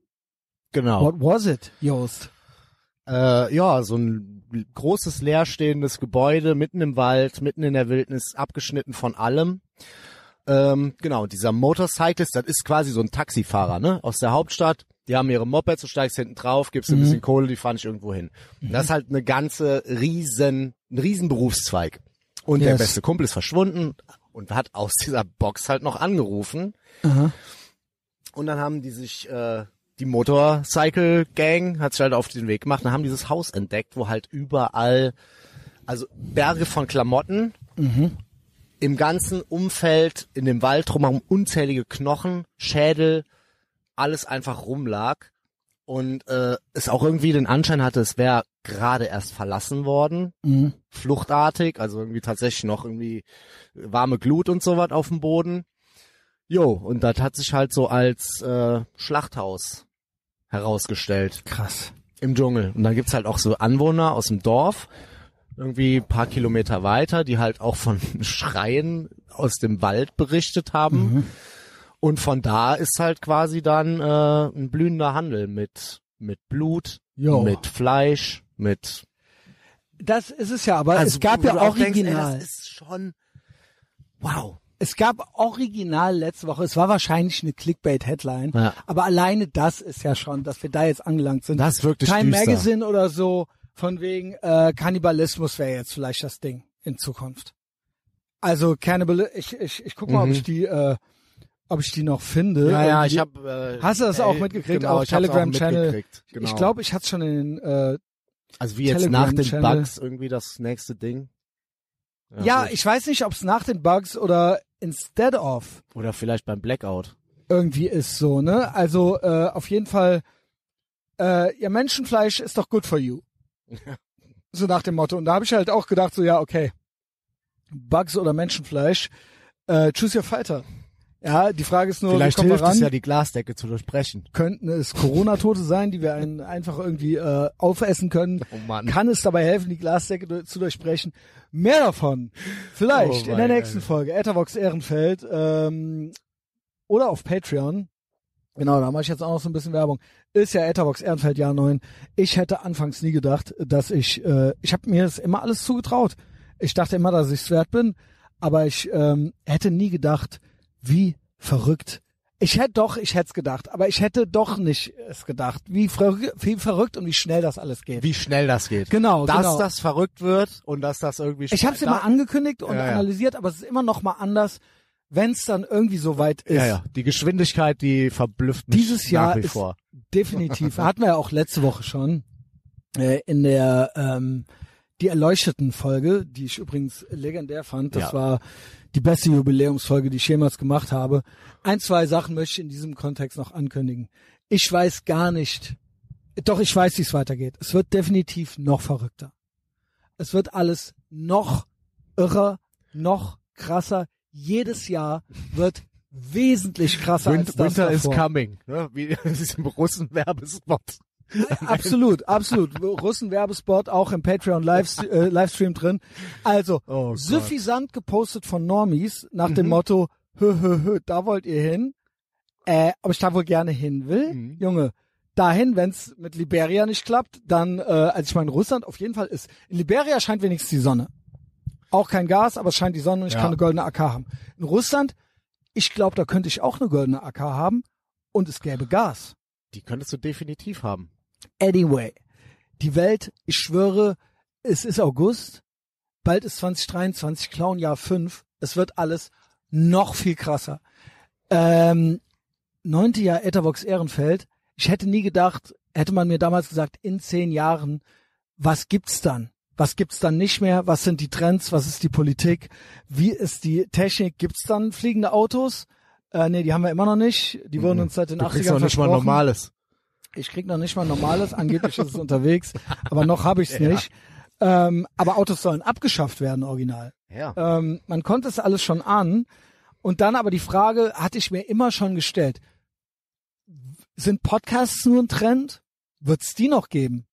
Genau. What was it, Joost? Äh, ja, so ein großes leerstehendes Gebäude mitten im Wald, mitten in der Wildnis, abgeschnitten von allem. Ähm, genau, dieser Motorcyclist, das ist quasi so ein Taxifahrer, ne, aus der Hauptstadt. Die haben ihre Mopeds, du steigst hinten drauf, gibst ein bisschen Kohle, die fahren ich irgendwo hin. Das ist halt eine ganze riesen, ein riesen Berufszweig. Und der Yes. beste Kumpel ist verschwunden und hat aus dieser Box halt noch angerufen. Aha. Und dann haben die sich äh, die Motorcycle Gang hat sich halt auf den Weg gemacht und haben dieses Haus entdeckt, wo halt überall, also Berge von Klamotten, im ganzen Umfeld, in dem Wald drumherum unzählige Knochen, Schädel, alles einfach rumlag und äh, es auch irgendwie den Anschein hatte, es wäre gerade erst verlassen worden, Mhm. fluchtartig, also irgendwie tatsächlich noch irgendwie warme Glut und sowas auf dem Boden. Jo, und das hat sich halt so als äh, Schlachthaus herausgestellt Krass. im Dschungel. Und dann gibt's halt auch so Anwohner aus dem Dorf, irgendwie ein paar Kilometer weiter, die halt auch von <laughs> Schreien aus dem Wald berichtet haben. Mhm. Und von da ist halt quasi dann äh, ein blühender Handel mit mit Blut, Jo. mit Fleisch, mit Das ist es ja, aber Also, es gab ja auch denkst, ey, original. das ist schon wow. es gab original letzte Woche, es war wahrscheinlich eine Clickbait-Headline, Ja. aber alleine das ist ja schon, dass wir da jetzt angelangt sind. Das ist wirklich Time düster. Magazine oder so, von wegen äh, Kannibalismus wäre jetzt vielleicht das Ding in Zukunft. Also Cannibal, ich, ich, ich guck mal, ob Mhm. ich die, äh, ob ich die noch finde. Ja, ja, ich habe. Äh, Hast du das auch mitgekriegt Genau, auf auch Telegram-Channel? mitgekriegt, Genau. Ich glaube, ich hatte schon in den, äh, also wie jetzt nach den Telegram-Channel. Bugs irgendwie das nächste Ding. ja, gut. ich weiß nicht, ob es nach den Bugs oder instead of oder vielleicht beim Blackout. irgendwie ist so, ne? Also äh, auf jeden Fall, äh, ja, Menschenfleisch ist doch good for you. So nach dem Motto. Und da habe ich halt auch gedacht, so ja, okay, Bugs oder Menschenfleisch, äh, choose your fighter. Ja, die Frage ist nur, Vielleicht wie kommen hilft es ja, die Glasdecke zu durchbrechen. Könnten es Corona-Tote sein, die wir einen einfach irgendwie äh, aufessen können? Oh Mann. Kann es dabei helfen, die Glasdecke du- zu durchbrechen? Mehr davon. Vielleicht Oh in der nächsten ey. Folge. Ethervox Ehrenfeld ähm, oder auf Patreon. Genau, da mache ich jetzt auch noch so ein bisschen Werbung. Ist ja Ethervox Ehrenfeld Jahr 9. Ich hätte anfangs nie gedacht, dass ich, äh, ich habe mir das immer alles zugetraut. Ich dachte immer, dass ich es wert bin, aber ich ähm, hätte nie gedacht, wie verrückt. Ich hätte doch, ich hätte es gedacht, aber ich hätte doch nicht es gedacht, wie, verrü- wie verrückt und wie schnell das alles geht. Wie schnell das geht. Genau, Dass genau. das verrückt wird und dass das irgendwie Ich habe es immer angekündigt und ja. analysiert, aber es ist immer noch mal anders, wenn es dann irgendwie so weit ist. Ja, ja. Die Geschwindigkeit, die verblüfft mich Dieses Jahr nach wie ist vor. definitiv. <laughs> Hatten wir ja auch letzte Woche schon äh, in der ähm, die erleuchteten Folge, die ich übrigens legendär fand. Das Ja. war die beste Jubiläumsfolge, die ich jemals gemacht habe. Ein, zwei Sachen möchte ich in diesem Kontext noch ankündigen. Ich weiß gar nicht, doch ich weiß, wie es weitergeht. Es wird definitiv noch verrückter. Es wird alles noch irrer, noch krasser. Jedes Jahr wird wesentlich krasser Win als das Winter is davor. coming. Ne? Wie <laughs> diesem Russen-Werbespot. Absolut, absolut. Russen-Werbespot auch im Patreon Live, <laughs> äh, Livestream drin. Also, Oh suffisant gepostet von Normies nach dem Motto, hö, hö, hö, da wollt ihr hin. Äh, ob ich da wohl gerne hin will? Mhm. Junge, dahin, wenn's mit Liberia nicht klappt, dann, äh, also ich meine, Russland auf jeden Fall ist, in Liberia scheint wenigstens die Sonne. Auch kein Gas, aber es scheint die Sonne und ich Ja. kann eine goldene AK haben. In Russland, ich glaube, da könnte ich auch eine goldene AK haben und es gäbe Gas. Die könntest du definitiv haben. Anyway, die Welt, ich schwöre, es ist August, bald ist 2023, Clownjahr 5, es wird alles noch viel krasser. Ähm, neunte Jahr Ethervox Ehrenfeld, ich hätte nie gedacht, hätte man mir damals gesagt, in zehn Jahren, was gibt's dann? Was gibt's dann nicht mehr? Was sind die Trends? Was ist die Politik? Wie ist die Technik? Gibt's dann fliegende Autos? Äh, nee, die haben wir immer noch nicht. Die wurden uns seit den Du 80ern kriegst noch nicht mal normales. Ich krieg noch nicht mal normales, angeblich ist es <laughs> unterwegs, aber noch habe ich es Ja. nicht. Ähm, aber Autos sollen abgeschafft werden, original. Ja. Ähm, man konnte es alles schon ahnen. Und dann aber die Frage hatte ich mir immer schon gestellt. Sind Podcasts nur ein Trend? Wird es die noch geben?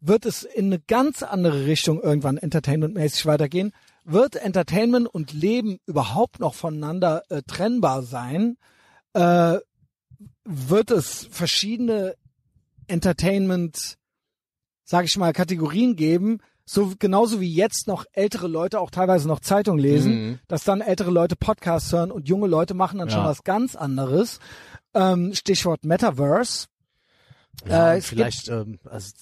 Wird es in eine ganz andere Richtung irgendwann entertainmentmäßig weitergehen? Wird Entertainment und Leben überhaupt noch voneinander äh, trennbar sein? Äh, wird es verschiedene Entertainment, sag ich mal, Kategorien geben, so genauso wie jetzt noch ältere Leute auch teilweise noch Zeitung lesen, Mhm. dass dann ältere Leute Podcasts hören und junge Leute machen dann schon Ja. was ganz anderes. Ähm, Stichwort Metaverse. Ja, Äh, vielleicht, ähm, also,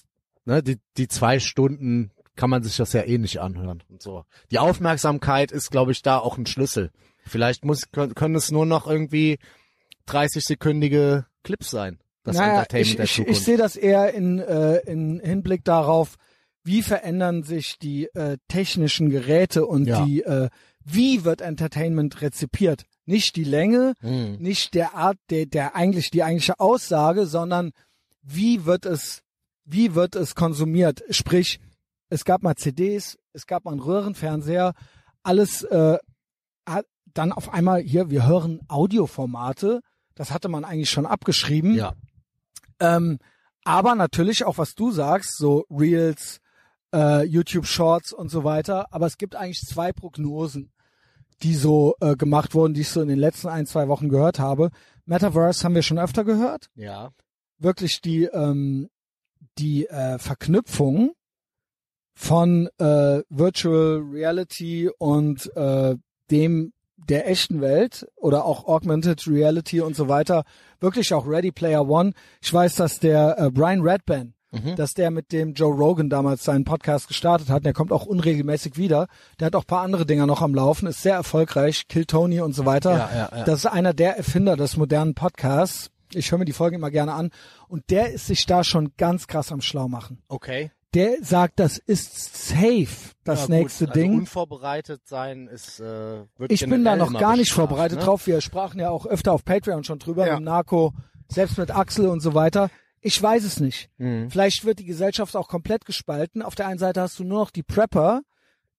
ne, die, die zwei Stunden kann man sich das ja eh nicht anhören und so. Die Aufmerksamkeit ist, glaube ich, da auch ein Schlüssel. Vielleicht muss, können, es nur noch irgendwie 30-sekündige Clips sein. das naja, Entertainment ich, der ich, Zukunft. ich sehe das eher in, äh, in Hinblick darauf, wie verändern sich die äh, technischen Geräte und Ja. die, äh, wie wird Entertainment rezipiert? Nicht die Länge, Hm. nicht der Art, der, der eigentlich die eigentliche Aussage, sondern wie wird es, wie wird es konsumiert? Sprich, es gab mal CDs, es gab mal einen Röhrenfernseher, alles äh, dann auf einmal hier, wir hören Audioformate, das hatte man eigentlich schon abgeschrieben. Ja. Ähm, aber natürlich auch, was du sagst, so Reels, äh, YouTube Shorts und so weiter. Aber es gibt eigentlich zwei Prognosen, die so äh, gemacht wurden, die ich so in den letzten ein, zwei Wochen gehört habe. Metaverse haben wir schon öfter gehört. Ja. Wirklich die, ähm, die äh, Verknüpfung von äh, Virtual Reality und äh, dem der echten Welt oder auch Augmented Reality und so weiter, wirklich auch Ready Player One. Ich weiß, dass der äh, Brian Redban, Mhm. dass der mit dem Joe Rogan damals seinen Podcast gestartet hat. Der kommt auch unregelmäßig wieder. Der hat auch paar andere Dinger noch am Laufen, ist sehr erfolgreich, Kill Tony und so weiter. Ja, ja, ja. Das ist einer der Erfinder des modernen Podcasts. Ich höre mir die Folge immer gerne an. Und der ist sich da schon ganz krass am Schlau machen. Okay. Der sagt, das ist safe, das Ja, gut, nächste also Ding. Unvorbereitet sein ist. Äh, wird Ich bin da noch gar nicht vorbereitet ne? drauf. Wir sprachen ja auch öfter auf Patreon schon drüber, Ja. mit Narco, selbst mit Axel und so weiter. Ich weiß es nicht. Mhm. Vielleicht wird die Gesellschaft auch komplett gespalten. Auf der einen Seite hast du nur noch die Prepper,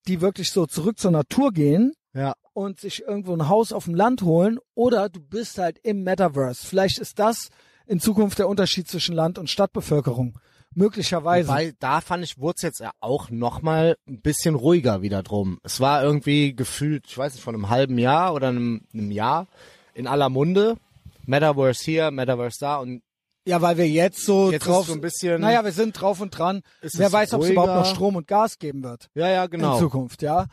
die wirklich so zurück zur Natur gehen Ja. Und sich irgendwo ein Haus auf dem Land holen. Oder du bist halt im Metaverse. Vielleicht ist das in Zukunft der Unterschied zwischen Land- und Stadtbevölkerung. Möglicherweise. Wobei, da fand ich, wurde es jetzt ja auch nochmal ein bisschen ruhiger wieder drum. Es war irgendwie gefühlt, ich weiß nicht, von einem halben Jahr oder einem, einem Jahr in aller Munde. Metaverse hier, Metaverse da und ja, weil wir jetzt so Jetzt ist drauf so ein bisschen- Naja, wir sind drauf und dran. Wer weiß, ob es überhaupt noch Strom und Gas geben wird. ja, ja, in genau. Zukunft, ja.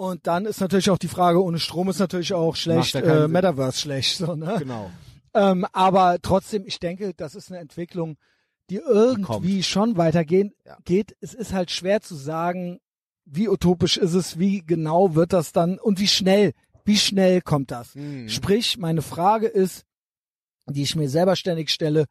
Und dann ist natürlich auch die Frage, ohne Strom ist natürlich auch schlecht, äh, Sinn. Metaverse schlecht, so, ne? Genau. Ähm, aber trotzdem, ich denke, das ist eine Entwicklung, die irgendwie schon weitergehen Ja. geht. Es ist halt schwer zu sagen, wie utopisch ist es, wie genau wird das dann und wie schnell, wie schnell kommt das? Mhm. Sprich, meine Frage ist, die ich mir selber ständig stelle,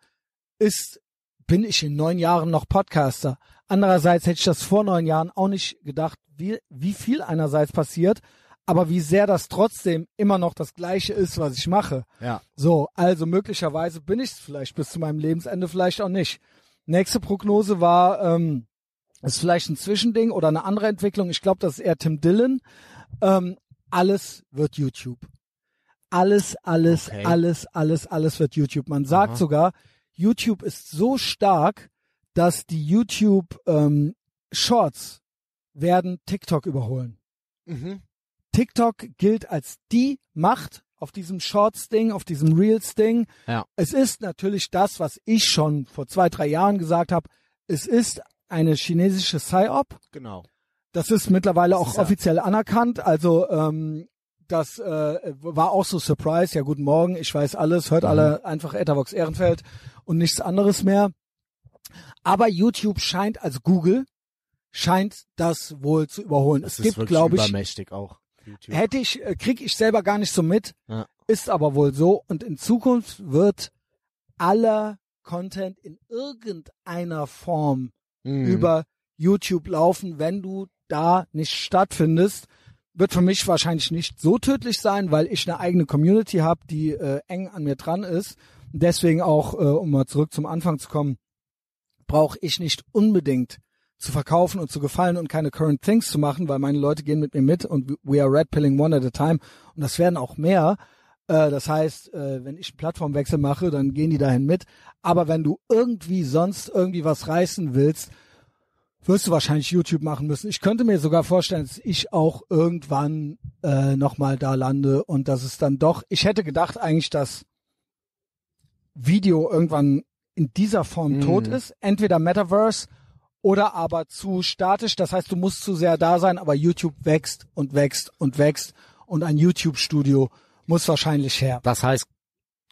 ist, bin ich in neun Jahren noch Podcaster? Andererseits hätte ich das vor neun Jahren auch nicht gedacht, wie, wie viel einerseits passiert, aber wie sehr das trotzdem immer noch das Gleiche ist, was ich mache. Ja. So, also möglicherweise bin ich es vielleicht bis zu meinem Lebensende, vielleicht auch nicht. Nächste Prognose war, ähm, ist vielleicht ein Zwischending oder eine andere Entwicklung. Ich glaube, das ist eher Tim Dillon. Ähm, alles wird YouTube. Alles, alles, Okay. alles, alles, alles wird YouTube. Man sagt Aha. sogar, YouTube ist so stark, dass die YouTube ähm, Shorts werden TikTok überholen. Mhm. TikTok gilt als die Macht auf diesem Shorts-Ding, auf diesem Reels-Ding. Ja. Es ist natürlich das, was ich schon vor zwei, drei Jahren gesagt habe. Es ist eine chinesische PSYOP. Genau. Das ist mittlerweile Das auch ist ja- offiziell anerkannt. Also ähm, das äh, war auch so Surprise. Ja, guten Morgen, ich weiß alles. Hört Mhm. alle einfach Ethervox Ehrenfeld und nichts anderes mehr. Aber YouTube scheint, also Google, scheint das wohl zu überholen. Das es gibt, glaube ich, übermächtig auch. YouTube. Hätte ich, äh, krieg ich selber gar nicht so mit, Ja. ist aber wohl so. Und in Zukunft wird aller Content in irgendeiner Form Mhm. über YouTube laufen, wenn du da nicht stattfindest. Wird für mich wahrscheinlich nicht so tödlich sein, weil ich eine eigene Community habe, die äh, eng an mir dran ist. Deswegen auch, äh, um mal zurück zum Anfang zu kommen, brauche ich nicht unbedingt zu verkaufen und zu gefallen und keine Current Things zu machen, weil meine Leute gehen mit mir mit und we are red pilling one at a time und das werden auch mehr. Äh, das heißt, äh, wenn ich einen Plattformwechsel mache, dann gehen die dahin mit. Aber wenn du irgendwie sonst irgendwie was reißen willst, wirst du wahrscheinlich YouTube machen müssen. Ich könnte mir sogar vorstellen, dass ich auch irgendwann äh, nochmal da lande und dass es dann doch, ich hätte gedacht eigentlich, dass Video irgendwann in dieser Form Mhm. tot ist. Entweder Metaverse oder aber zu statisch. Das heißt, du musst zu sehr da sein, aber YouTube wächst und wächst und wächst und ein YouTube-Studio muss wahrscheinlich her. Das heißt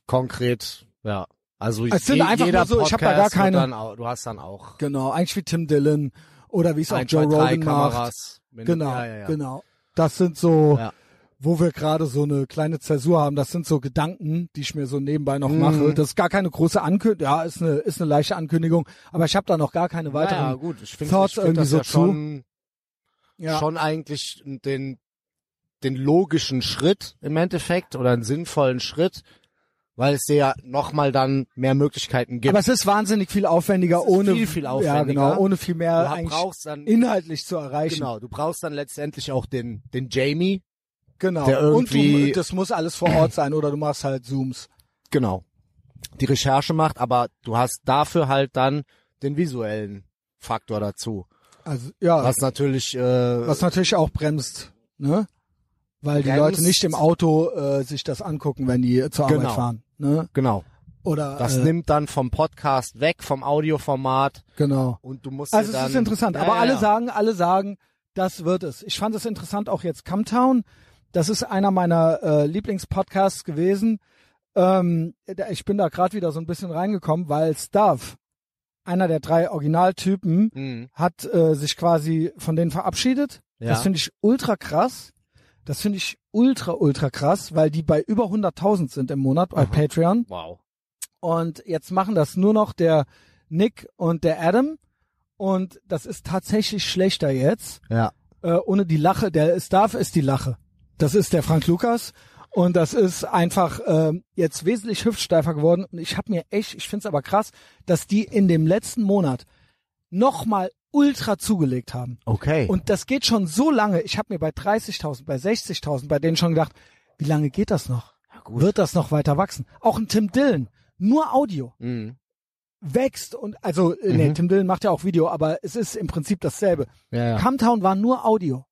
konkret, ja. Also Es sind je- einfach jeder so, ich hab da gar keine- Dann auch, du hast dann auch Genau, eigentlich wie Tim Dillon oder wie es auch Joe Rogan macht. Kameras. Genau, ja, ja, ja. genau. Das sind so Ja. wo wir gerade so eine kleine Zäsur haben. Das sind so Gedanken, die ich mir so nebenbei noch Mhm. mache. Das ist gar keine große Ankündigung, ja, ist eine, ist eine leichte Ankündigung, aber ich habe da noch gar keine weiteren. Naja, gut, ich finde find irgendwie das so ja zu. schon, ja. schon eigentlich den, den logischen Schritt im Endeffekt oder einen sinnvollen Schritt, weil es dir ja nochmal dann mehr Möglichkeiten gibt. Aber es ist wahnsinnig viel aufwendiger, ohne viel, viel Ja, aufwendiger. genau, ohne viel mehr dann, inhaltlich zu erreichen. genau, du brauchst dann letztendlich auch den, den Jamie, Genau. Der Und irgendwie- du, das muss alles vor Ort sein oder du machst halt Zooms. genau, die Recherche macht, aber du hast dafür halt dann den visuellen Faktor dazu. Also ja, was, Was natürlich, äh, natürlich auch bremst, ne? Weil die Bremst. Leute nicht im Auto äh, sich das angucken, wenn die zur Arbeit Genau. fahren, ne? genau, Oder das äh, nimmt dann vom Podcast weg, vom Audioformat genau. und du musst Also es dann, ist interessant, Ja, aber ja, alle ja. sagen, alle sagen, das wird es. Ich fand es interessant auch jetzt Camtown. Das ist einer meiner äh, Lieblingspodcasts gewesen. Ähm, ich bin da gerade wieder so ein bisschen reingekommen, weil Stuff, einer der drei Originaltypen, Mhm. hat äh, sich quasi von denen verabschiedet. Das finde ich ultra krass. Das finde ich ultra, ultra krass, weil die bei über 100.000 sind im Monat bei Aha. Patreon. Wow. Und jetzt machen das nur noch der Nick und der Adam. Und das ist tatsächlich schlechter jetzt. Ja. Äh, ohne die Lache. Der Staff ist die Lache. Das ist der Frank Lukas. Und das ist einfach ähm, jetzt wesentlich hüftsteifer geworden. Und ich habe mir echt, ich finde es aber krass, dass die in dem letzten Monat nochmal ultra zugelegt haben. Okay. Und das geht schon so lange. Ich habe mir bei 30.000, bei 60.000, bei denen schon gedacht, wie lange geht das noch? gut. Wird das noch weiter wachsen? Auch ein Tim Dillon, nur Audio, mhm. wächst und also äh, nee, Mhm. Tim Dillon macht ja auch Video, aber es ist im Prinzip dasselbe. Ja, ja. Camtown war nur Audio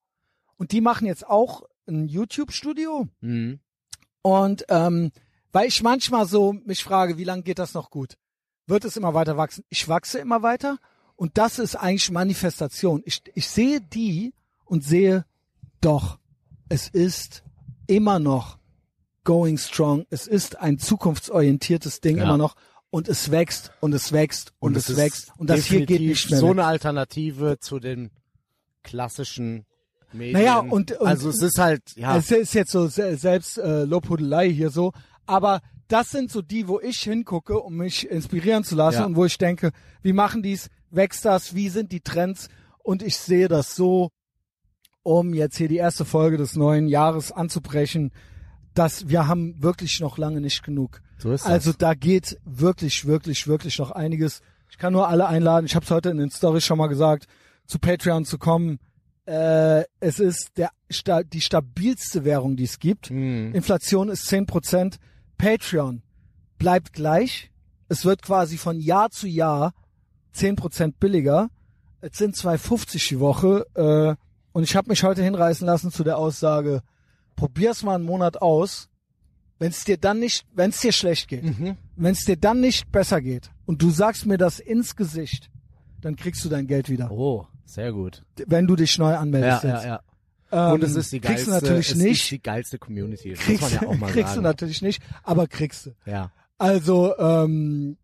und die machen jetzt auch ein YouTube-Studio Mhm. und ähm, weil ich manchmal so mich frage, wie lange geht das noch gut? Wird es immer weiter wachsen? Ich wachse immer weiter und das ist eigentlich Manifestation. Ich, ich sehe die und sehe doch, es ist immer noch going strong. Es ist ein zukunftsorientiertes Ding Ja. immer noch und es wächst und es wächst und, es ist wächst und das hier geht nicht mehr. so eine Alternative zu den klassischen Medien. Naja, und- und- also es ist halt, ja, Es ist jetzt so se- selbst äh, Lobhudelei hier so, aber das sind so die, wo ich hingucke, um mich inspirieren zu lassen Ja. und wo ich denke, wie machen die's, wächst das, wie sind die Trends und ich sehe das so, um jetzt hier die erste Folge des neuen Jahres anzubrechen, dass wir haben wirklich noch lange nicht genug. so ist das. Also da geht wirklich, wirklich, wirklich noch einiges. Ich kann nur alle einladen. Ich habe es heute in den Stories schon mal gesagt, zu Patreon zu kommen. Äh, es ist der sta die stabilste Währung, die es gibt. Mhm. Inflation ist 10%. Patreon bleibt gleich. Es wird quasi von Jahr zu Jahr 10% billiger. Es sind 2,50 die Woche. Äh, und ich habe mich heute hinreißen lassen zu der Aussage, probier's mal einen Monat aus. Wenn es dir dann nicht, wenn es dir schlecht geht, Mhm. wenn es dir dann nicht besser geht und du sagst mir das ins Gesicht, dann kriegst du dein Geld wieder, Oh, sehr gut. wenn du dich neu Ja, anmeldest. ja, jetzt. ja. Ähm, Und es ist die geilste, natürlich es nicht. ist die geilste Community. Das kriegst muss man ja auch <laughs> mal kriegst sagen. du natürlich nicht, aber kriegst du. ja. Also, ähm,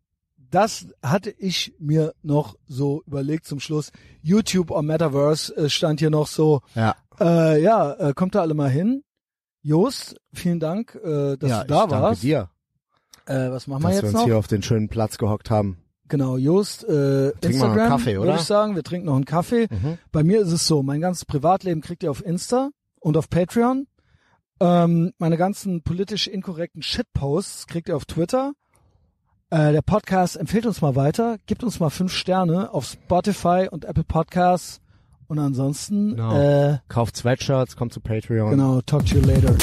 das hatte ich mir noch so überlegt zum Schluss. YouTube or Metaverse äh, stand hier noch so. Ja. Äh, ja, äh, kommt da alle mal hin. Jost, vielen Dank, äh, dass ja, du da ich danke warst. dir, Äh, was machen dass wir wir jetzt uns noch? hier auf den schönen Platz gehockt haben. Genau, Jost, äh, wir einen Instagram, Kaffee, oder? würde ich sagen. Wir trinken noch einen Kaffee. Mhm. Bei mir ist es so, mein ganzes Privatleben kriegt ihr auf Insta und auf Patreon. Ähm, meine ganzen politisch inkorrekten Shitposts kriegt ihr auf Twitter. Äh, der Podcast empfiehlt uns mal weiter, gibt uns mal fünf Sterne auf Spotify und Apple Podcasts. Und ansonsten, Genau. äh, Kauft Sweatshirts, kommt zu Patreon. genau, talk to you later.